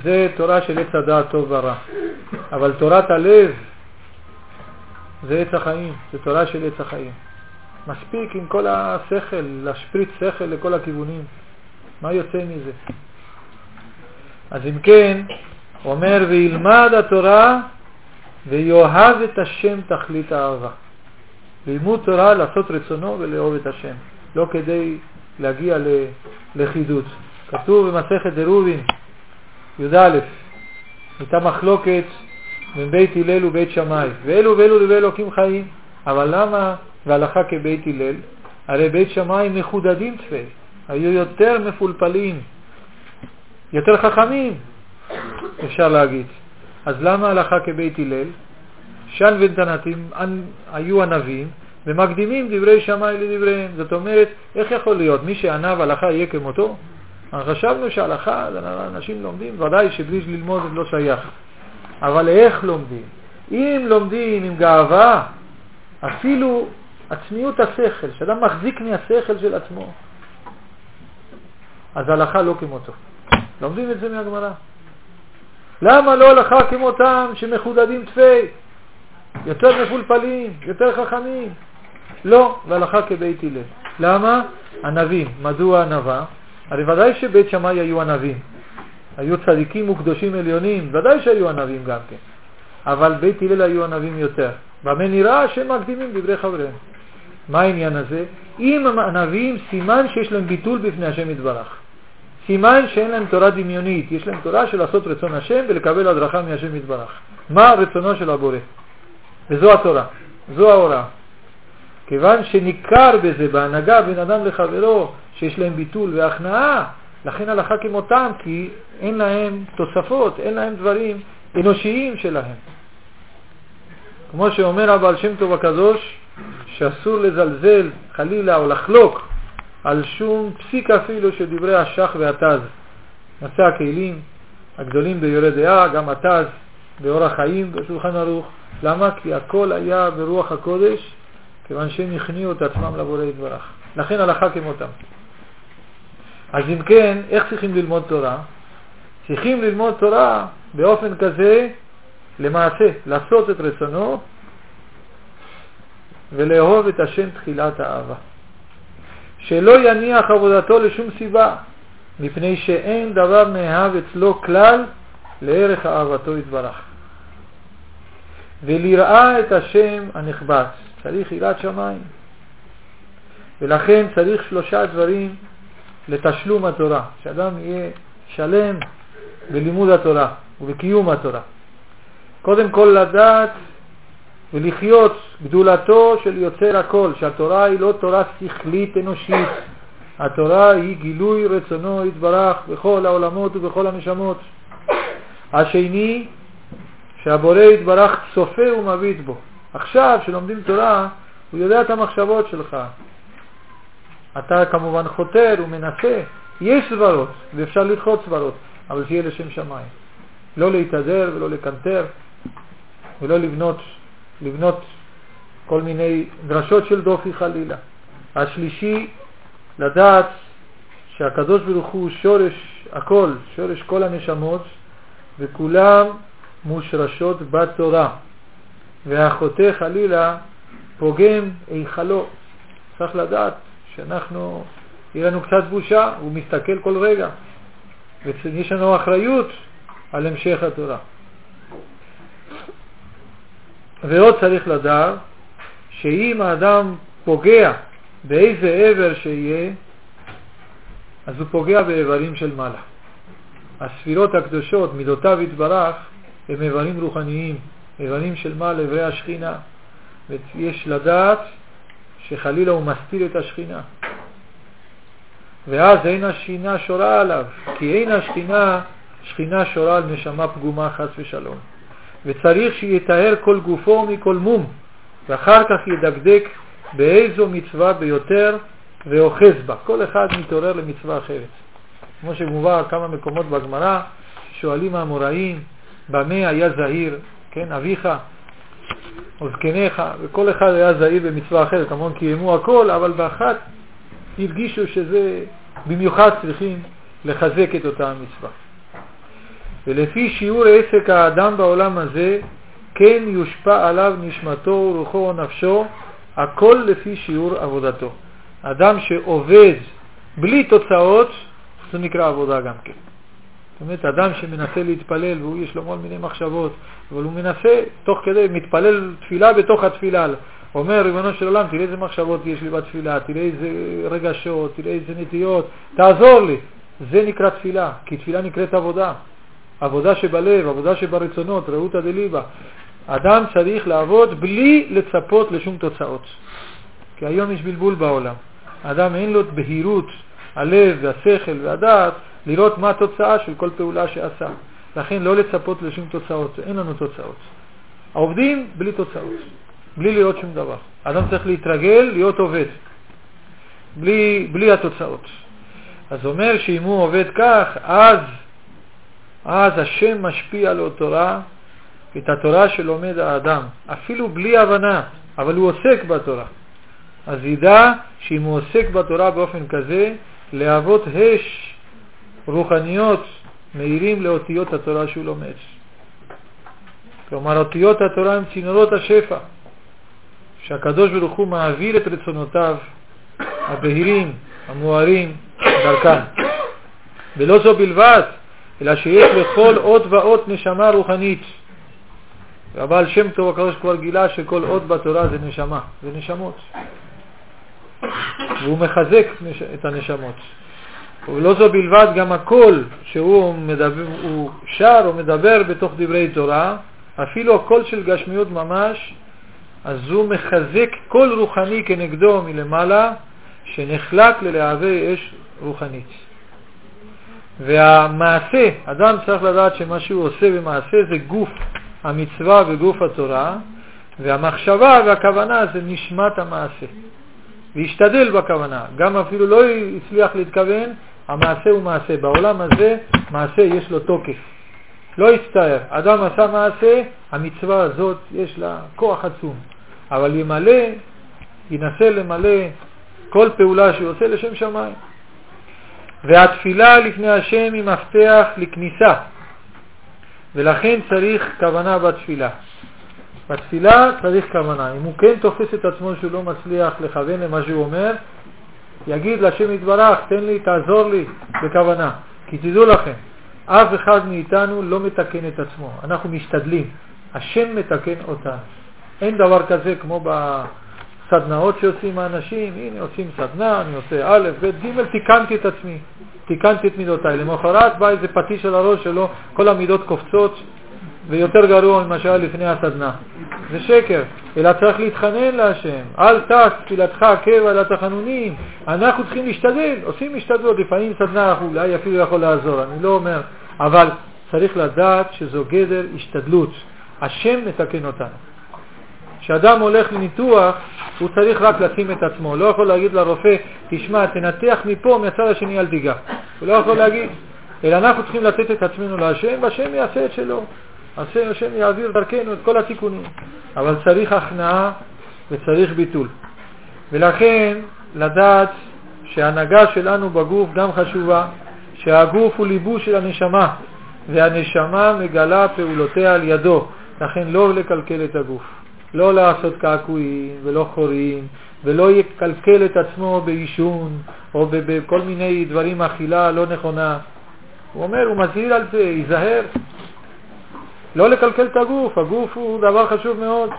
זה תורה של עץ הדעת טוב ורע, אבל תורת הלב זה עץ החיים, זה תורה של עץ החיים. מספיק עם כל השכל, להשפריץ שכל לכל הכיוונים. מה יוצא מזה? אז אם כן, אומר, וילמד התורה ויאהב את השם תכלית האהבה. לימוד תורה, לעשות רצונו ולאהוב את השם, לא כדי להגיע לחידוץ. כתוב במסכת דרובין, י"א, הייתה מחלוקת בין בית הלל ובית שמאי, ואלו ואלו דברי אלוקים חיים, אבל למה והלכה כבית הלל? הרי בית שמאי מחודדים תפי, היו יותר מפולפלים, יותר חכמים, אפשר להגיד. אז למה הלכה כבית הלל? שן ונתנתים היו ענבים ומקדימים דברי שמאי לדבריהם. זאת אומרת, איך יכול להיות? מי שענב הלכה יהיה כמותו? חשבנו שהלכה, אנשים לומדים, ודאי שבלי ללמוד זה לא שייך. אבל איך לומדים? אם לומדים עם גאווה, אפילו עצמיות השכל, שאדם מחזיק מהשכל של עצמו, אז הלכה לא כמותו. לומדים את זה מהגמרא. למה לא הלכה כמותם שמחודדים תפי, יותר מפולפלים, יותר חכמים? לא, והלכה כבית הלל. למה? ענבים. מדוע ענבה? הרי ודאי שבית שמאי היו ענבים. היו צדיקים וקדושים עליונים, ודאי שהיו ענבים גם כן. אבל בית הלל היו ענבים יותר. במה נראה שהם מקדימים דברי חבריהם. מה העניין הזה? אם הם ענבים, סימן שיש להם ביטול בפני השם יתברך. סימן שאין להם תורה דמיונית, יש להם תורה של לעשות רצון השם ולקבל הדרכה מהשם יתברך. מה רצונו של הבורא? וזו התורה, זו ההוראה. כיוון שניכר בזה, בהנהגה בין אדם לחברו, שיש להם ביטול והכנעה, לכן הלכה כמותם, כי אין להם תוספות, אין להם דברים אנושיים שלהם. כמו שאומר הבעל שם טוב הקדוש, שאסור לזלזל חלילה או לחלוק על שום פסיק אפילו של דברי השח והתז. מצא הכלים הגדולים ביורי דעה, גם התז באורח חיים בשולחן ערוך. למה? כי הכל היה ברוח הקודש, כיוון שהם הכניעו את עצמם לבורא יתברך. לכן הלכה כמותם. אז אם כן, איך צריכים ללמוד תורה? צריכים ללמוד תורה באופן כזה, למעשה, לעשות את רצונו ולאהוב את השם תחילת האהבה. שלא יניח עבודתו לשום סיבה, מפני שאין דבר נאהב אצלו כלל לערך אהבתו יתברך. ולראה את השם הנחבץ, צריך יראת שמיים. ולכן צריך שלושה דברים לתשלום התורה, שאדם יהיה שלם בלימוד התורה ובקיום התורה. קודם כל לדעת ולחיות גדולתו של יוצר הכל, שהתורה היא לא תורה שכלית אנושית, התורה היא גילוי רצונו יתברך בכל העולמות ובכל הנשמות. השני, שהבורא יתברך צופה ומביט בו. עכשיו, כשלומדים תורה, הוא יודע את המחשבות שלך. אתה כמובן חותר ומנסה. יש סברות, ואפשר לדחות סברות, אבל שיהיה לשם שמיים. לא להתהדר ולא לקנטר, ולא לבנות לבנות כל מיני דרשות של דופי חלילה. השלישי, לדעת שהקדוש ברוך הוא שורש הכל, שורש כל הנשמות, וכולם מושרשות בתורה, והחוטא חלילה פוגם היכלו. צריך לדעת שאנחנו, יהיה לנו קצת בושה, הוא מסתכל כל רגע, ויש לנו אחריות על המשך התורה. ועוד צריך לדעת שאם האדם פוגע באיזה עבר שיהיה, אז הוא פוגע באיברים של מעלה. הספירות הקדושות, מידותיו יתברך, הם איברים רוחניים, איברים של מעלה, איברי השכינה. ויש לדעת שחלילה הוא מסתיר את השכינה. ואז אין השכינה שורה עליו, כי אין השכינה, שכינה שורה על נשמה פגומה חס ושלום. וצריך שיתאר כל גופו מכל מום, ואחר כך ידקדק באיזו מצווה ביותר ואוחז בה. כל אחד מתעורר למצווה אחרת. כמו שמובא כמה מקומות בגמרא, שואלים האמוראים, במה היה זהיר, כן, אביך או זקניך, וכל אחד היה זהיר במצווה אחרת, כמובן קיימו הכל, אבל באחת הרגישו שזה במיוחד צריכים לחזק את אותה המצווה. ולפי שיעור עסק האדם בעולם הזה, כן יושפע עליו נשמתו, רוחו או נפשו, הכל לפי שיעור עבודתו. אדם שעובד בלי תוצאות, זה נקרא עבודה גם כן. זאת אומרת, אדם שמנסה להתפלל והוא יש לו כל מיני מחשבות, אבל הוא מנסה, תוך כדי, מתפלל תפילה בתוך התפילה. אומר, ריבונו של עולם, תראה איזה מחשבות יש לי בתפילה, תראה איזה רגשות, תראה איזה נטיות, תעזור לי. זה נקרא תפילה, כי תפילה נקראת עבודה. עבודה שבלב, עבודה שברצונות, רעותא דליבה. אדם צריך לעבוד בלי לצפות לשום תוצאות. כי היום יש בלבול בעולם. אדם אין לו בהירות הלב והשכל והדעת לראות מה התוצאה של כל פעולה שעשה. לכן לא לצפות לשום תוצאות, אין לנו תוצאות. העובדים בלי תוצאות, בלי לראות שום דבר. אדם צריך להתרגל להיות עובד, בלי, בלי התוצאות. אז אומר שאם הוא עובד כך, אז, אז השם משפיע לו תורה, את התורה שלומד האדם, אפילו בלי הבנה, אבל הוא עוסק בתורה. אז ידע שאם הוא עוסק בתורה באופן כזה, להוות הש רוחניות מאירים לאותיות התורה שהוא לומד. כלומר, אותיות התורה הן צינורות השפע, שהקדוש ברוך הוא מעביר את רצונותיו הבהירים, המוארים, דרכן. ולא זו בלבד, אלא שיש לכל אות ואות נשמה רוחנית. והבעל שם טוב הקדוש כבר גילה שכל אות בתורה זה נשמה, זה נשמות. והוא מחזק את הנשמות. ולא זו בלבד, גם הקול שהוא מדבר, הוא שר או מדבר בתוך דברי תורה, אפילו הקול של גשמיות ממש, אז הוא מחזק קול רוחני כנגדו מלמעלה, שנחלק ללהבי אש רוחנית. והמעשה, אדם צריך לדעת שמה שהוא עושה במעשה זה גוף המצווה וגוף התורה, והמחשבה והכוונה זה נשמת המעשה. להשתדל בכוונה, גם אפילו לא הצליח להתכוון, המעשה הוא מעשה. בעולם הזה מעשה יש לו תוקף. לא יצטער. אדם עשה מעשה, המצווה הזאת יש לה כוח עצום. אבל ימלא, ינסה למלא כל פעולה שהוא עושה לשם שמיים. והתפילה לפני השם היא מפתח לכניסה, ולכן צריך כוונה בתפילה. בתפילה צריך כוונה. אם הוא כן תופס את עצמו שהוא לא מצליח לכוון למה שהוא אומר, יגיד לשם יתברך, תן לי, תעזור לי בכוונה. כי תדעו לכם, אף אחד מאיתנו לא מתקן את עצמו, אנחנו משתדלים. השם מתקן אותנו. אין דבר כזה כמו בסדנאות שעושים האנשים, הנה עושים סדנה, אני עושה א', ב', ג', תיקנתי את עצמי, תיקנתי את מידותיי. למחרת בא איזה פטיש על הראש שלו, כל המידות קופצות, ויותר גרוע ממה שהיה לפני הסדנה. זה שקר, אלא צריך להתחנן להשם. אל תס תפילתך קבע לתחנונים. אנחנו צריכים להשתדל, עושים השתדלות. לפעמים סדנה אולי אפילו יכול לעזור, אני לא אומר, אבל צריך לדעת שזו גדר השתדלות. השם מתקן אותנו. כשאדם הולך לניתוח, הוא צריך רק לשים את עצמו. לא יכול להגיד לרופא, תשמע, תנתח מפה, מהצד השני אל תיגע. הוא לא יכול להגיד. אלא אנחנו צריכים לתת את עצמנו להשם, והשם יעשה את שלו. השם, השם יעביר דרכנו את כל התיקונים. אבל צריך הכנעה וצריך ביטול. ולכן לדעת שההנהגה שלנו בגוף גם חשובה, שהגוף הוא ליבוש של הנשמה, והנשמה מגלה פעולותיה על ידו, לכן לא לקלקל את הגוף, לא לעשות קעקועים ולא חורים, ולא יקלקל את עצמו בעישון או בכל מיני דברים, אכילה לא נכונה. הוא אומר, הוא מזהיר על זה, ייזהר. לא לקלקל את הגוף, הגוף הוא דבר חשוב מאוד.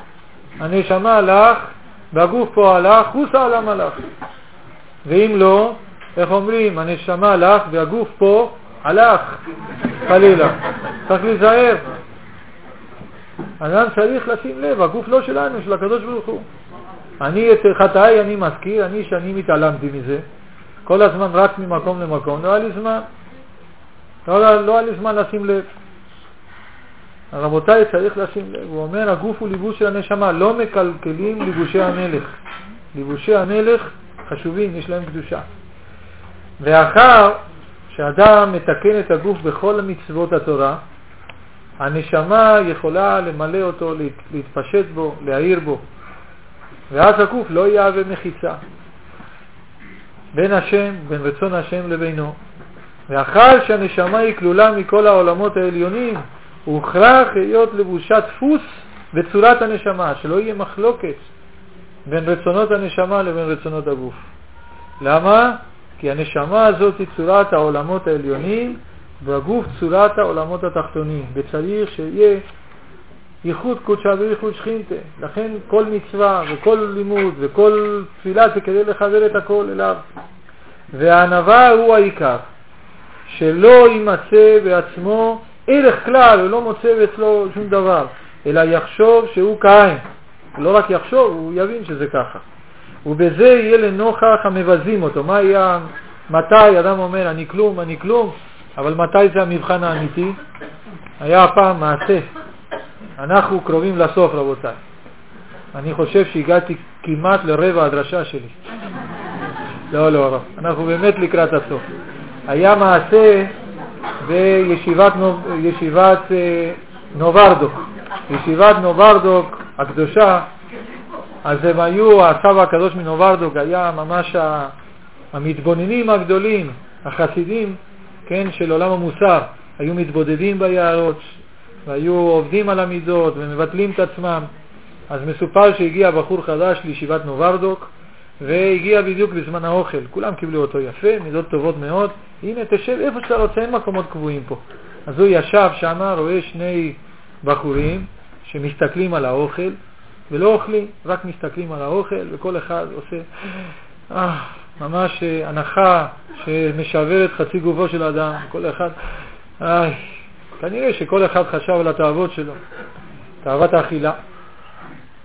הנשמה הלך, והגוף פה הלך, חוס העולם הלך. ואם לא, איך אומרים, הנשמה הלך והגוף פה הלך, חלילה. צריך להיזהר. אדם צריך לשים לב, הגוף לא שלנו, של הקדוש ברוך הוא. אני את חטאי אני מזכיר, אני שאני מתעלמתי מזה, כל הזמן רק ממקום למקום, לא היה לי זמן. לא, לא היה לי זמן לשים לב. רבותיי, צריך לשים לב, הוא אומר, הגוף הוא ליבוש של הנשמה, לא מקלקלים ליבושי המלך. ליבושי המלך חשובים, יש להם קדושה. ואחר שאדם מתקן את הגוף בכל מצוות התורה, הנשמה יכולה למלא אותו, להתפשט בו, להעיר בו, ואז הגוף לא יהווה מחיצה בין השם, בין רצון השם לבינו. ואחר שהנשמה היא כלולה מכל העולמות העליונים, הוכרח להיות לבושת דפוס בצורת הנשמה, שלא יהיה מחלוקת בין רצונות הנשמה לבין רצונות הגוף. למה? כי הנשמה הזאת היא צורת העולמות העליונים, והגוף צורת העולמות התחתונים, וצריך שיהיה ייחוד קודשה וייחוד שכינתה. לכן כל מצווה וכל לימוד וכל תפילה זה כדי לחבר את הכל אליו. והענווה הוא העיקר, שלא יימצא בעצמו ערך כלל, הוא לא מוצא אצלו שום דבר, אלא יחשוב שהוא קיים. לא רק יחשוב, הוא יבין שזה ככה. ובזה יהיה לנוכח המבזים אותו. מה יהיה, מתי אדם אומר אני כלום, אני כלום, אבל מתי זה המבחן האמיתי? היה פעם מעשה אנחנו קרובים לסוף, רבותיי. אני חושב שהגעתי כמעט לרבע הדרשה שלי. לא, לא, לא. אנחנו באמת לקראת הסוף. היה מעשה בישיבת ישיבת, אה, נוברדוק. ישיבת נוברדוק הקדושה, אז הם היו, הסבא הקדוש מנוברדוק היה ממש המתבוננים הגדולים, החסידים, כן, של עולם המוסר. היו מתבודדים ביערות, והיו עובדים על המידות ומבטלים את עצמם. אז מסופר שהגיע בחור חדש לישיבת נוברדוק, והגיע בדיוק בזמן האוכל. כולם קיבלו אותו יפה, מידות טובות מאוד. הנה, תשב איפה שאתה רוצה, אין מקומות קבועים פה. אז הוא ישב שם, רואה שני בחורים שמסתכלים על האוכל, ולא אוכלים, רק מסתכלים על האוכל, וכל אחד עושה אה, ממש אה, הנחה שמשברת חצי גופו של האדם, כל אחד, איי, כנראה שכל אחד חשב על התאוות שלו, תאוות האכילה.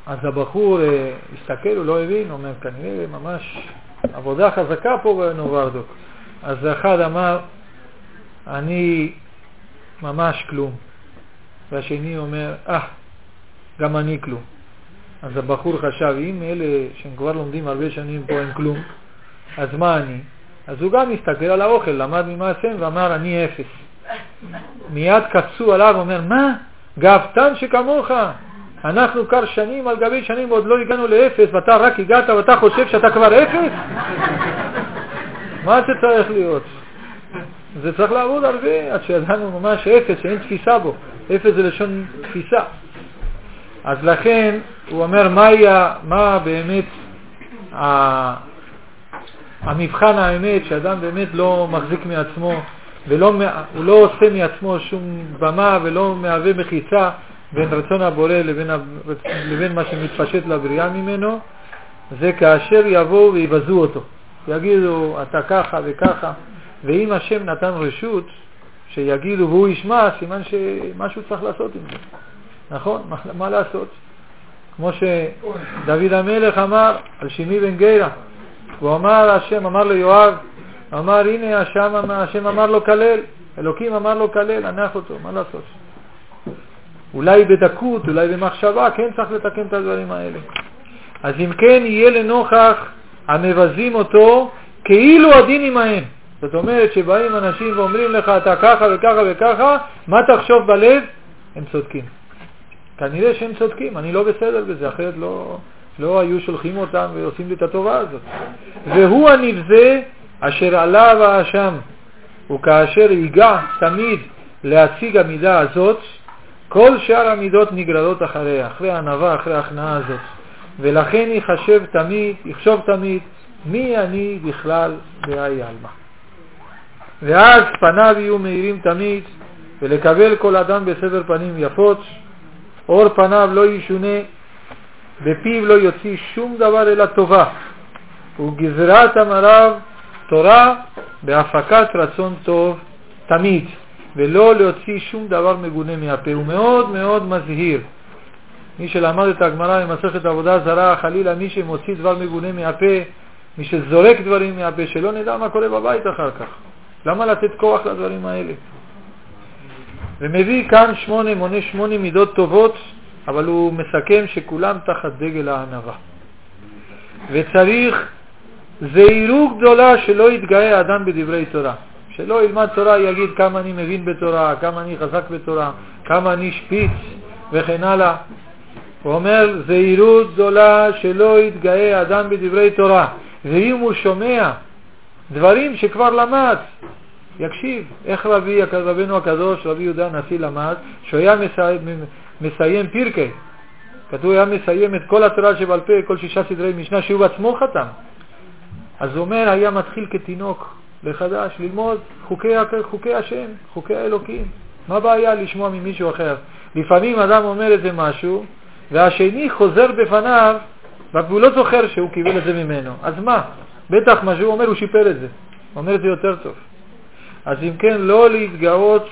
אז הבחור אה, הסתכל, הוא לא הבין, אומר, כנראה ממש עבודה חזקה פה בנוברדוק. אז אחד אמר, אני ממש כלום. והשני אומר, אה, גם אני כלום. אז הבחור חשב, אם אלה שהם כבר לומדים הרבה שנים פה הם כלום, אז מה אני? אז הוא גם הסתכל על האוכל, למד ממעשיהם ואמר, אני אפס. מיד קפצו עליו ואומר, מה? גאוותן שכמוך. אנחנו כבר שנים על גבי שנים ועוד לא הגענו לאפס, ואתה רק הגעת ואתה חושב שאתה כבר אפס? מה זה צריך להיות? זה צריך לעבוד הרבה עד שידענו ממש אפס, שאין תפיסה בו. אפס זה לשון תפיסה. אז לכן הוא אומר, מה, היה, מה באמת המבחן האמת, שאדם באמת לא מחזיק מעצמו ולא, הוא לא עושה מעצמו שום במה ולא מהווה מחיצה בין רצון הבורא לבין, לבין מה שמתפשט לבריאה ממנו, זה כאשר יבואו ויבזו אותו. יגידו, אתה ככה וככה, ואם השם נתן רשות שיגידו והוא ישמע, סימן שמשהו צריך לעשות עם זה. נכון? מה, מה לעשות? כמו שדוד המלך אמר על שמי בן גירה, הוא אמר, השם אמר ליואב, אמר, הנה השם, השם אמר לו כלל, אלוקים אמר לו כלל, ענף אותו, מה לעשות? אולי בדקות, אולי במחשבה, כן צריך לתקן את הדברים האלה. אז אם כן, יהיה לנוכח המבזים אותו כאילו הדין עמהם. זאת אומרת שבאים אנשים ואומרים לך, אתה ככה וככה וככה, מה תחשוב בלב? הם צודקים. כנראה שהם צודקים, אני לא בסדר בזה, אחרת לא, לא היו שולחים אותם ועושים לי את הטובה הזאת. והוא הנבזה אשר עליו האשם, וכאשר ייגע תמיד להציג המידה הזאת, כל שאר המידות נגררות אחריה, אחרי הענווה, אחרי ההכנעה הזאת. ולכן יחשב תמיד, יחשוב תמיד, מי אני בכלל באי עלמא. ואז פניו יהיו מהירים תמיד, ולקבל כל אדם בסבר פנים יפות, אור פניו לא ישונה, בפיו לא יוציא שום דבר אלא טובה, וגזרת אמריו תורה בהפקת רצון טוב תמיד, ולא להוציא שום דבר מגונה מהפה. הוא מאוד מאוד מזהיר. מי שלמד את הגמרא במסכת עבודה זרה, חלילה מי שמוציא דבר מגונה מהפה, מי שזורק דברים מהפה, שלא נדע מה קורה בבית אחר כך. למה לתת כוח לדברים האלה? ומביא כאן שמונה, מונה שמונה מידות טובות, אבל הוא מסכם שכולם תחת דגל הענווה. וצריך זהירות גדולה שלא יתגאה אדם בדברי תורה. שלא ילמד תורה, יגיד כמה אני מבין בתורה, כמה אני חזק בתורה, כמה אני שפיץ וכן הלאה. הוא אומר, זהירות גדולה שלא יתגאה אדם בדברי תורה. ואם הוא שומע דברים שכבר למד, יקשיב. איך רבי, רבינו הקדוש, רבי יהודה הנשיא למד, שהוא היה מסיים, פירקי. כתוב, היה מסיים את כל התורה שבעל פה, כל שישה סדרי משנה, שהוא בעצמו חתם. אז הוא אומר, היה מתחיל כתינוק לחדש, ללמוד חוקי, חוקי השם, חוקי האלוקים. מה הבעיה לשמוע ממישהו אחר? לפעמים אדם אומר איזה משהו, והשני חוזר בפניו, והוא לא זוכר שהוא קיבל את זה ממנו. אז מה? בטח מה שהוא אומר, הוא שיפר את זה. הוא אומר את זה יותר טוב. אז אם כן, לא להתגאות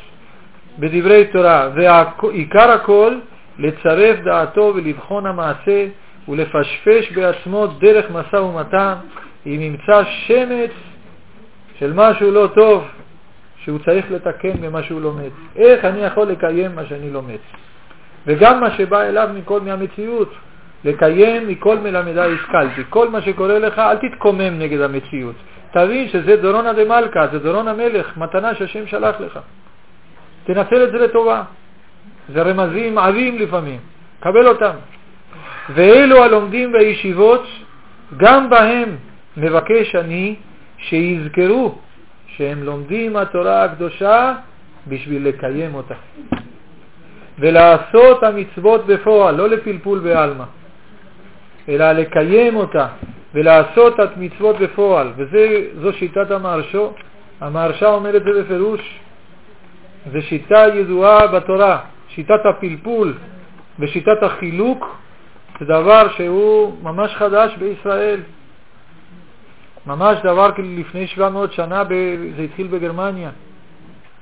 בדברי תורה, ועיקר הכל, לצרף דעתו ולבחון המעשה ולפשפש בעצמו דרך משא ומתן, אם ימצא שמץ של משהו לא טוב שהוא צריך לתקן במה שהוא לומד. איך אני יכול לקיים מה שאני לומד? וגם מה שבא אליו מכל מהמציאות, לקיים מכל מלמדי השכלתי. כל מה שקורה לך, אל תתקומם נגד המציאות. תבין שזה דורון דמלכה, זה דורון המלך, מתנה שהשם שלח לך. תנצל את זה לטובה. זה רמזים עבים לפעמים, קבל אותם. ואלו הלומדים בישיבות, גם בהם מבקש אני שיזכרו שהם לומדים התורה הקדושה בשביל לקיים אותה. ולעשות המצוות בפועל, לא לפלפול בעלמא, אלא לקיים אותה ולעשות את מצוות בפועל, וזו שיטת המהרשו. המהרשה אומר את זה בפירוש. זו שיטה ידועה בתורה, שיטת הפלפול ושיטת החילוק, זה דבר שהוא ממש חדש בישראל. ממש דבר כאילו לפני 700 שנה, ב... זה התחיל בגרמניה.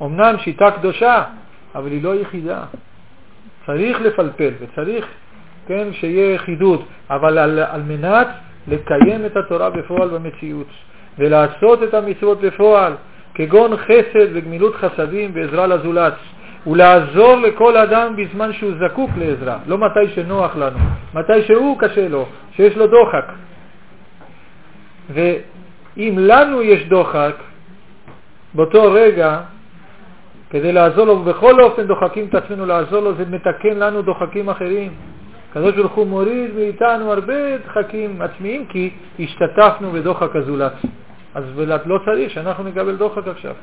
אמנם שיטה קדושה, אבל היא לא יחידה. צריך לפלפל וצריך, כן, שיהיה חידוד, אבל על, על מנת לקיים את התורה בפועל במציאות, ולעשות את המצוות בפועל, כגון חסד וגמילות חסדים ועזרה לזולת, ולעזור לכל אדם בזמן שהוא זקוק לעזרה, לא מתי שנוח לנו, מתי שהוא קשה לו, שיש לו דוחק. ואם לנו יש דוחק, באותו רגע, כדי לעזור לו, ובכל אופן דוחקים את עצמנו לעזור לו, זה מתקן לנו דוחקים אחרים. הקדוש ברוך הוא מוריד מאיתנו הרבה דחקים עצמיים כי השתתפנו בדוחק הזולת. אז לא צריך שאנחנו נקבל דוחק עכשיו.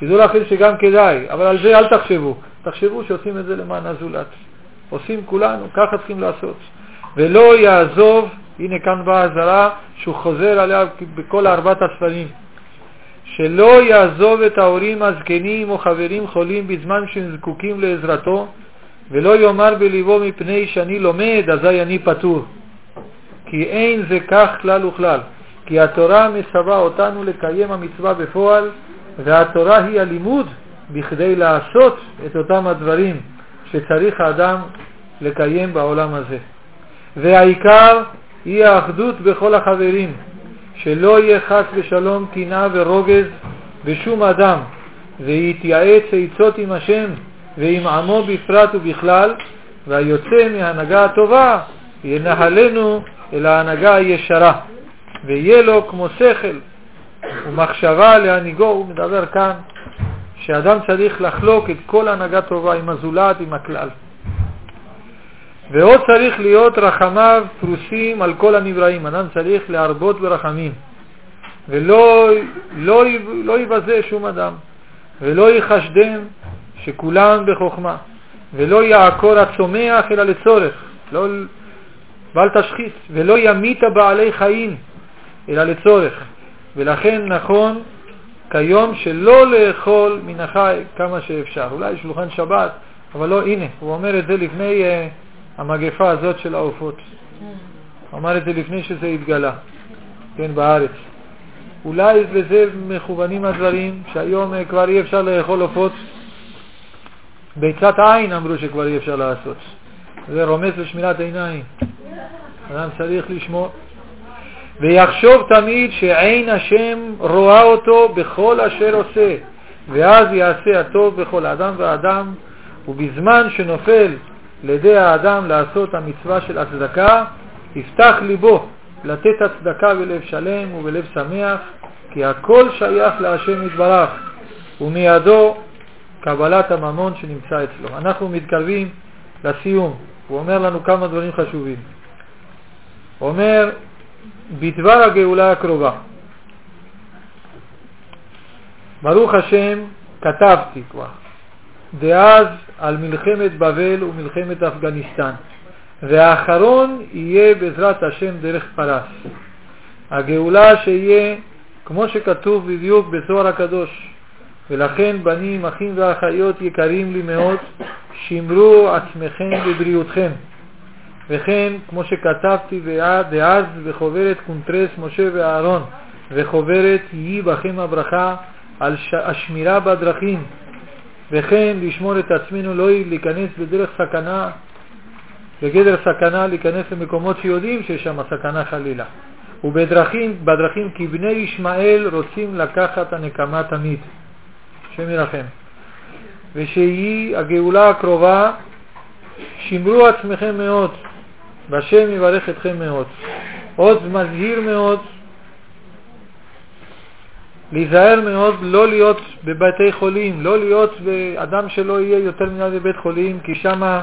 תדעו לכם שגם כדאי, אבל על זה אל תחשבו. תחשבו שעושים את זה למען הזולת. עושים כולנו, ככה צריכים לעשות. ולא יעזוב, הנה כאן באה הזרה, שהוא חוזר עליה בכל ארבעת הספרים. שלא יעזוב את ההורים הזקנים או חברים חולים בזמן שהם זקוקים לעזרתו, ולא יאמר בליבו מפני שאני לומד, אזי אני פטור. כי אין זה כך כלל וכלל. כי התורה מסבה אותנו לקיים המצווה בפועל, והתורה היא הלימוד בכדי לעשות את אותם הדברים שצריך האדם לקיים בעולם הזה. והעיקר היא האחדות בכל החברים, שלא יהיה חס ושלום קנאה ורוגז בשום אדם, ויתייעץ עצות עם השם ועם עמו בפרט ובכלל, והיוצא מההנהגה הטובה ינהלנו אל ההנהגה הישרה, ויהיה לו כמו שכל ומחשבה להנהיגו, הוא מדבר כאן, שאדם צריך לחלוק את כל הנהגה טובה עם הזולת, עם הכלל. ועוד צריך להיות רחמיו פרוסים על כל הנבראים, אדם צריך להרבות ברחמים, ולא לא, לא יבזה שום אדם. ולא יחשדם שכולם בחוכמה, ולא יעקור הצומח אלא לצורך, לא, ואל תשחית, ולא ימית בעלי חיים אלא לצורך, ולכן נכון כיום שלא לאכול מן החי כמה שאפשר. אולי שולחן שבת, אבל לא, הנה, הוא אומר את זה לפני uh, המגפה הזאת של העופות. הוא אמר את זה לפני שזה התגלה, כן, בארץ. אולי בזה מכוונים הדברים שהיום uh, כבר אי אפשר לאכול עופות. ביצת עין אמרו שכבר אי אפשר לעשות. זה רומז לשמירת עיניים. אדם צריך לשמור. ויחשוב תמיד שעין השם רואה אותו בכל אשר עושה, ואז יעשה הטוב בכל אדם ואדם, ובזמן שנופל לידי האדם לעשות המצווה של הצדקה, יפתח ליבו לתת הצדקה בלב שלם ובלב שמח, כי הכל שייך להשם יתברך, ומידו קבלת הממון שנמצא אצלו. אנחנו מתקרבים לסיום, הוא אומר לנו כמה דברים חשובים. אומר, בדבר הגאולה הקרובה. ברוך השם, כתבתי כבר, דאז על מלחמת בבל ומלחמת אפגניסטן, והאחרון יהיה בעזרת השם דרך פרס. הגאולה שיהיה כמו שכתוב בדיוק בזוהר הקדוש, ולכן בנים, אחים ואחיות יקרים לי מאוד, שמרו עצמכם בבריאותכם. וכן, כמו שכתבתי דאז בחוברת קונטרס משה ואהרון, וחוברת יהי בכם הברכה על השמירה בדרכים, וכן לשמור את עצמנו לא להיכנס בדרך סכנה, בגדר סכנה להיכנס למקומות שיודעים שיש שם סכנה חלילה. ובדרכים בדרכים כי בני ישמעאל רוצים לקחת הנקמה תמיד. השם ירחם. ושיהי הגאולה הקרובה, שמרו עצמכם מאוד, והשם יברך אתכם מאוד. עוד מזהיר מאוד, להיזהר מאוד לא להיות בבתי חולים, לא להיות אדם שלא יהיה יותר מדי בבית חולים, כי שם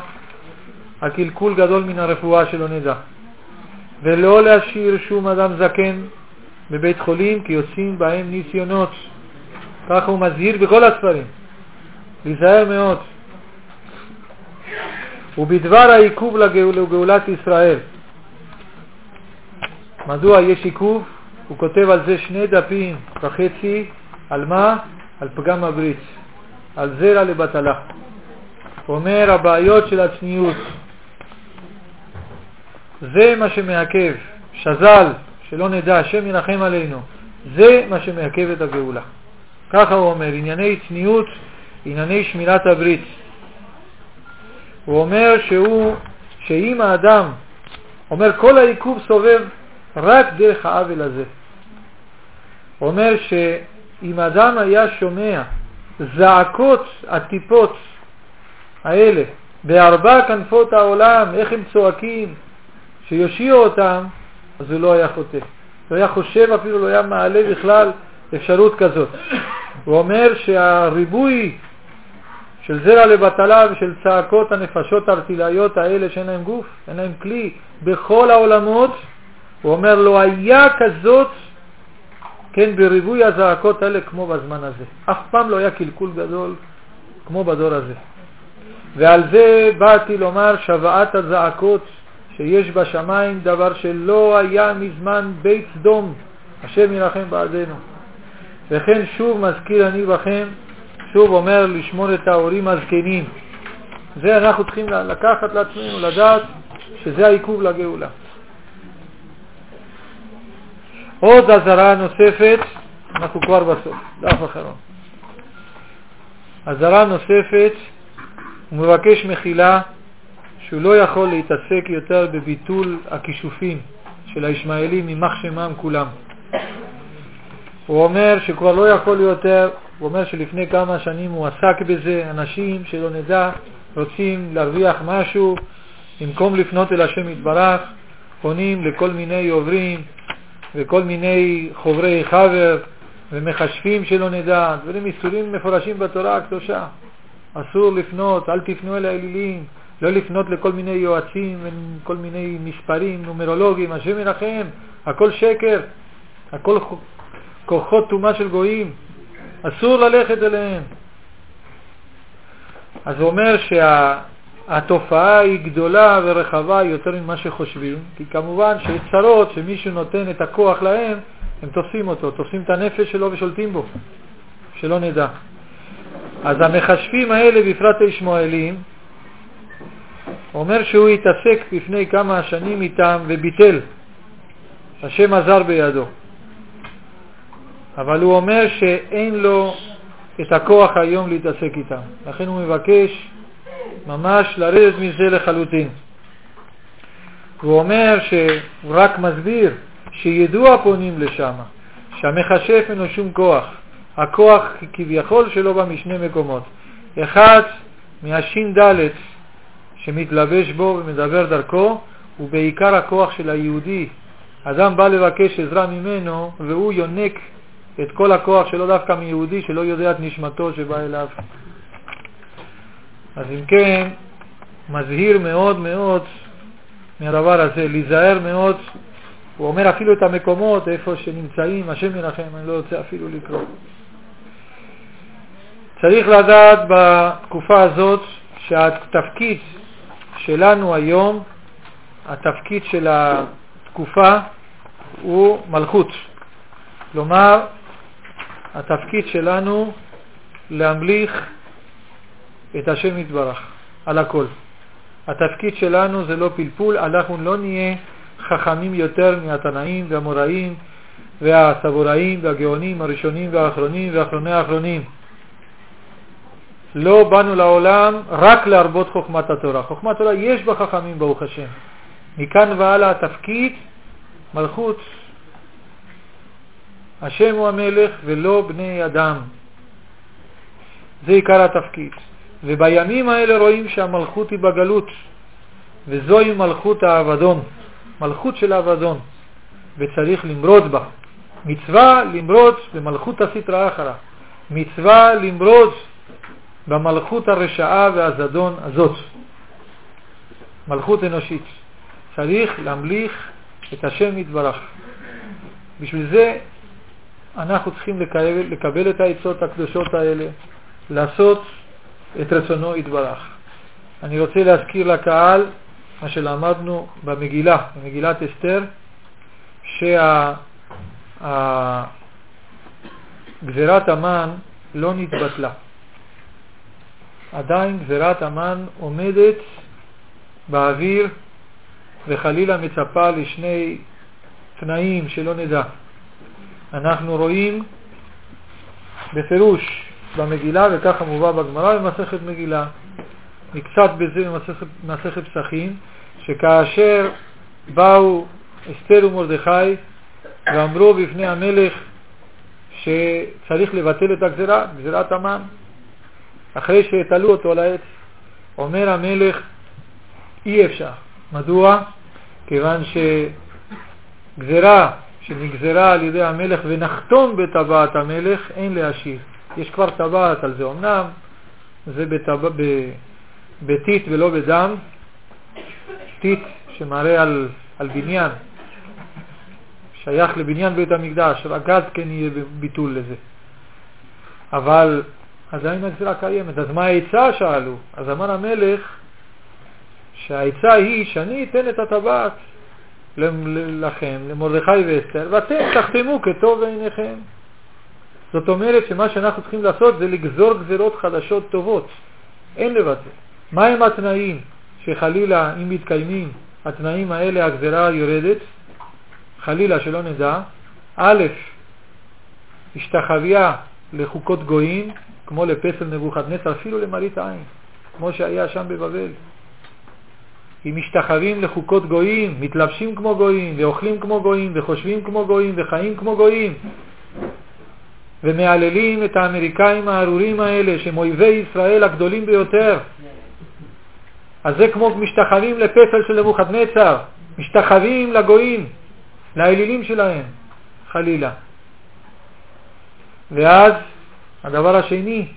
הקלקול גדול מן הרפואה שלא נדע. ולא להשאיר שום אדם זקן בבית חולים, כי יוצאים בהם ניסיונות. ככה הוא מזהיר בכל הספרים. להיזהר מאוד. ובדבר העיכוב לגאולת ישראל. מדוע יש עיכוב? הוא כותב על זה שני דפים וחצי, על מה? על פגם הברית, על זרע לבטלה. אומר הבעיות של הצניעות, זה מה שמעכב, שזל, שלא נדע, השם ינחם עלינו, זה מה שמעכב את הגאולה. ככה הוא אומר, ענייני צניעות, ענייני שמירת הברית. הוא אומר שהוא, שאם האדם, אומר כל העיכוב סובב רק דרך העוול הזה. הוא אומר שאם האדם היה שומע זעקות הטיפות האלה בארבע כנפות העולם, איך הם צועקים, שיושיעו אותם, אז הוא לא היה חוטא. לא היה חושב אפילו, לא היה מעלה בכלל אפשרות כזאת. הוא אומר שהריבוי של זרע לבטלה ושל צעקות הנפשות הארטילאיות האלה שאין להם גוף, אין להם כלי, בכל העולמות, הוא אומר לא היה כזאת, כן, בריבוי הזעקות האלה כמו בזמן הזה. אף פעם לא היה קלקול גדול כמו בדור הזה. ועל זה באתי לומר שוועת הזעקות שיש בשמיים דבר שלא היה מזמן בית סדום, השם ירחם בעדנו. וכן שוב מזכיר אני בכם שוב אומר לשמור את ההורים הזקנים. זה אנחנו צריכים לקחת לעצמנו, לדעת שזה העיכוב לגאולה. עוד אזהרה נוספת, אנחנו כבר בסוף, דף אחרון. אזהרה נוספת, הוא מבקש מחילה שהוא לא יכול להתעסק יותר בביטול הכישופים של הישמעאלים, יימח שמם כולם. הוא אומר שכבר לא יכול יותר, הוא אומר שלפני כמה שנים הוא עסק בזה, אנשים שלא נדע רוצים להרוויח משהו, במקום לפנות אל השם יתברך, פונים לכל מיני עוברים וכל מיני חוברי חבר ומחשבים שלא נדע, דברים איסורים מפורשים בתורה הקדושה. אסור לפנות, אל תפנו אל האלילים, לא לפנות לכל מיני יועצים וכל מיני מספרים, נומרולוגים, השם ינחם, הכל שקר, הכל כוחות טומאה של גויים, אסור ללכת אליהם. אז הוא אומר שהתופעה היא גדולה ורחבה יותר ממה שחושבים, כי כמובן שיש צרות שמישהו נותן את הכוח להם, הם תופסים אותו, תופסים את הנפש שלו ושולטים בו, שלא נדע. אז המחשבים האלה, בפרט הישמעאלים, אומר שהוא התעסק לפני כמה שנים איתם וביטל. השם עזר בידו. אבל הוא אומר שאין לו את הכוח היום להתעסק איתם. לכן הוא מבקש ממש לרדת מזה לחלוטין. הוא אומר שהוא רק מסביר שידעו הפונים לשם, שהמכשף אין לו שום כוח. הכוח כביכול שלו בא משני מקומות. אחד, מהשין ד' שמתלבש בו ומדבר דרכו, הוא בעיקר הכוח של היהודי. אדם בא לבקש עזרה ממנו והוא יונק את כל הכוח שלו דווקא מיהודי שלא יודע את נשמתו שבא אליו. אז אם כן, מזהיר מאוד מאוד מהדבר הזה, להיזהר מאוד. הוא אומר אפילו את המקומות איפה שנמצאים, השם ינחם, אני לא רוצה אפילו לקרוא. צריך לדעת בתקופה הזאת שהתפקיד שלנו היום, התפקיד של התקופה הוא מלכות. כלומר, התפקיד שלנו להמליך את השם יתברך על הכל. התפקיד שלנו זה לא פלפול, אנחנו לא נהיה חכמים יותר מהתנאים והמוראים והסבוראים והגאונים הראשונים והאחרונים ואחרוני האחרונים. לא באנו לעולם רק להרבות חוכמת התורה. חוכמת התורה יש בה חכמים ברוך השם. מכאן והלאה התפקיד מלכות. השם הוא המלך ולא בני אדם. זה עיקר התפקיד. ובימים האלה רואים שהמלכות היא בגלות, וזוהי מלכות האבדון, מלכות של האבדון, וצריך למרוד בה. מצווה למרוד במלכות הסטרא אחרא, מצווה למרוד במלכות הרשעה והזדון הזאת, מלכות אנושית. צריך להמליך את השם יתברך. בשביל זה אנחנו צריכים לקבל, לקבל את העצות הקדושות האלה, לעשות את רצונו יתברך. אני רוצה להזכיר לקהל מה שלמדנו במגילה, במגילת אסתר, שגזירת המן לא נתבטלה. עדיין גזירת המן עומדת באוויר וחלילה מצפה לשני תנאים שלא נדע. אנחנו רואים בפירוש במגילה, וככה מובא בגמרא במסכת מגילה, מקצת בזה במסכת פסחים, שכאשר באו אסתר ומרדכי ואמרו בפני המלך שצריך לבטל את הגזירה, גזירת המן, אחרי שהטלו אותו על העץ, אומר המלך, אי אפשר. מדוע? כיוון שגזירה שנגזרה על ידי המלך ונחתום בטבעת המלך, אין להשאיר. יש כבר טבעת על זה. אמנם זה בטבע, בטיט ולא בדם, טיט שמראה על, על בניין, שייך לבניין בית המקדש, רק אז כן יהיה ביטול לזה. אבל עדיין הגזירה קיימת. אז מה העצה שאלו? אז אמר המלך שהעצה היא שאני אתן את הטבעת לכם, למרדכי ואסתר, ואתם תחתמו כטוב בעיניכם. זאת אומרת שמה שאנחנו צריכים לעשות זה לגזור גזירות חדשות טובות. אין לבטל. מהם התנאים שחלילה, אם מתקיימים התנאים האלה, הגזירה יורדת? חלילה שלא נדע. א', השתחוויה לחוקות גויים, כמו לפסל נבוכדנצר, אפילו למראית עין, כמו שהיה שם בבבל. אם משתחווים לחוקות גויים, מתלבשים כמו גויים, ואוכלים כמו גויים, וחושבים כמו גויים, וחיים כמו גויים, ומהללים את האמריקאים הארורים האלה, שהם אויבי ישראל הגדולים ביותר. אז זה כמו משתחווים לפסל של נבוכדנצר, משתחווים לגויים, לאלילים שלהם, חלילה. ואז הדבר השני,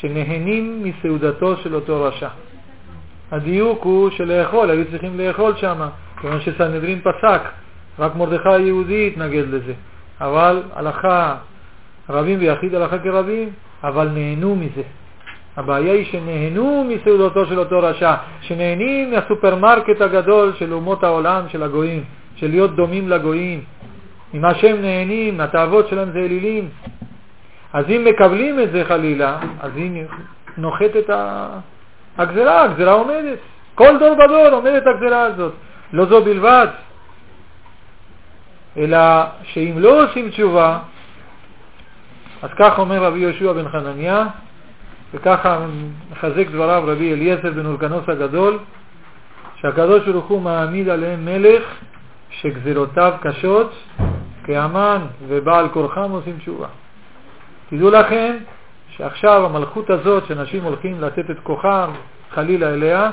שנהנים מסעודתו של אותו רשע. הדיוק הוא של לאכול, היו צריכים לאכול שם, כיוון שסנהדרין פסק, רק מרדכי היהודי התנגד לזה. אבל הלכה רבים ויחיד הלכה כרבים, אבל נהנו מזה. הבעיה היא שנהנו מסעודתו של אותו רשע, שנהנים מהסופרמרקט הגדול של אומות העולם, של הגויים, של להיות דומים לגויים. ממה שהם נהנים, מהתאוות שלהם זה אלילים. אז אם מקבלים את זה חלילה, אז היא נוחתת הגזרה, הגזרה עומדת. כל דור בדור עומדת הגזרה הזאת. לא זו בלבד, אלא שאם לא עושים תשובה, אז כך אומר רבי יהושע בן חנניה, וככה מחזק דבריו רבי אליעזר בן אולקנוס הגדול, שהקדוש ברוך הוא מעמיד עליהם מלך שגזירותיו קשות, כאמן ובעל כורחם עושים תשובה. תדעו לכם שעכשיו המלכות הזאת שאנשים הולכים לתת את כוחם חלילה אליה,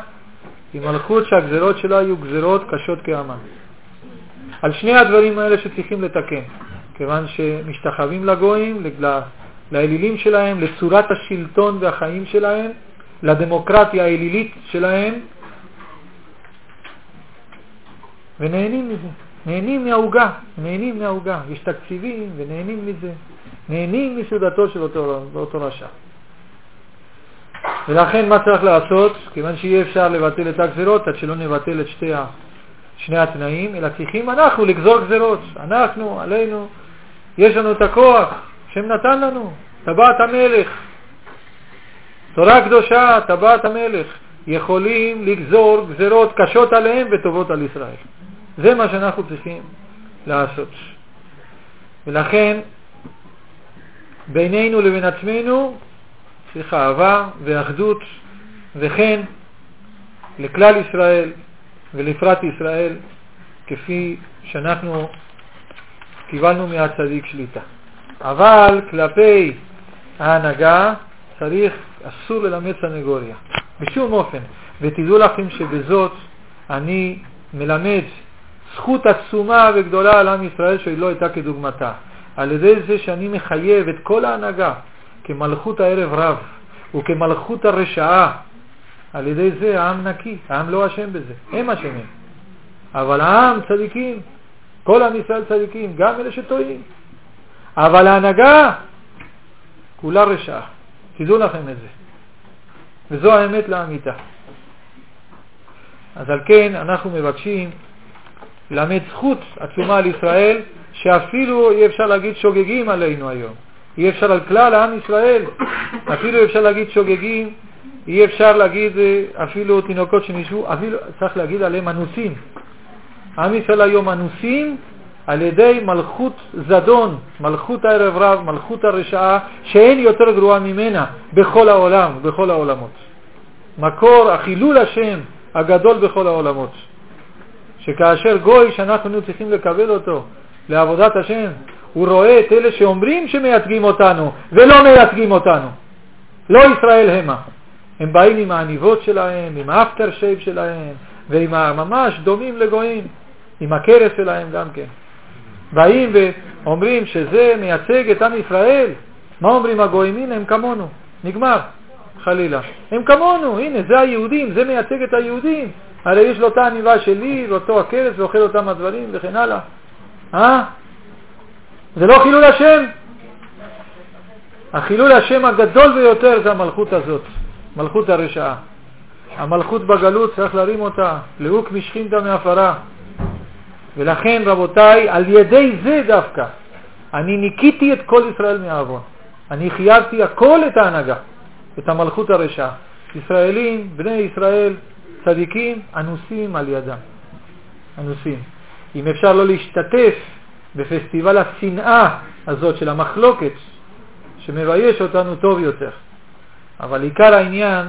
היא מלכות שהגזירות שלה יהיו גזירות קשות כאמן. על שני הדברים האלה שצריכים לתקן, כיוון שמשתחווים לגויים, לאלילים שלהם, לצורת השלטון והחיים שלהם, לדמוקרטיה האלילית שלהם, ונהנים מזה. נהנים מהעוגה, נהנים מהעוגה. יש תקציבים ונהנים מזה. נהנים מסעודתו של אותו, אותו רשע. ולכן מה צריך לעשות? כיוון שאי אפשר לבטל את הגזירות עד שלא נבטל את שתי. שני התנאים, אלא צריכים אנחנו לגזור גזירות. אנחנו, עלינו, יש לנו את הכוח, השם נתן לנו, טבעת המלך. תורה קדושה, טבעת המלך. יכולים לגזור גזירות קשות עליהם וטובות על ישראל. זה מה שאנחנו צריכים לעשות. ולכן בינינו לבין עצמנו צריך אהבה ואחדות וכן לכלל ישראל ולפרט ישראל כפי שאנחנו קיבלנו מהצדיק שליטה. אבל כלפי ההנהגה צריך, אסור ללמד סנגוריה, בשום אופן. ותדעו לכם שבזאת אני מלמד זכות עצומה וגדולה על עם ישראל שהיא לא הייתה כדוגמתה. על ידי זה שאני מחייב את כל ההנהגה כמלכות הערב רב וכמלכות הרשעה, על ידי זה העם נקי, העם לא אשם בזה, הם אשמים. אבל העם צדיקים, כל עם ישראל צדיקים, גם אלה שטועים. אבל ההנהגה כולה רשעה, תדעו לכם את זה. וזו האמת לאמיתה. אז על כן אנחנו מבקשים ללמד זכות עצומה על ישראל, שאפילו אי אפשר להגיד שוגגים עלינו היום. אי אפשר על כלל העם ישראל, אפילו אי אפשר להגיד שוגגים, אי אפשר להגיד אה, אפילו תינוקות שנשבו, אפילו צריך להגיד עליהם אנוסים. עם ישראל היום אנוסים על ידי מלכות זדון, מלכות הערב רב, מלכות הרשעה, שאין יותר גרועה ממנה בכל העולם, בכל העולמות. מקור החילול השם הגדול בכל העולמות. שכאשר גוי שאנחנו צריכים לקבל אותו לעבודת השם, הוא רואה את אלה שאומרים שמייצגים אותנו ולא מייצגים אותנו. לא ישראל המה. הם באים עם העניבות שלהם, עם האפטר שייב שלהם, ועם ממש דומים לגויים, עם הכרס שלהם גם כן. באים ואומרים שזה מייצג את עם ישראל. מה אומרים הגויים? הנה, הם כמונו. נגמר, חלילה. הם כמונו, הנה, זה היהודים, זה מייצג את היהודים. הרי יש לו אותה עניבה שלי, ואותו הכרס, ואוכל אותם הדברים, וכן הלאה. אה? זה לא חילול השם? החילול השם הגדול ביותר זה המלכות הזאת, מלכות הרשעה. המלכות בגלות צריך להרים אותה, לאוק משכינתא מעפרה. ולכן, רבותיי, על ידי זה דווקא, אני ניקיתי את כל ישראל מהעוון. אני חייבתי הכל את ההנהגה, את המלכות הרשעה. ישראלים, בני ישראל, צדיקים, אנוסים על ידם. אנוסים. אם אפשר לא להשתתף בפסטיבל השנאה הזאת של המחלוקת, שמבייש אותנו טוב יותר. אבל עיקר העניין,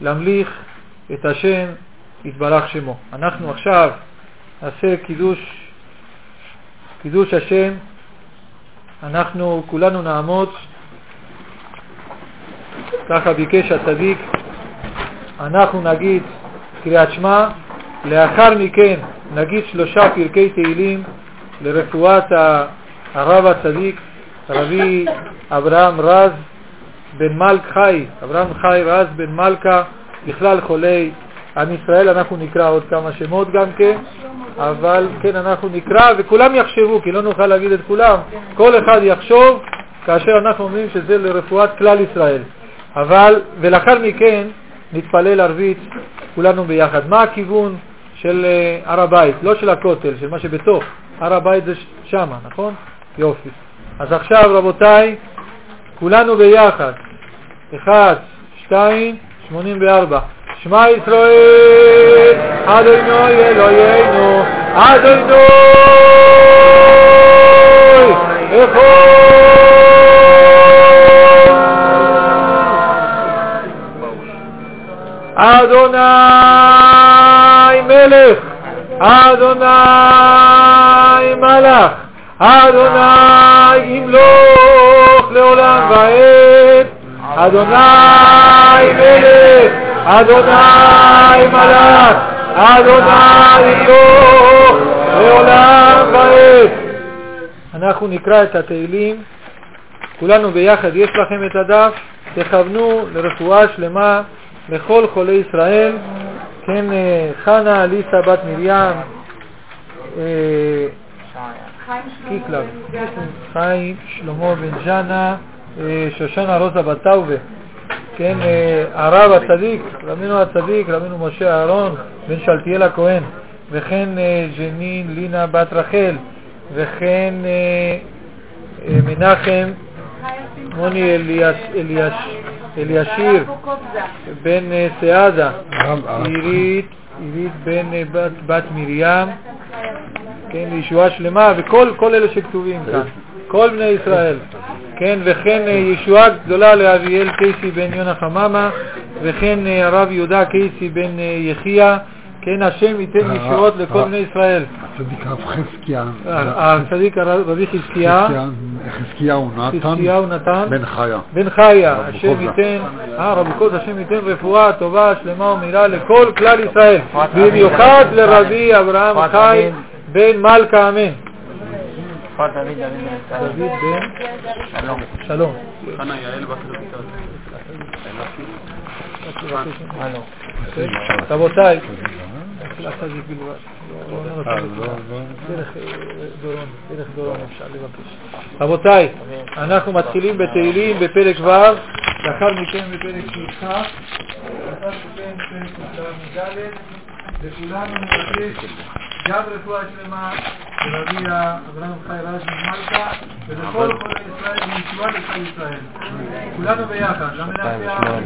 להמליך את השם יתברך שמו. אנחנו עכשיו נעשה קידוש, קידוש השם, אנחנו כולנו נעמוד, ככה ביקש הצדיק, אנחנו נגיד קריאת שמע, לאחר מכן נגיד שלושה פרקי תהילים לרפואת הרב הצדיק, רבי אברהם רז בן מלך חי, אברהם חי רז בן מלכה, בכלל חולי עם ישראל, אנחנו נקרא עוד כמה שמות גם כן, אבל כן אנחנו נקרא וכולם יחשבו, כי לא נוכל להגיד את כולם, כל אחד יחשוב כאשר אנחנו אומרים שזה לרפואת כלל ישראל. אבל, ולאחר מכן נתפלל ערבית כולנו ביחד. מה הכיוון של אה, הר הבית? לא של הכותל, של מה שבתוך. הר הבית זה שמה, נכון? יופי. אז עכשיו, רבותיי, כולנו ביחד. אחד, שתיים, שמונים וארבע. שמע ישראל, אדוני אלוהינו, אדוני אחד. אדוני מלך, אדוני מלך, אדוני ימלוך לעולם ועד, אדוני מלך, אדוני מלך, אדוני ימלוך לעולם ועד. אנחנו נקרא את התהילים, כולנו ביחד, יש לכם את הדף, תכוונו לרפואה שלמה לכל חולי ישראל, כן, אה, חנה אליסה בת מרים, אה, קיקלב, חיים שלמה בן ז'נה, אה, שושנה רוזה בת טאובה, כן, הרב הצדיק, רבינו הצדיק, רבינו משה אהרון, בן שלטיאל הכהן, וכן ג'נין לינה בת רחל, וכן מנחם מוני אלישיר בן סעדה, עירית בן בת מרים, כן, לישועה שלמה, וכל אלה שכתובים כאן, כל בני ישראל, כן, וכן ישועה גדולה לאביאל קייסי בן יונה חממה, וכן הרב יהודה קייסי בן יחיה, כן, השם ייתן ישועות לכל בני ישראל. הצדיק הרב חזקיה. הצדיק רבי חזקיה. חזקיהו נתן. חזקיהו נתן. בן חיה. בן חיה. השם ייתן, אה, רבי קוז, השם ייתן רפואה טובה, שלמה ומהירה לכל כלל ישראל. במיוחד לרבי אברהם חי בן מלכה אמן. דוד בן שלום. חנה יעל בת רויטל. רבותיי, רבותיי, אנחנו מתחילים בתהילים בפרק ו', לאחר מכן בפרק שי"ח, לאחר מכן בפרק י"ד, וכולנו נבקש גם רפואה שלמה לרבי אברהם חי רז ממלכה ולכל כל ישראל וישועה לכל ישראל. כולנו ביחד, מנהל